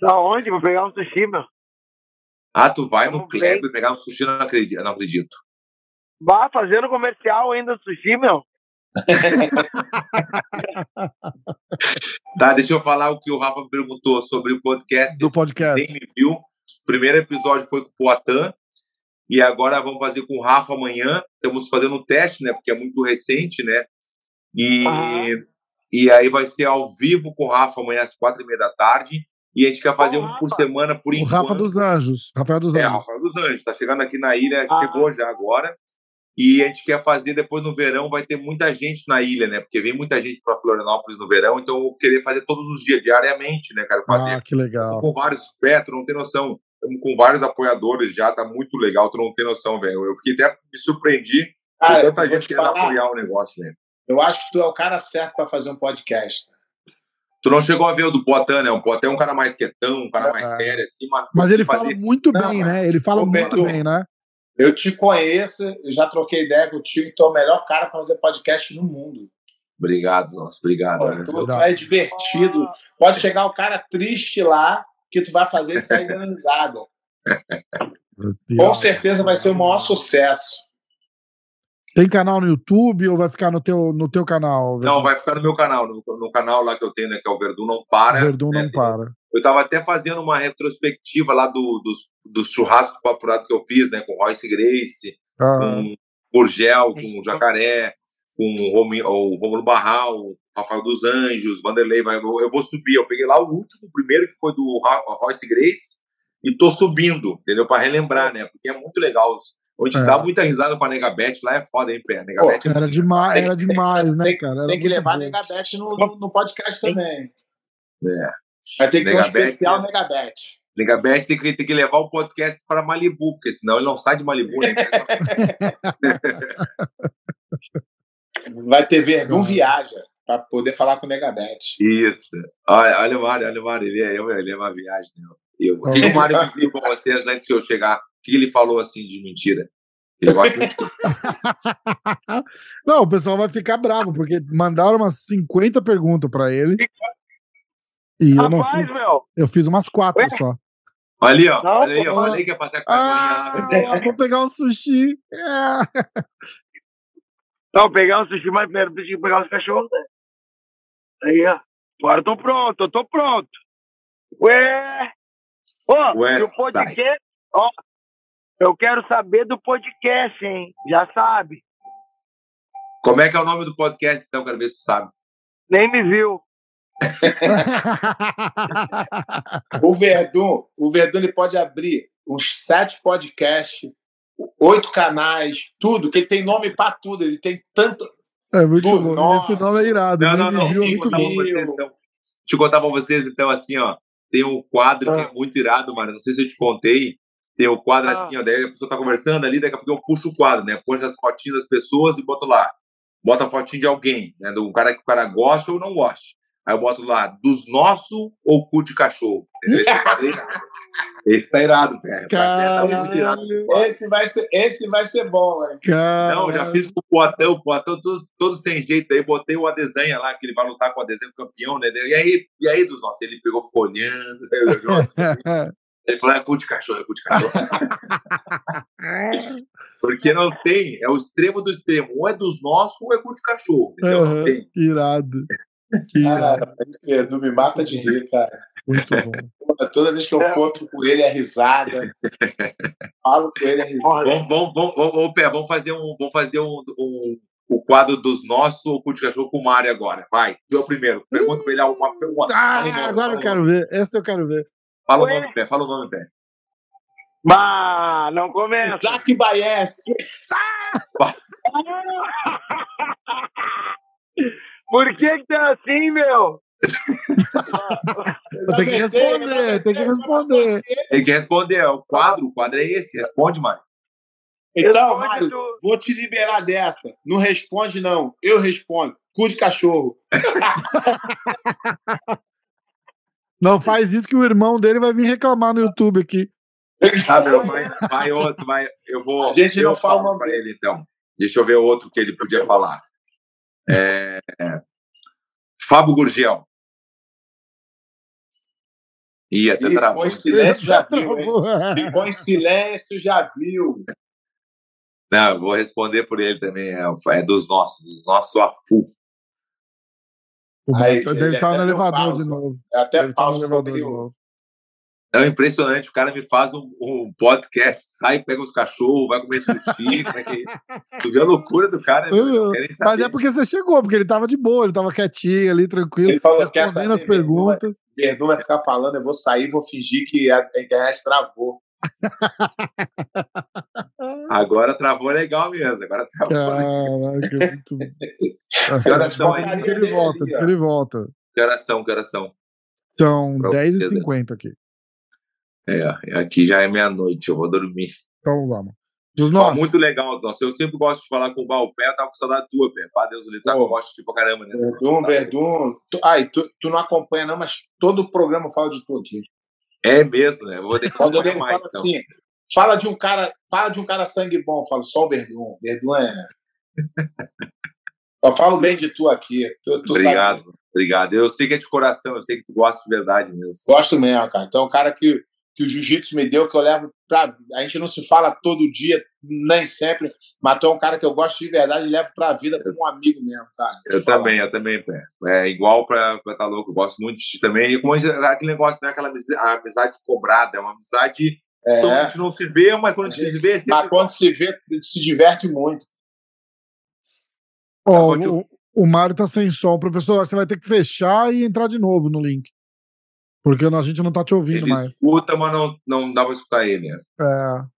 tá onde? Vou pegar um sushi, meu. Ah, tu vai no Kleber pegar um sushi? Não acredito. Não acredito. Vá fazendo comercial ainda sushi, meu. tá, deixa eu falar o que o Rafa perguntou sobre o podcast. Do podcast. Nem me viu. O primeiro episódio foi com o Poitin. E agora vamos fazer com o Rafa amanhã. Estamos fazendo um teste, né? Porque é muito recente, né? E, ah. E aí vai ser ao vivo com o Rafa amanhã às quatro e meia da tarde. E a gente quer fazer um por semana por enquanto. O Rafa dos Anjos. Rafael dos é, Anjos. É, Rafael dos Anjos. Está chegando aqui na ilha, ah. chegou já agora. E a gente quer fazer depois no verão, vai ter muita gente na ilha, né? Porque vem muita gente para Florianópolis no verão, então eu querer fazer todos os dias, diariamente, né, cara? Fazer ah, que legal. Com vários Petro, não tem noção. Estamos com vários apoiadores já, tá muito legal, tu não tem noção, velho. Eu fiquei até me surpreendi com tanta gente querendo apoiar o negócio, velho. Eu acho que tu é o cara certo para fazer um podcast. Tu não chegou a ver o do Potan, né? O Potan é um cara mais quietão, um cara mais é. sério, assim. Mas, mas ele fazer... fala muito não, bem, né? Ele fala muito bem, né? Eu te conheço, eu já troquei ideia contigo, tu é o melhor cara para fazer podcast no mundo. Obrigado, nossa, obrigado. Pô, né? tu, tu é divertido. Pode chegar o cara triste lá, que tu vai fazer e dando risada. Com certeza vai ser o maior sucesso. Tem canal no YouTube ou vai ficar no teu, no teu canal? Verdun? Não, vai ficar no meu canal, no, no, canal lá que eu tenho, né, que é o Verdun Não Para. Verdun Não Para. Eu estava até fazendo uma retrospectiva lá do, dos, dos churrascos apurado que eu fiz, né? Com Royce Grace, ah. com Urgel, com o Jacaré, com o Romulo Barral, Rafael dos Anjos, Vanderlei. Eu vou subir. Eu peguei lá o último, o primeiro que foi do Royce Grace, e tô subindo, entendeu? Para relembrar, né? Porque é muito legal. Onde é. dá muita risada com a Negabete lá é foda, hein, pé? Negabete Pô, é era, demais, era demais, né, cara? Era tem que levar a Negabete no, no, podcast também. É. Vai ter que ter um especial Negabet. Negabet tem que, tem que levar o podcast para Malibu, porque senão ele não sai de Malibu. Né? Vai ter Verdun Viaja para poder falar com o Negabet. Isso. Olha, olha o Mário, olha o Mário, ele é, ele é uma viagem. Né? Eu. O que, o Mário viu com vocês antes de eu chegar? O que ele falou assim de mentira? Não, o pessoal vai ficar bravo, porque mandaram umas 50 perguntas para ele. E Rapaz, eu não fiz. Meu. Eu fiz umas quatro Ué? só. Olha ali, ó. Não, olha aí, eu falei que ia passar com a ah, Vou pegar um sushi. É. Não, pegar um sushi, mas primeiro preciso pegar os cachorros, né? Aí, ó. Agora eu tô pronto, eu tô pronto. Ué! Ô, oh, o podcast. Ó, eu quero saber do podcast, hein? Já sabe. Como é que é o nome do podcast, então? Quero ver se tu sabe. Nem me viu o Verdun, o Verdun ele pode abrir uns sete podcasts, oito canais, tudo, que ele tem nome para tudo, ele tem tanto. É muito bom. Nossa. Esse nome é irado. Não, não, não. Viu. Vocês, então. Deixa eu contar para vocês, então, assim, ó. Tem um quadro ah. que é muito irado, mano. Não sei se eu te contei. Tem o um quadro ah. assim, ó. Daí a pessoa tá conversando ali, daqui a pouco eu puxo o quadro, né? Põe as fotinhas das pessoas e boto lá. Bota a fotinha de alguém, né? Do cara que o cara gosta ou não gosta. Aí eu boto lá, dos nossos ou cu de cachorro? Esse quadro é irado. Esse tá irado, cara. Esse, vai ser, esse vai ser bom, velho. Não, já fiz com o Poatão. O Poatão, todos, todos têm jeito aí. Botei o Adesanha lá, que ele vai lutar com o Adesanha campeão, né? E aí, e aí dos nossos? Ele pegou, ficou olhando. Ele falou, é cu de cachorro, é cu de cachorro. Porque não tem, é o extremo do extremo. Ou é dos nossos ou é cu de cachorro. Então uhum, não tem. Irado. Cara, isso Edu me mata de rir, cara. Muito bom. Toda vez que eu encontro com ele é risada. Falo com ele é risada. Vamos, vamos, vamos, vamos, pé, vamos fazer um, vamos fazer um, um o quadro dos nossos ou o de cachorro com o Mário agora. Vai, eu primeiro. Pergunta pra ele uma pergunta. Ah, nome, agora eu quero ver. Esse eu quero ver. Fala Ué? o nome, pé. Fala o nome, pé. Bah, não começa. Jack Baez. Ah! Por que que tá assim, meu? tem que responder, tem que responder. Tem que responder. O quadro, o quadro é esse. Responde, mano. Então, Mário, vou te liberar dessa. Não responde, não. Eu respondo. Cu de cachorro. Não faz isso que o irmão dele vai vir reclamar no YouTube aqui. Ah, meu, vai, vai outro, vai. Eu vou. A gente eu não fala para ele, então. Deixa eu ver outro que ele podia falar. É, Fábio Gurgel. Ih, até Ficou travou. em silêncio, já viu, hein? Ficou em silêncio, já viu. Não, eu vou responder por ele também. É, é dos nossos, dos nossos Afu. O Aí, deve estar até no elevador pausa. de novo. É Até Deve estar no pausa elevador de novo. É impressionante, o cara me faz um, um podcast, sai, pega os cachorros, vai comer sushi. é que... Tu vê a loucura do cara, né? quer nem Mas é porque você chegou, porque ele tava de boa, ele tava quietinho ali, tranquilo, Ele falou, respondendo as perguntas. Verdun vai ficar falando, eu vou sair, vou fingir que a a internet travou. Agora travou legal mesmo, agora travou. Caraca, muito Que horas são que ele volta, que ele volta. Que horas são, que horas são? São Pra 10h50 aqui. É, aqui já é meia-noite, eu vou dormir. Então vamos. Dos Ó, nossos. muito legal, nossa. Eu sempre gosto de falar com o Balpé, eu tava com saudade tua, Pé. Pá, Deus o livre. Eu gosto de pra caramba, né? Verdun, Verdun. Tu, ai, tu, tu não acompanha, não, mas todo o programa fala de tu aqui. É mesmo, né? Eu vou ter que ele mais, fala então. assim, fala de um cara, fala de um cara sangue bom, eu falo só o Verdun. Verdun é. Só falo bem de tu aqui. Tu, tu Obrigado, sabe. obrigado. Eu sei que é de coração, eu sei que tu gosta de verdade mesmo. Gosto mesmo, cara. Então, é um cara que, que o jiu-jitsu me deu, que eu levo pra. A gente não se fala todo dia, nem sempre, mas tu é um cara que eu gosto de verdade e levo pra vida como um amigo mesmo, cara. Eu também, eu também, Pé. É igual pra estar tá louco, eu gosto muito de ti também. E como a gente- aquele negócio, não é aquela amizade, a amizade cobrada, é uma amizade. Então a É, gente não se vê, mas quando a gente se vê, é sempre. mas quando se vê, se diverte muito. De- o, o Mário tá sem som. Professor, você vai ter que fechar e entrar de novo no link. Porque a gente não tá te ouvindo Ele mais. escuta, mas não, não dá pra escutar ele. né? É.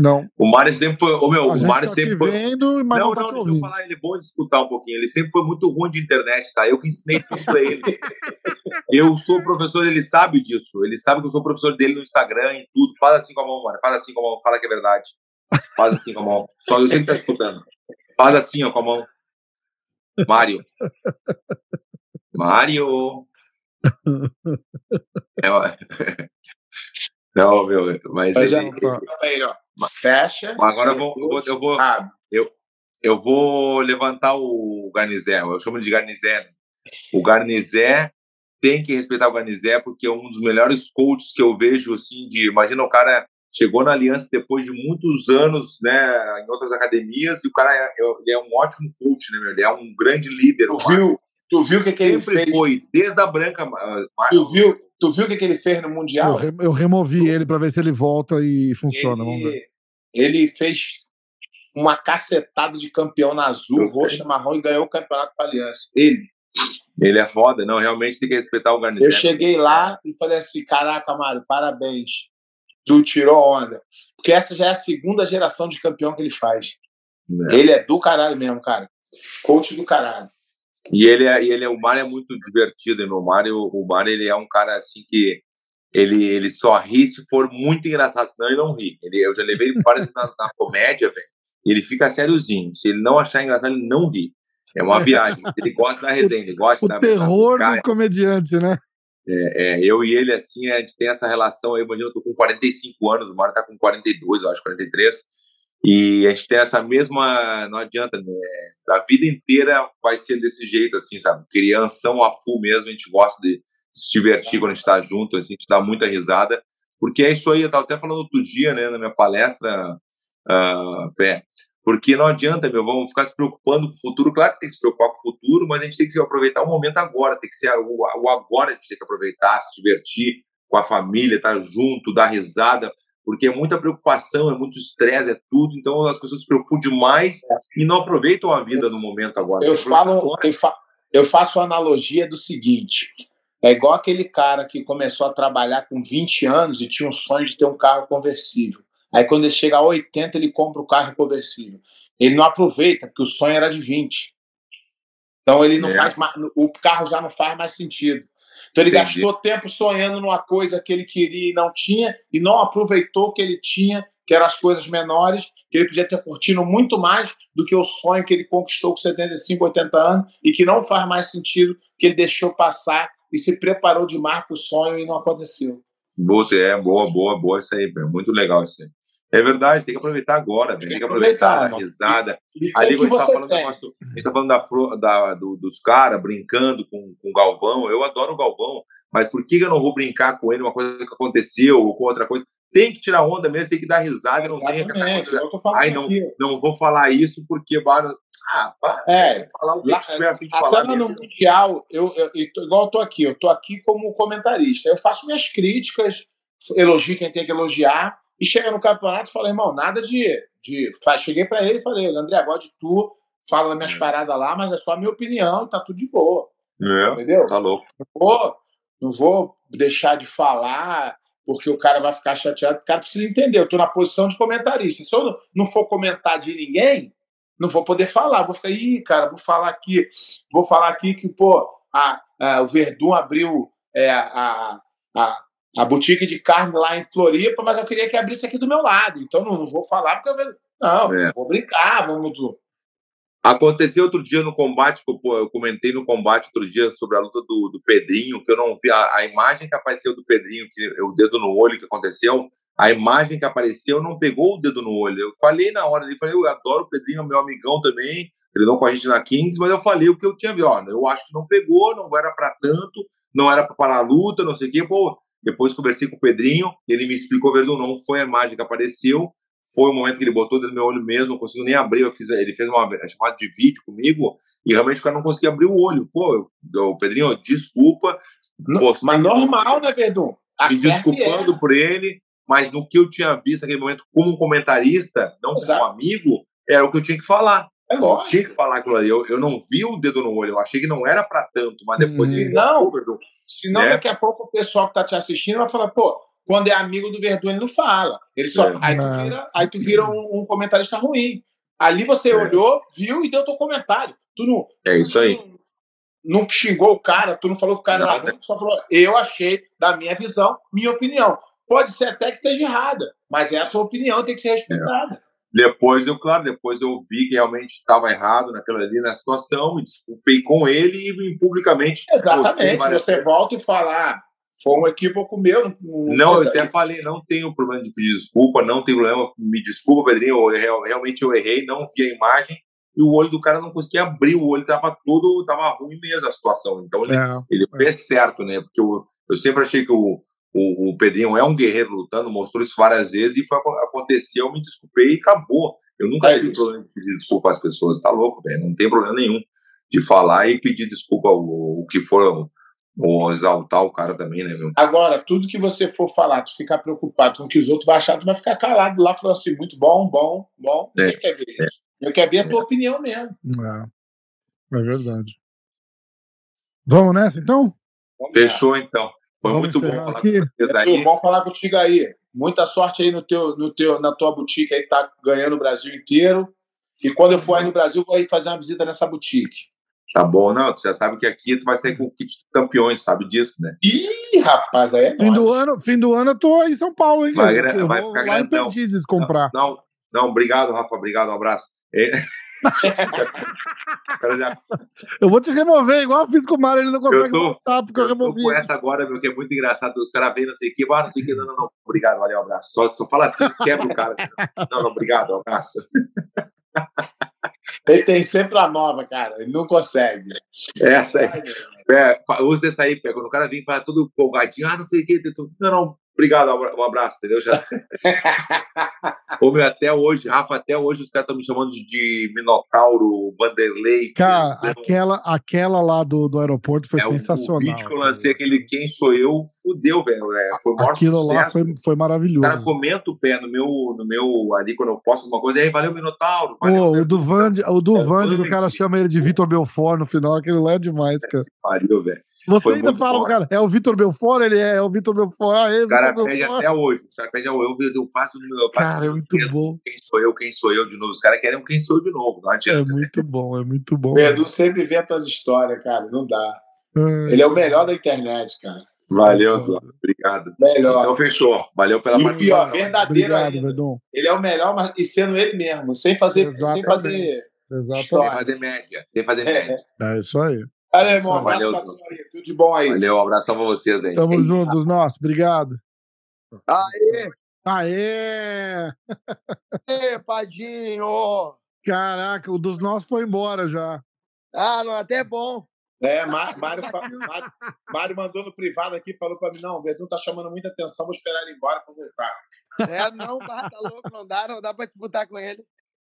Não. O Mário sempre foi. O meu, A o Mário tá sempre te foi. vendo, mas não, não, tá não, deixa eu falar, ele é bom de escutar um pouquinho. Ele sempre foi muito ruim de internet, tá? Eu que ensinei tudo pra ele. eu sou professor, ele sabe disso. Ele sabe que eu sou professor dele no Instagram e tudo. Faz assim com a mão, mano. Faz assim com a mão. Fala que é verdade. Faz assim com a mão. Só eu sei que tá escutando. Faz assim, ó, com a mão. Mário. Mário. É. Não, meu, mas Mas ele, é, aí, ó. Fecha. agora eu vou, eu vou, eu eu vou levantar o Garnizé, eu chamo de Garnizé. O Garnizé tem que respeitar o Garnizé porque é um dos melhores coaches que eu vejo assim de, imagina o cara chegou na Aliança depois de muitos anos, né, em outras academias e o cara é, é- ele é um ótimo coach, né, meu? Ele é um grande líder. Tu viu, tu viu o que, que ele Sempre fez? foi, desde a branca. ah, Tu viu, tu viu o que, que ele fez no Eu, Mundial? re- eu removi ele pra ver se ele volta e funciona. Vamos ver. Ele, ele fez uma cacetada de campeão na azul, Eu sei. roxa, marrom e ganhou o campeonato para Aliança. Ele. Ele é foda, não, realmente tem que respeitar o Garnizé. Eu cheguei lá e falei assim: caraca, Mário, parabéns. Tu tirou onda. Porque essa já é a segunda geração de campeão que ele faz. É. Ele é do caralho mesmo, cara. Coach do caralho. E ele é, ele é, o Mário é muito divertido? O Mário, o Mário, ele é um cara assim que ele, ele só ri se for muito engraçado, senão ele não ri. Ele, eu já levei ele várias na, na comédia, velho. Ele fica sériozinho. Se ele não achar engraçado, ele não ri. É uma viagem. Ele gosta da resenha, ele gosta O da terror da- dos comediantes, né? é, é, eu e ele, assim, a gente tem essa relação aí. Imagina, eu tô com 45 anos, o Mário tá com 42, eu acho, 43. E a gente tem essa mesma. Não adianta, né? A vida inteira vai ser desse jeito, assim, sabe? Crianção a full mesmo, a gente gosta de se divertir quando a gente tá junto, assim, a gente dá muita risada. Porque é isso aí, eu tava até falando outro dia, né, na minha palestra, ah, Pé, porque não adianta, meu, vamos ficar se preocupando com o futuro. Claro que tem que se preocupar com o futuro, mas a gente tem que aproveitar o momento agora, tem que ser o, agora a gente tem que aproveitar, se divertir com a família, estar junto, dar risada, porque é muita preocupação, é muito estresse, é tudo, então as pessoas se preocupam demais e não aproveitam a vida no momento agora. Eu falo, eu, fa eu faço a analogia do seguinte: é igual aquele cara que começou a trabalhar com 20 anos e tinha um sonho de ter um carro conversível. Aí, quando ele chega a 80, ele compra o carro conversível. Ele não aproveita, porque o sonho era de 20. Então, ele não É. faz mais, o carro já não faz mais sentido. Então, ele Entendi. gastou tempo sonhando numa coisa que ele queria e não tinha, e não aproveitou o que ele tinha, que eram as coisas menores, que ele podia ter curtido muito mais do que o sonho que ele conquistou com 75, 80 anos e que não faz mais sentido, que ele deixou passar e se preparou demais para o sonho e não aconteceu. Boa, é, boa, boa, boa isso aí, muito legal isso aí. É verdade, tem que aproveitar agora, tem, tem que aproveitar, aproveitar a risada. Ali a gente está falando, negócio, a gente tá falando da, da, do, dos caras brincando com, com o Galvão. Eu adoro o Galvão, mas por que eu não vou brincar com ele uma coisa que aconteceu ou com outra coisa? Tem que tirar onda mesmo, tem que dar risada, não tem que coisa. Ai, não, não vou falar isso porque ah, pá, é, falar o que lá, tiver a fim de até falar. no Mundial, eu, eu, eu, igual eu tô aqui, eu tô aqui como comentarista. Eu faço minhas críticas, elogio quem tem que elogiar, e chega no campeonato e fala, irmão, nada de. de... Cheguei para ele e falei, André, agora de tu, fala minhas é. paradas lá, mas é só a minha opinião, tá tudo de boa. É, entendeu? Tá louco. Não vou, não vou deixar de falar porque o cara vai ficar chateado. O cara precisa entender. Eu tô na posição de comentarista. Se eu não, não for comentar de ninguém, não vou poder falar. Vou ficar, ih, cara, vou falar aqui, vou falar aqui que, pô, a, a o Verdun abriu é, a, a, a boutique de carne lá em Floripa, mas eu queria que abrisse aqui do meu lado. Então não, não vou falar porque eu não, é. vou brincar, vamos. Aconteceu outro dia no combate, eu comentei no combate outro dia sobre a luta do, do Pedrinho, que eu não vi a, a, imagem que apareceu do Pedrinho, que o dedo no olho que aconteceu, a imagem que apareceu não pegou o dedo no olho. Eu falei na hora, eu falei, eu adoro o Pedrinho, é meu amigão também, ele não com a gente na Kings, mas eu falei o que eu tinha visto. Eu acho que não pegou, não era para tanto, não era para parar a luta, não sei o quê. Pô, depois conversei com o Pedrinho, ele me explicou, Verdun, não foi a imagem que apareceu, foi o momento que ele botou dentro do meu olho mesmo, não consigo nem abrir, eu fiz, ele fez uma chamada de vídeo comigo, e realmente o cara não conseguia abrir o olho. Pô, eu, Pedrinho, desculpa. Não, mas normal, né, Verdun? Me desculpando é. por ele, mas no que eu tinha visto naquele momento como um comentarista, não Exato. como amigo, era o que eu tinha que falar. É lógico. Eu tinha que falar aquilo ali. Eu, eu não vi o dedo no olho, eu achei que não era para tanto, mas depois. Hum. Não, Verdun, Senão, né? daqui a pouco o pessoal que tá te assistindo vai falar, pô, quando é amigo do Verdun, ele não fala. Ele só. É. Aí, tu vira, aí tu vira um, um comentarista ruim. Ali você é. olhou, viu e deu teu comentário. Tu não. É isso aí. Não, não xingou o cara, tu não falou que o cara Nada. era ruim, só falou, eu achei, da minha visão, minha opinião. Pode ser até que esteja errada, mas é a tua opinião, tem que ser respeitada. É. Depois eu, claro, depois eu vi que realmente estava errado naquela ali na situação, me desculpei com ele e publicamente. Exatamente. Você volta e fala, ah, foi um equívoco meu. Não, não eu até falei, não tenho problema de pedir desculpa, não tenho problema, me desculpa, Pedrinho, eu, realmente eu errei, não vi a imagem e o olho do cara não conseguia abrir, o olho estava todo, estava ruim mesmo a situação. Então ele, é, ele é. fez certo, né? Porque eu, eu sempre achei que o, o, o, Pedrinho é um guerreiro lutando, mostrou isso várias vezes e foi, aconteceu, eu me desculpei e acabou. Eu nunca é tive problema de pedir desculpa às pessoas, tá louco, velho? Não tem problema nenhum de falar e pedir desculpa o, o que for, ou exaltar o cara também, né, meu? Agora, tudo que você for falar, tu ficar preocupado com o que os outros vão achar, tu vai ficar calado lá falando assim, muito bom, bom, bom. É, quer ver é, Eu quero ver a tua é. opinião mesmo. É, é verdade. Vamos nessa, então? Fechou, então. Foi Vamos muito bom falar aqui. com vocês aí. bom falar contigo aí. Muita sorte aí no teu, no teu, na tua boutique aí, que tá ganhando o Brasil inteiro. E quando eu for aí no Brasil, vou aí fazer uma visita nessa boutique. Tá bom, não, tu já sabe que aqui tu vai sair com o kit de campeões, sabe disso, né? Ih, rapaz, aí é fim do ano Fim do ano eu tô em São Paulo, hein? Vai, eu vai ficar lá grandão. em comprar. Não, não, não, obrigado, Rafa, obrigado, um abraço. É... eu vou te remover, igual eu fiz com o Mário, ele não consegue eu tô, voltar porque eu, eu removi. com essa agora, meu, que é muito engraçado. Os caras vêm, não sei o que, ah, não sei o que, não, não, não, obrigado, valeu, um abraço. Só, só fala assim, quebra o cara. Não, não, obrigado, um abraço. Ele tem sempre a nova, cara. Ele não consegue. Essa aí. É, usa essa aí, quando o cara vem e fala tudo empolgadinho, ah, não sei o que, não, não, obrigado, um abraço, entendeu? Já... Ô, meu, até hoje, Rafa, até hoje os caras estão me chamando de Minotauro, Vanderlei. Cara, aquela, aquela lá do, do aeroporto foi é, sensacional. O vídeo que eu lancei, aquele Quem Sou Eu, fudeu, velho. É, foi o Aquilo sucesso. lá foi, foi maravilhoso. O cara comenta o pé no meu, no meu, ali quando eu posto alguma coisa, e aí, valeu, Minotauro. Valeu, Pô, o do Vande, o do é, Vande, que o cara chama ele de Vitor Belfort no final, aquele lá é demais, cara. Pariu, velho. Você Foi ainda fala, cara, é o Vitor Belfort, ele é, é o Vitor Belfort. Ah, é, os caras pedem até hoje, os caras pedem, eu, eu, eu passo no meu. Cara, é muito bom. Quem sou eu, quem sou eu de novo? Os caras querem um quem sou eu de novo, não adianta. É né? muito bom, é muito bom. O Edu sempre vê as tuas histórias, cara, não dá. É. Ele é o melhor da internet, cara. Valeu, Zó. Obrigado. Melhor. Então fechou. Valeu pela E o participação. pior, verdadeiro Obrigado. Verdun. Ele é o melhor, mas e sendo ele mesmo, sem fazer, sem Exatamente. fazer Sem Exatamente. fazer média. Sem fazer É. média. É isso aí. Valeu, irmão. Um Valeu, pra. Tudo de bom aí. Valeu, um abração pra vocês aí. Tamo juntos, nós. Obrigado. Aê, Aê! aê, Padinho! Caraca, o dos nossos foi embora já. Ah, não, até é bom. É, Má- Mário, Mário, Mário mandou no privado aqui, falou pra mim, não, o Verdun tá chamando muita atenção, vou esperar ele embora pra voltar. É, não, tá louco, não dá, não dá pra disputar com ele.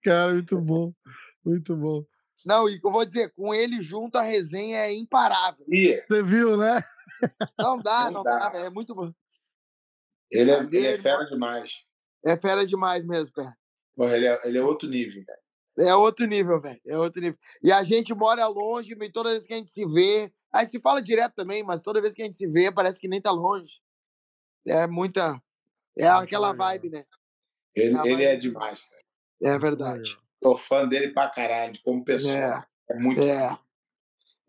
Cara, muito bom. Muito bom. Não, e eu vou dizer, com ele junto a resenha é imparável. Ih, Você viu, né? Não dá, Não não, dá. dá, velho, é muito bom. ele é, ele é fera demais. É fera demais mesmo, pé. Porra, ele, é, ele é outro nível. É outro nível, velho. É outro nível. E a gente mora longe, e toda vez que a gente se vê. A gente se fala direto também, mas toda vez que a gente se vê, parece que nem tá longe. É muita. É aquela vibe, né? Ele, Ah, ele é demais. cara. É verdade. Sou fã dele pra caralho, como pessoa. É. É, muito. É.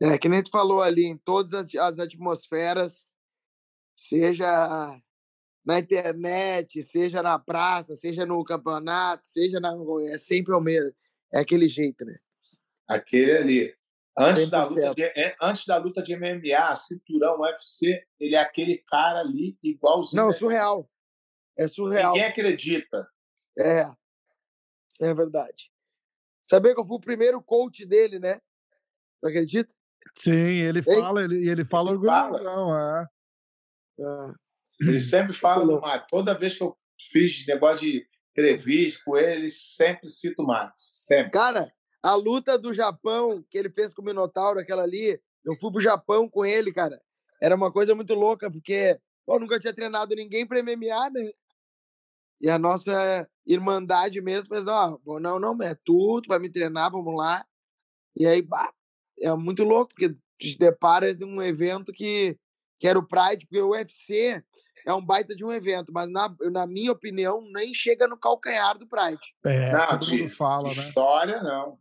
É, que nem tu falou ali, em todas as, as atmosferas, seja na internet, seja na praça, seja no campeonato, seja na. É sempre o mesmo. É aquele jeito, né? Aquele ali. Antes da, 100%. luta de, é, antes da luta de MMA, cinturão, UFC, ele é aquele cara ali igualzinho. Não, surreal. É surreal. Ninguém acredita. É. É verdade. Sabia que eu fui o primeiro coach dele, né? Tu acredita? Sim, ele fala, ele, ele fala Ele fala. é. Ah, Ele sempre fala do Mato. Toda vez que eu fiz negócio de entrevista com ele, ele sempre cita o Mato. Sempre. Cara, a luta do Japão que ele fez com o Minotauro, aquela ali, eu fui pro Japão com ele, cara. Era uma coisa muito louca, porque eu nunca tinha treinado ninguém pra MMA, né? E a nossa irmandade mesmo fez, ó, não, não, é tu, tu vai me treinar, vamos lá. E aí, bah, é muito louco, porque tu te depara de um evento que, que era o Pride, porque o UFC é um baita de um evento, mas na, na minha opinião, nem chega no calcanhar do Pride. É, Não, todo de- mundo fala, de né? História, não.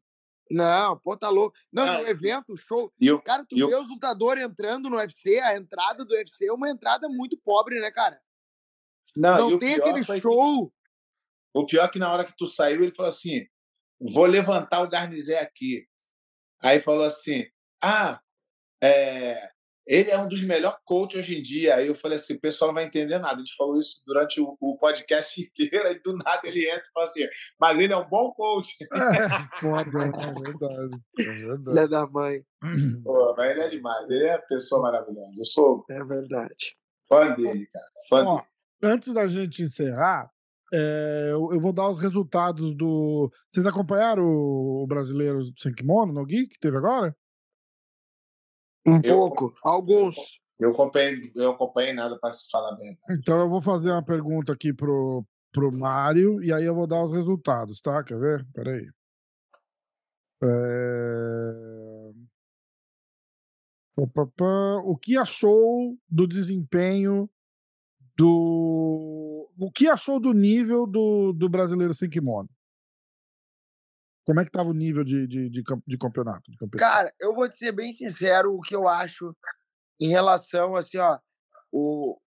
Não, pô, tá louco. Não, Não, no evento, o show. E o, Cara, tu E o- vê os lutadores entrando no UFC, a entrada do UFC é uma entrada muito pobre, né, cara? não, Não tem aquele show. O pior é que na hora que tu saiu, ele falou assim: vou levantar o Garnizé aqui. Aí falou assim: ah, é, ele é um dos melhores coaches hoje em dia. Aí eu falei assim: o pessoal não vai entender nada. A gente falou isso durante o, o podcast inteiro, aí do nada ele entra e fala assim: mas ele é um bom coach. É, foda, é verdade. É verdade. Filha da mãe. Pô, mas ele é demais, ele é uma pessoa maravilhosa. Eu sou É verdade. fã dele, cara. Fã Ó, dele. antes da gente encerrar, é, eu, eu vou dar os resultados do. Vocês acompanharam o, o brasileiro sem kimono no Gui que teve agora? Um Eu- pouco. Alguns. Eu acompanhei, eu acompanhei nada para se falar bem. Então eu vou fazer uma pergunta aqui pro, pro Mário e aí eu vou dar os resultados, tá? Quer ver? Peraí. É... Pá. O que achou do desempenho do. O que achou do nível do, do brasileiro sem kimono? Como é que tava o nível de, de, de, de campeonato? De? Cara, eu vou te ser bem sincero o que eu acho em relação, assim, ó, o,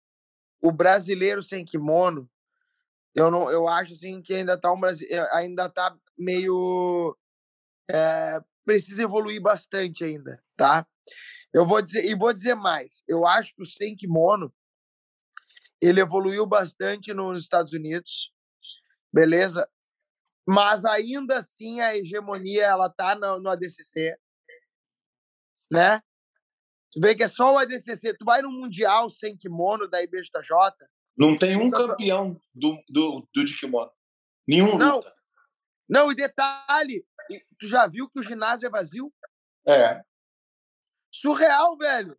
o brasileiro sem kimono, eu não, eu acho assim que ainda tá um eh, ainda tá meio é, precisa evoluir bastante ainda, tá? Eu vou dizer e vou dizer mais. Eu acho que o sem kimono ele evoluiu bastante nos Estados Unidos, beleza? Mas ainda assim a hegemonia ela tá no, no ADCC, né? Tu vê que é só o ADCC. Tu vai no Mundial sem kimono da IBJJ, Não tem um campeão do, do, do de kimono. Nenhum Não. luta. Não, e detalhe, tu já viu que o ginásio é vazio? É. Surreal, velho.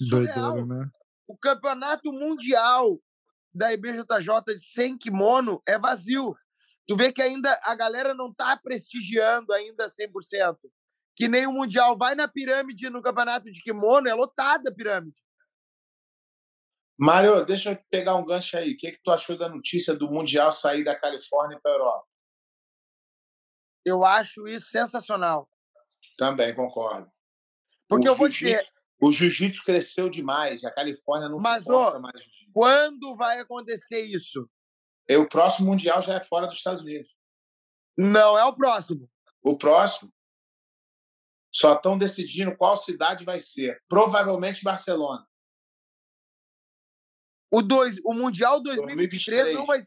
Surreal. Doideira, né? O campeonato mundial da IBJJ de sem kimono é vazio. Tu vê que ainda a galera não tá prestigiando ainda 100%. Que nem o mundial vai na pirâmide no campeonato de kimono, é lotada a pirâmide. Mário, deixa eu pegar um gancho aí. O que, que tu achou da notícia do Mundial sair da Califórnia para a Europa? Eu acho isso sensacional. Também concordo. Porque O eu vou dizer, O jiu-jitsu cresceu demais. A Califórnia não Mas, suporta ô, mais jiu-jitsu. Quando vai acontecer isso? E O próximo Mundial já é fora dos Estados Unidos. Não é o próximo. O próximo só estão decidindo qual cidade vai ser. Provavelmente Barcelona. O, dois, o Mundial 2023 não vai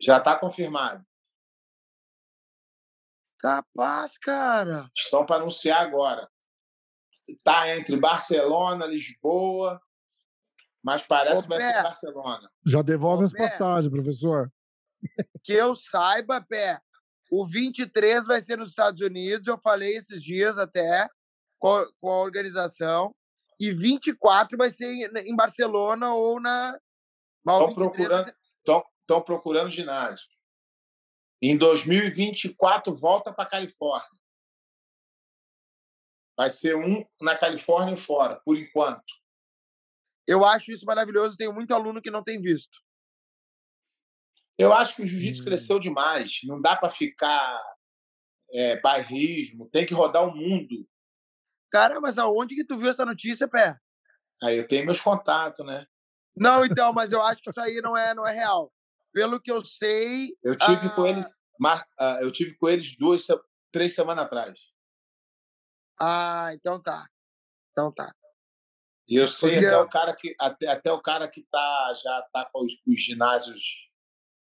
Já está confirmado. Capaz, cara. Estão para anunciar agora. Está entre Barcelona, Lisboa, mas parece Ô, que vai Pé. ser Barcelona. Já devolve Ô, as Pé. passagens, professor. Que eu saiba, Pé, o 23 vai ser nos Estados Unidos, eu falei esses dias até com a, com a organização, e 24 vai ser em, em Barcelona ou na. Estão 23 vai procurando, estão procurando ginásio. Em 2024, volta para Califórnia. Vai ser um na Califórnia e fora, por enquanto. Eu acho isso maravilhoso, tenho muito aluno que não tem visto. Eu acho que o jiu-jitsu Hum. cresceu demais. Não dá para ficar é, bairrismo. Tem que rodar o mundo. Cara, mas aonde que tu viu essa notícia, Pé? Aí eu tenho meus contatos, né? Não, então, mas eu acho que isso aí não é, não é real. Pelo que eu sei, Eu tive Ah. com eles, mar- ah, eu tive com eles duas, três semanas atrás. Ah, então tá. Então tá. E eu sei Porque até o cara que até, até o cara que tá já tá com os, os ginásios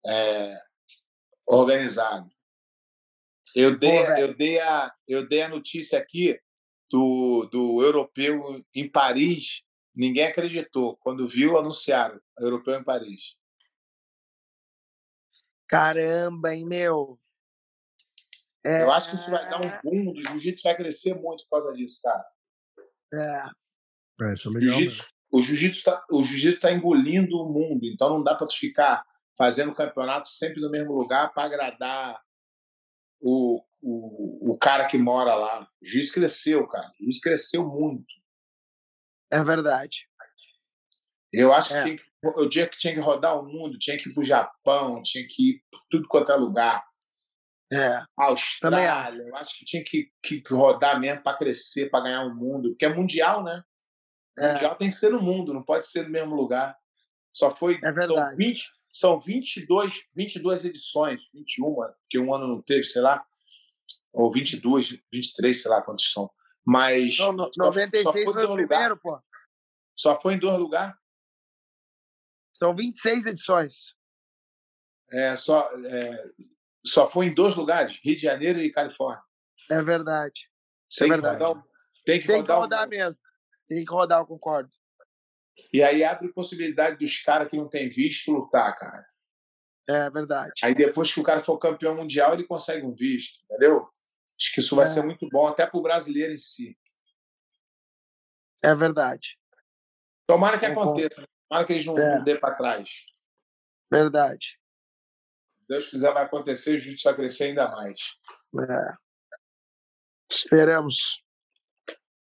é, organizados. Eu dei, eu dei a eu dei a notícia aqui do, do europeu em Paris. Ninguém acreditou quando viu anunciaram europeu em Paris. Caramba, hein, meu? É, Eu acho que isso vai dar um boom. O jiu-jitsu vai crescer muito por causa disso, cara. É, É, isso é O legal. jiu-jitsu o jiu-jitsu tá, o jiu-jitsu tá engolindo o mundo, então não dá para tu ficar fazendo campeonato sempre no mesmo lugar para agradar o, o, o cara que mora lá. O jiu-jitsu cresceu, cara. O jiu-jitsu cresceu muito. é verdade. Eu acho que, É. tinha que o dia que tinha que rodar o mundo, tinha que ir pro Japão, tinha que ir pra tudo quanto é lugar. É, Austrália, eu acho que tinha que, que rodar mesmo para crescer, para ganhar o mundo, porque é mundial, né? é, mundial tem que ser no mundo, não pode ser no mesmo lugar. Só foi. É verdade. São, 20, são 22, 22 edições, 21, porque um ano não teve, sei lá. Ou 22, 23, sei lá quantos são. Mas. Não, no- só- 96 só foi, foi o primeiro, pô. Só foi em dois lugares. São 26 edições. É, só, é, só foi em dois lugares, Rio de Janeiro e Califórnia. É verdade. Tem que verdade. rodar, tem que Tem que rodar, o rodar mundo. mesmo. Tem que rodar, eu concordo. E aí abre possibilidade dos caras que não têm visto lutar, cara. É verdade. Aí depois que o cara for campeão mundial, ele consegue um visto, entendeu? Acho que isso vai É. ser muito bom, até para o brasileiro em si. É verdade. Tomara que aconteça. Tomara que eles não, É. dê para trás. Verdade. Se Deus quiser, vai acontecer, o jiu-jitsu vai crescer ainda mais. É. Esperamos.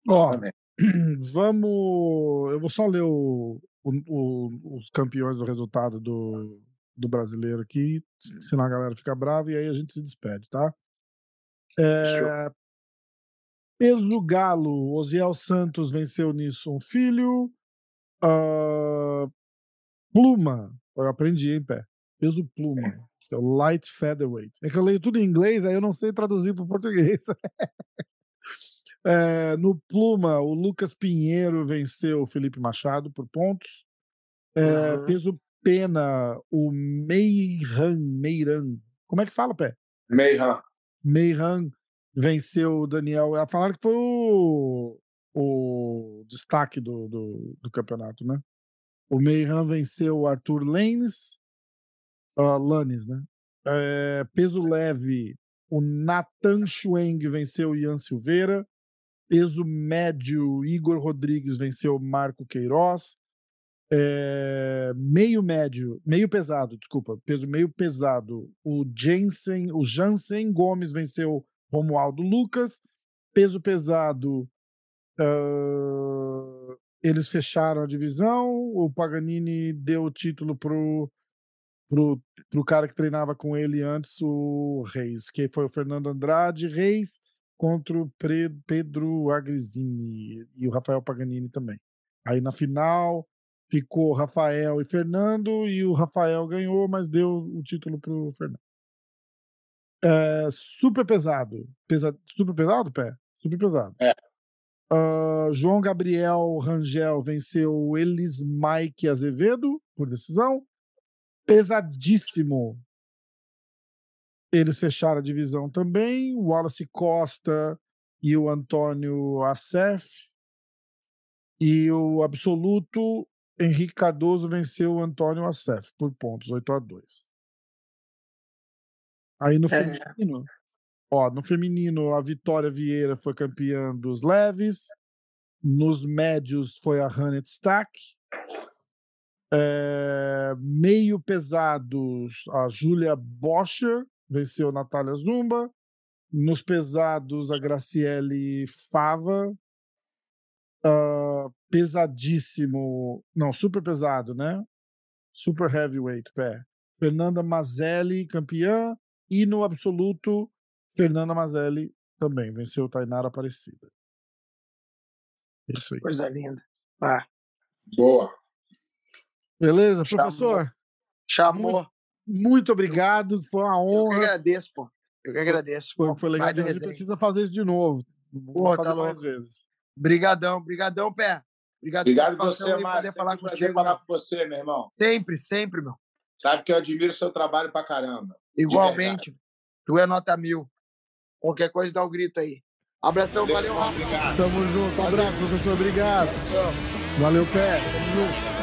Ó, vamos. Eu vou só ler o- o- o- os campeões do resultado do, do brasileiro aqui, senão a galera fica brava e aí a gente se despede, tá? É, peso Galo, Osiel Santos venceu Nisson Filho. Ah, pluma, eu aprendi em pé. Peso Pluma, é o Light Featherweight. É que eu leio tudo em inglês, aí eu não sei traduzir para o português. É, no Pluma, o Lucas Pinheiro venceu o Felipe Machado por pontos. É, Uhum. Peso Pena, o Meiran, Meiran. Como é que fala, Pé? Meihan. Meiran venceu o Daniel. Ah, Falaram que foi o, o destaque do, do, do campeonato, né? O Meiran venceu o Arthur Lanes, Lanes, né? É, peso leve, o Nathan Schweng venceu o Ian Silveira. Peso médio, Igor Rodrigues venceu Marco Queiroz. É, meio médio, meio pesado, desculpa, peso meio pesado, o Jensen, o Jansen Gomes venceu Romualdo Lucas. Peso pesado, ah, eles fecharam a divisão. O Paganini deu o título pro, pro, pro cara que treinava com ele antes, o Reis, que foi o Fernando Andrade. Reis contra o Pedro Agrizini e o Rafael Paganini também. Aí na final ficou Rafael e Fernando e o Rafael ganhou, mas deu o título pro Fernando. É, super pesado. Pesa, super pesado, pé? Super pesado. É. Uh, João Gabriel Rangel venceu Elis Mike Azevedo por decisão. Pesadíssimo. Eles fecharam a divisão também. O Wallace Costa e o Antônio Acef. E o absoluto Henrique Cardoso venceu o Antônio Acef por pontos, 8 a 2 Aí no é. feminino, ó, no feminino a Vitória Vieira foi campeã dos leves, nos médios foi a Hanet Stack, é, meio pesados a Júlia Boscher venceu a Natália Zumba, nos pesados a Graciele Fava, uh, pesadíssimo, não, super pesado, né? Super heavyweight, pé. Fernanda Mazelli, campeã, e no absoluto, Fernanda Mazelli também venceu Tainara Aparecida. É isso aí. Coisa linda. Ah. Boa. Beleza, professor? Chamou. Muito, muito, obrigado, foi uma honra. Eu que agradeço, pô. Eu que agradeço. Foi, foi legal. A gente precisa fazer isso de novo. Vou fazer tá mais vezes. Brigadão, brigadão, pé. Obrigado, Obrigado você, Mário. Falar com você, falar com você, meu irmão. Sempre, sempre, meu. Sabe que eu admiro o seu trabalho pra caramba. Igualmente. Tu é nota mil. Qualquer coisa dá o um grito aí. Abração, valeu, valeu Rafa. Tamo junto. Um abraço, professor. Obrigado. Valeu, pé. Tamo junto.